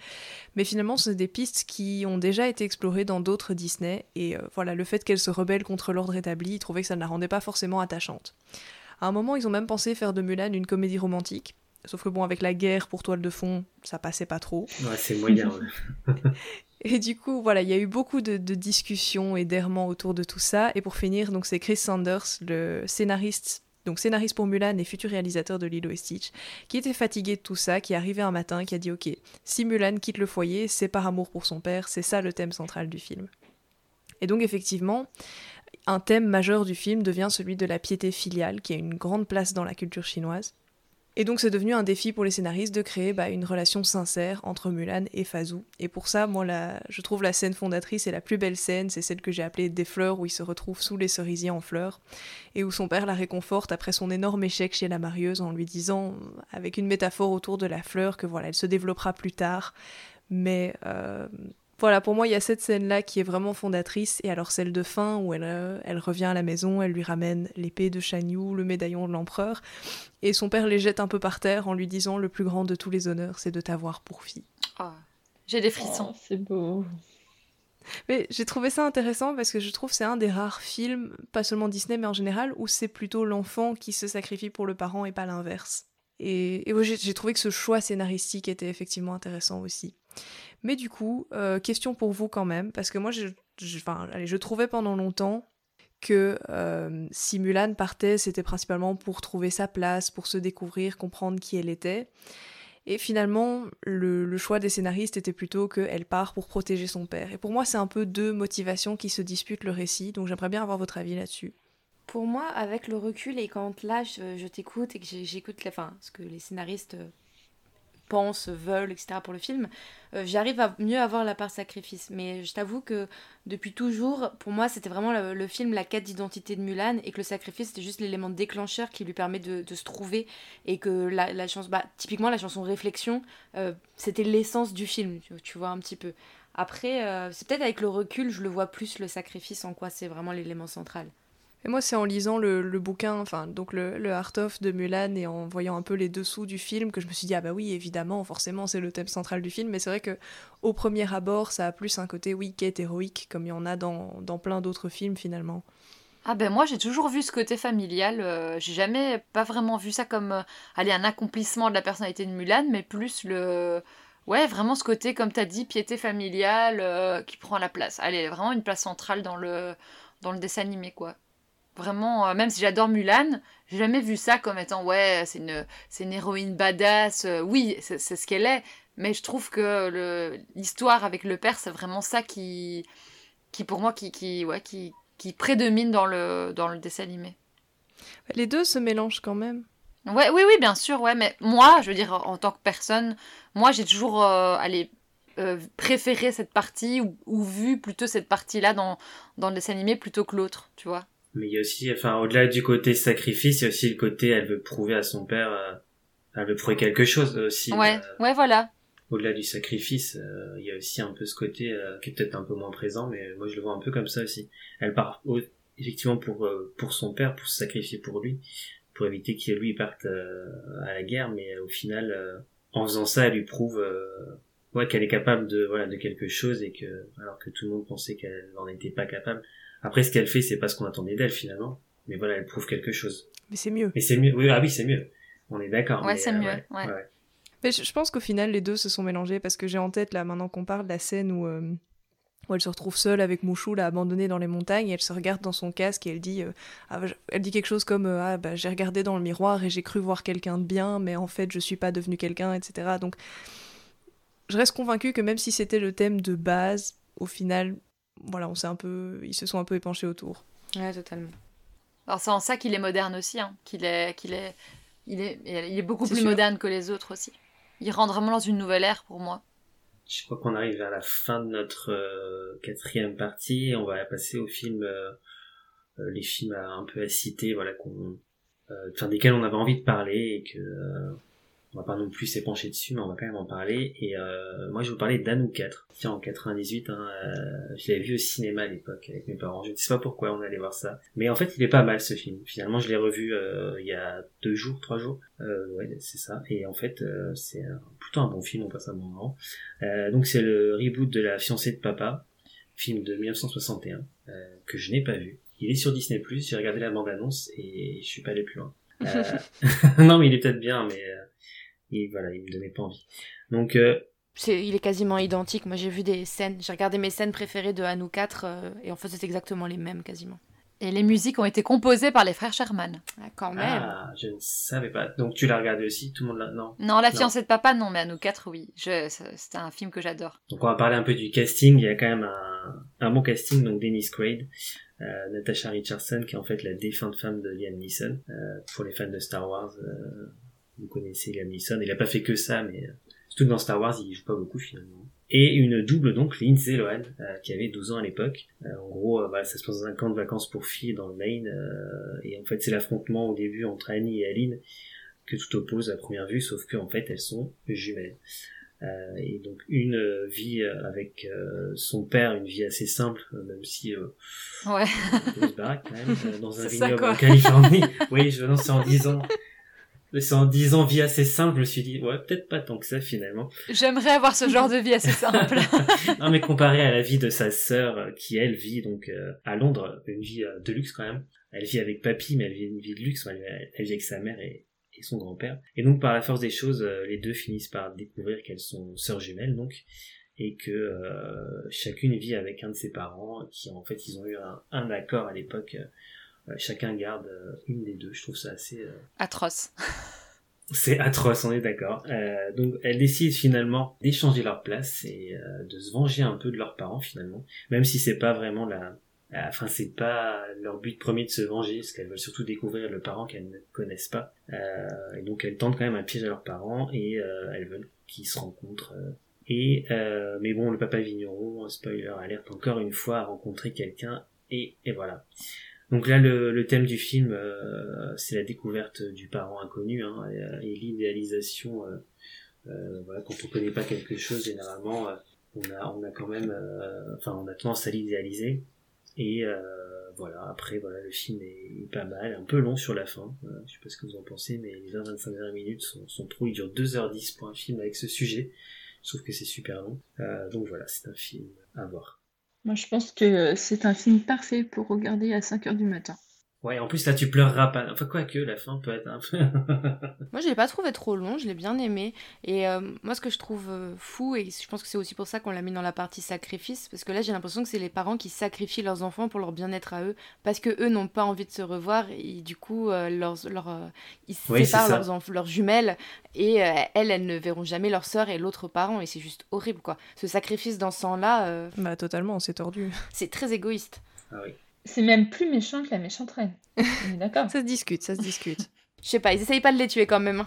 K: Mais finalement, ce sont des pistes qui ont déjà été explorées dans d'autres Disney, et euh, voilà, le fait qu'elle se rebelle contre l'ordre établi, ils trouvaient que ça ne la rendait pas forcément attachante. À un moment, ils ont même pensé faire de Mulan une comédie romantique, Sauf que bon, avec la guerre pour toile de fond, ça passait pas trop.
H: Ouais, c'est moyen. Ouais.
K: et du coup, voilà, il y a eu beaucoup de, de discussions et d'errements autour de tout ça. Et pour finir, donc c'est Chris Sanders, le scénariste, donc scénariste pour Mulan et futur réalisateur de Lilo et Stitch, qui était fatigué de tout ça, qui est arrivé un matin, qui a dit ok, si Mulan quitte le foyer, c'est par amour pour son père, c'est ça le thème central du film. Et donc effectivement, un thème majeur du film devient celui de la piété filiale, qui a une grande place dans la culture chinoise. Et donc c'est devenu un défi pour les scénaristes de créer bah, une relation sincère entre Mulan et Fazou. Et pour ça, moi, je trouve la scène fondatrice et la plus belle scène, c'est celle que j'ai appelée Des fleurs, où il se retrouve sous les cerisiers en fleurs, et où son père la réconforte après son énorme échec chez la marieuse en lui disant, avec une métaphore autour de la fleur, que voilà, elle se développera plus tard, mais... Euh voilà, pour moi, il y a cette scène-là qui est vraiment fondatrice, et alors celle de fin, où elle, euh, elle revient à la maison, elle lui ramène l'épée de Shan Yu, le médaillon de l'empereur, et son père les jette un peu par terre en lui disant « Le plus grand de tous les honneurs, c'est de t'avoir pour fille.
J: Oh. J'ai des frissons.
L: Oh, c'est beau.
K: Mais j'ai trouvé ça intéressant parce que je trouve que c'est un des rares films, pas seulement Disney, mais en général, où c'est plutôt l'enfant qui se sacrifie pour le parent et pas l'inverse. Et, j'ai trouvé que ce choix scénaristique était effectivement intéressant aussi. Mais du coup, euh, question pour vous quand même, parce que moi, je, je, enfin, allez, je trouvais pendant longtemps que euh, si Mulan partait, c'était principalement pour trouver sa place, pour se découvrir, comprendre qui elle était. Et finalement, le, le choix des scénaristes était plutôt qu'elle part pour protéger son père. Et pour moi, c'est un peu deux motivations qui se disputent le récit, donc j'aimerais bien avoir votre avis là-dessus.
I: Pour moi, avec le recul et quand là je, je t'écoute et que j'écoute enfin, ce que les scénaristes pensent, veulent, etc. pour le film, euh, j'arrive à mieux avoir la part sacrifice. Mais je t'avoue que depuis toujours, pour moi, c'était vraiment le, film, la quête d'identité de Mulan, et que le sacrifice, c'était juste l'élément déclencheur qui lui permet de, se trouver, et que la, chanson, bah, typiquement la chanson Réflexion, euh, c'était l'essence du film, tu, vois un petit peu. Après, euh, c'est peut-être avec le recul, je le vois plus le sacrifice en quoi c'est vraiment l'élément central.
K: Moi, c'est en lisant le, bouquin, enfin, donc le, le Art of de Mulan et en voyant un peu les dessous du film que je me suis dit, ah bah oui, évidemment, forcément, c'est le thème central du film. Mais c'est vrai que au premier abord, ça a plus un côté, oui, quête héroïque, comme il y en a dans, plein d'autres films finalement.
J: Ah ben moi j'ai toujours vu ce côté familial, euh, j'ai jamais pas vraiment vu ça comme euh, un accomplissement de la personnalité de Mulan, mais plus le... Ouais, vraiment ce côté, comme tu as dit, piété familiale euh, qui prend la place. Allez, vraiment une place centrale dans le, dans le dessin animé, quoi. Vraiment, euh, même si j'adore Mulan, j'ai jamais vu ça comme étant ouais, c'est une, c'est une héroïne badass. Euh, oui, c'est, ce qu'elle est, mais je trouve que l'histoire avec le père, c'est vraiment ça qui, qui pour moi, qui, qui, ouais, qui, qui prédomine dans le, dans le dessin animé.
K: Les deux se mélangent quand même.
J: Ouais, oui, oui, bien sûr, ouais, mais moi, je veux dire, en tant que personne, moi, j'ai toujours, euh, allez, euh, préféré cette partie ou, ou, vu plutôt cette partie-là dans, dans le dessin animé plutôt que l'autre, tu vois.
H: Mais il y a aussi, enfin, au-delà du côté sacrifice, il y a aussi le côté, elle veut prouver à son père, euh, elle veut prouver quelque chose aussi.
J: Ouais, euh, ouais, voilà.
H: Au-delà du sacrifice, euh, il y a aussi un peu ce côté qui est peut-être un peu moins présent, mais moi je le vois un peu comme ça aussi. Elle part au, effectivement pour pour son père, pour se sacrifier pour lui, pour éviter qu'il lui parte à la guerre, mais au final, en faisant ça, elle lui prouve ouais qu'elle est capable de voilà de quelque chose et que alors que tout le monde pensait qu'elle n'en était pas capable après, ce qu'elle fait, c'est pas ce qu'on attendait d'elle finalement. Mais voilà, elle prouve quelque chose.
K: Mais c'est mieux.
H: Mais c'est mieux. Oui, ah oui, c'est mieux. On est d'accord.
J: Ouais, c'est
H: euh,
J: mieux.
H: Ouais,
J: ouais.
H: ouais.
K: Mais je, je pense qu'au final, les deux se sont mélangés parce que j'ai en tête là maintenant qu'on parle la scène où. Euh, où elle se retrouve seule avec Mouchou, là, abandonnée dans les montagnes, et elle se regarde dans son casque et elle dit, euh, ah, elle dit quelque chose comme euh, ah bah j'ai regardé dans le miroir et j'ai cru voir quelqu'un de bien, mais en fait je suis pas devenue quelqu'un, etc. Donc je reste convaincue que même si c'était le thème de base, au final voilà, on s'est un peu, ils se sont un peu épanchés autour.
I: Ouais, totalement.
J: Alors c'est en ça qu'il est moderne aussi, hein, qu'il est, qu'il est, il est, il est beaucoup plus sûr. moderne que les autres aussi. Il rentre vraiment dans une nouvelle ère pour moi.
H: Je crois qu'on arrive vers la fin de notre euh, quatrième partie. On va passer aux films, euh, euh, les films à, un peu à citer, voilà, qu'on, enfin desquels on avait envie de parler et que on va pas non plus s'épancher dessus, mais on va quand même en parler. Et euh, moi, je vais vous parler d'Anou 4. Tiens, en 98, hein, euh, je l'avais vu au cinéma à l'époque avec mes parents. Je ne sais pas pourquoi on allait voir ça. Mais en fait, il est pas mal ce film. Finalement, je l'ai revu euh, il y a deux jours, trois jours. Euh, ouais, c'est ça. Et en fait, euh, c'est plutôt un bon film, on passe un bon moment. Euh, donc, c'est le reboot de La fiancée de papa, film de 1961, que je n'ai pas vu. Il est sur Disney+, j'ai regardé la bande-annonce et je suis pas allé plus loin. non, mais il est peut-être bien, mais et voilà, il me donnait pas envie. Donc euh,
I: c'est, il est quasiment identique. Moi, j'ai vu des scènes, j'ai regardé mes scènes préférées de Hanou 4 euh, et en fait, c'est exactement les mêmes quasiment.
J: Et les musiques ont été composées par les frères Sherman.
I: Ah, quand même.
H: Ah, je ne savais pas. Donc tu l'as regardé aussi, tout le monde l'a Non?
J: Non, La fiancée de papa, non, mais Hanou 4, oui. Je, c'est un film que j'adore.
H: Donc on va parler un peu du casting. Il y a quand même un, un bon casting. Donc Dennis Quaid, euh, Natasha Richardson, qui est en fait la défunte femme de Liam Neeson. Euh, pour les fans de Star Wars. Euh, vous connaissez Liam Neeson, il a pas fait que ça, mais surtout dans Star Wars, il joue pas beaucoup finalement. Et une double donc, Lindsay Lohan, euh, qui avait 12 ans à l'époque. Euh, en gros, euh, bah, ça se passe dans un camp de vacances pour filles dans le Maine, et en fait c'est l'affrontement au début entre Annie et Aline que tout oppose à première vue, sauf qu'en fait elles sont jumelles. Euh, et donc une vie avec euh, son père, une vie assez simple, même si euh,
J: ouais.
H: on se baraque quand même dans un vignoble en Californie. oui, je non, c'est en disant C'est en disant vie assez simple, je me suis dit, ouais, peut-être pas tant que ça finalement.
J: J'aimerais avoir ce genre de vie assez simple.
H: non, mais comparé à la vie de sa sœur, euh, qui elle vit donc euh, à Londres, une vie euh, de luxe quand même. Elle vit avec papy, mais elle vit une vie de luxe. Elle, elle vit avec sa mère et, et son grand-père. Et donc, par la force des choses, les deux finissent par découvrir qu'elles sont sœurs jumelles, donc, et que chacune vit avec un de ses parents, qui en fait, ils ont eu un, un accord à l'époque chacun garde une des deux. Je trouve ça assez
J: atroce.
H: C'est atroce, on est d'accord. Euh, donc elles décident finalement d'échanger leur place et euh, de se venger un peu de leurs parents finalement, même si c'est pas vraiment la, enfin c'est pas leur but premier de se venger, parce qu'elles veulent surtout découvrir le parent qu'elles ne connaissent pas. Euh, et donc elles tentent quand même un piège à leurs parents et euh, elles veulent qu'ils se rencontrent. Euh. Et mais bon, le papa vigneron, spoiler alerte encore une fois, a rencontré quelqu'un et, et voilà. Donc là, le, le thème du film, euh, c'est la découverte du parent inconnu hein, et, l'idéalisation. Euh, euh, voilà, quand on connaît pas quelque chose, généralement, on a, on a quand même, enfin, on a tendance à l'idéaliser. Et voilà, après, voilà, le film est, pas mal, un peu long sur la fin. je sais pas ce que vous en pensez, mais les 20-25 dernières minutes sont, sont trop. Il dure 2h10 pour un film avec ce sujet. Je trouve que c'est super long. donc voilà, c'est un film à voir.
L: Moi, je pense que c'est un film parfait pour regarder à 5 heures du matin.
H: Ouais, en plus là tu pleureras pas. Enfin quoi que la fin peut être un peu.
I: moi je l'ai pas trouvé trop long, je l'ai bien aimé. Et euh, moi ce que je trouve euh, fou et je pense que c'est aussi pour ça qu'on l'a mis dans la partie sacrifice parce que là j'ai l'impression que c'est les parents qui sacrifient leurs enfants pour leur bien-être à eux parce que eux n'ont pas envie de se revoir et du coup euh, leurs, leur, ils séparent leurs, leurs jumelles et elles elles ne verront jamais leur sœur et l'autre parent et c'est juste horrible quoi. Ce sacrifice dans ce sens là.
K: Bah totalement, c'est tordu.
I: C'est très égoïste.
H: Ah oui.
L: C'est même plus méchant que la méchante reine. D'accord.
K: ça se discute, ça se discute.
I: Je sais pas, ils essayent pas de les tuer quand même.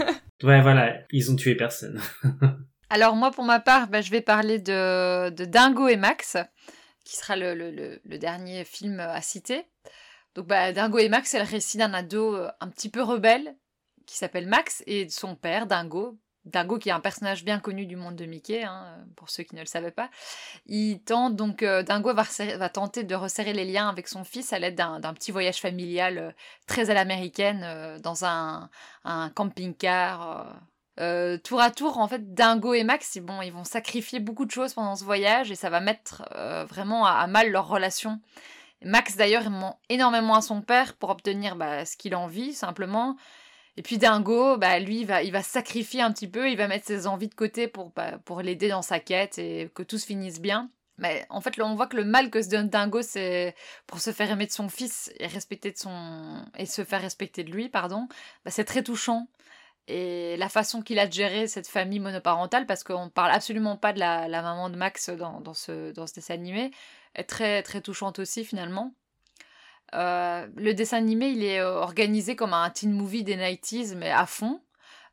H: ouais, voilà, ils ont tué personne.
J: Alors moi, pour ma part, bah, je vais parler de, de, Dingo et Max, qui sera le, le, le, dernier film à citer. Donc bah, Dingo et Max, c'est le récit d'un ado euh, un petit peu rebelle, qui s'appelle Max, et de son père, Dingo, Dingo, qui est un personnage bien connu du monde de Mickey, hein, pour ceux qui ne le savaient pas, il tente donc euh, Dingo va, tenter de resserrer les liens avec son fils à l'aide d'un petit voyage familial euh, très à l'américaine euh, dans un, camping-car. tour à tour, en fait, Dingo et Max, bon, ils vont sacrifier beaucoup de choses pendant ce voyage et ça va mettre vraiment à, mal leur relation. Max d'ailleurs ment énormément à son père pour obtenir bah, ce qu'il envie simplement. Et puis Dingo, bah, lui, il va, sacrifier un petit peu, il va mettre ses envies de côté pour, bah, pour l'aider dans sa quête et que tout se finisse bien. Mais en fait, là, on voit que le mal que se donne Dingo, c'est pour se faire aimer de son fils et respecter de son et se faire respecter de lui, pardon. Bah, c'est très touchant. Et la façon qu'il a de gérer cette famille monoparentale, parce qu'on parle absolument pas de la, la maman de Max dans, dans, ce, dans ce dessin animé, est très très touchante aussi finalement. Euh, le dessin animé, il est euh, organisé comme un teen movie des 90s, mais à fond.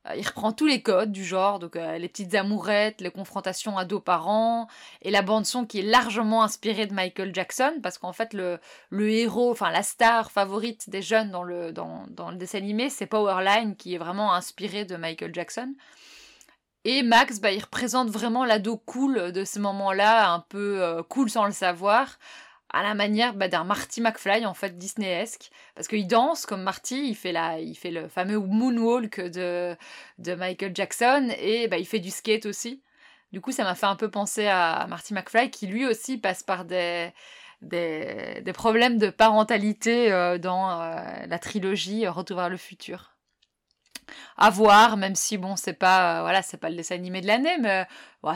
J: Euh, il reprend tous les codes du genre, donc les petites amourettes, les confrontations ados-parents, et la bande-son qui est largement inspirée de Michael Jackson, parce qu'en fait, le, le, héros, enfin la star favorite des jeunes dans le, dans, le dessin animé, c'est Powerline, qui est vraiment inspiré de Michael Jackson. Et Max, bah, il représente vraiment l'ado cool de ce moment-là, un peu cool sans le savoir, à la manière bah, d'un Marty McFly en fait Disneyesque parce qu'il danse comme Marty il fait la il fait le fameux moonwalk de de Michael Jackson et bah, il fait du skate aussi du coup ça m'a fait un peu penser à, Marty McFly qui lui aussi passe par des des, problèmes de parentalité euh, dans euh, la trilogie Retour vers le futur à voir, même si bon, c'est pas, euh, voilà, c'est pas le dessin animé de l'année, mais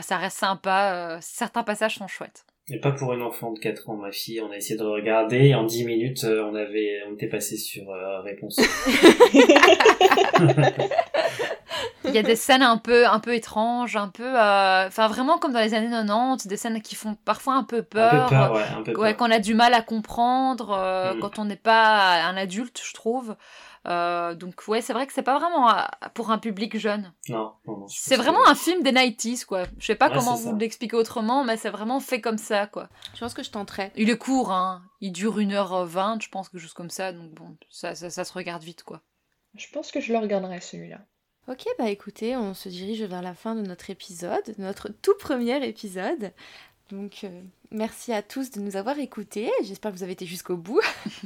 J: ça reste sympa. certains passages sont chouettes.
H: Et pas pour une enfant de 4 ans, ma fille. On a essayé de regarder et en 10 minutes, euh, on avait, on était passé sur euh, réponse.
J: Il y a des scènes un peu, un peu étranges, un peu, euh, enfin vraiment comme dans les années 90, des scènes qui font parfois un peu peur.
H: Un peu peur, ouais, un peu
J: ouais, qu'on a du mal à comprendre mm. quand on n'est pas un adulte, je trouve. Euh, donc ouais, c'est vrai que c'est pas vraiment euh, pour un public jeune.
H: Non,
J: c'est vraiment un film des 90s, quoi. Je sais pas comment vous l'expliquer autrement, mais c'est vraiment fait comme ça, quoi.
I: Je pense que je tenterai.
J: Il est court, hein. Il dure 1h20, je pense, que juste comme ça, donc bon, ça, ça, ça se regarde vite, quoi.
L: Je pense que je le regarderai, celui-là.
I: Ok, bah écoutez, on se dirige vers la fin de notre épisode, notre tout premier épisode. Donc, euh, merci à tous de nous avoir écoutés. J'espère que vous avez été jusqu'au bout.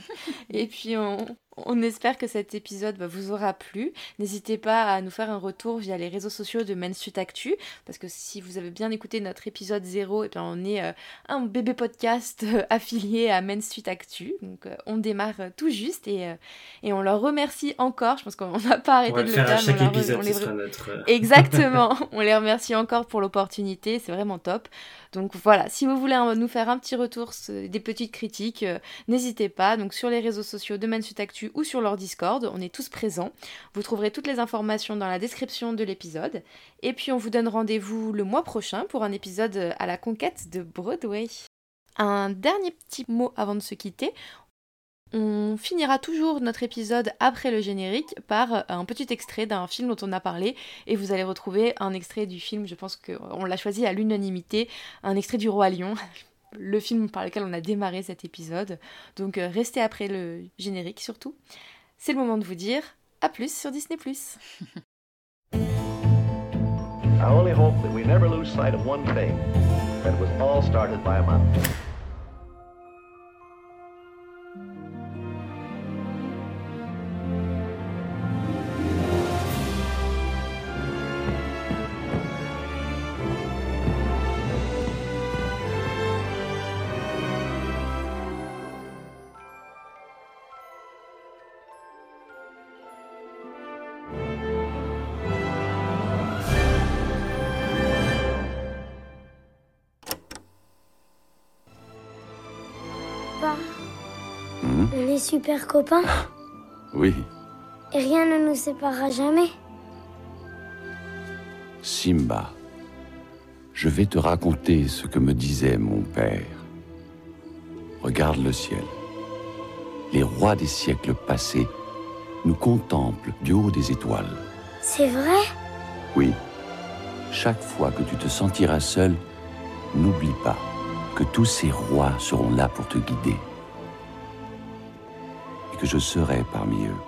I: Et puis, on, on espère que cet épisode bah, vous aura plu. N'hésitez pas à nous faire un retour via les réseaux sociaux de Main Street Actu, parce que si vous avez bien écouté notre épisode 0, et eh bien on est euh, un bébé podcast euh, affilié à Main Street Actu. Donc euh, on démarre tout juste et, et on leur remercie encore. Je pense qu'on n'a pas arrêté de le faire.
H: À chaque épisode, ce sera notre...
I: Exactement. on les remercie encore pour l'opportunité. C'est vraiment top. Donc voilà, si vous voulez nous faire un petit retour, des petites critiques, n'hésitez pas. Donc sur les réseaux sociaux de Main Street Actu ou sur leur Discord. On est tous présents. Vous trouverez toutes les informations dans la description de l'épisode. Et puis on vous donne rendez-vous le mois prochain pour un épisode à la conquête de Broadway. Un dernier petit mot avant de se quitter. On finira toujours notre épisode après le générique par un petit extrait d'un film dont on a parlé et vous allez retrouver un extrait du film, je pense qu'on l'a choisi à l'unanimité, un extrait du Roi Lion le film par lequel on a démarré cet épisode. Donc euh, restez après le générique surtout. C'est le moment de vous dire à plus sur Disney+.
O: Super copains
P: Oui.
O: Et rien ne nous séparera jamais
P: Simba, je vais te raconter ce que me disait mon père. Regarde le ciel. Les rois des siècles passés nous contemplent du haut des étoiles.
O: C'est vrai?
P: Oui. Chaque fois que tu te sentiras seul, n'oublie pas que tous ces rois seront là pour te guider que je serai parmi eux.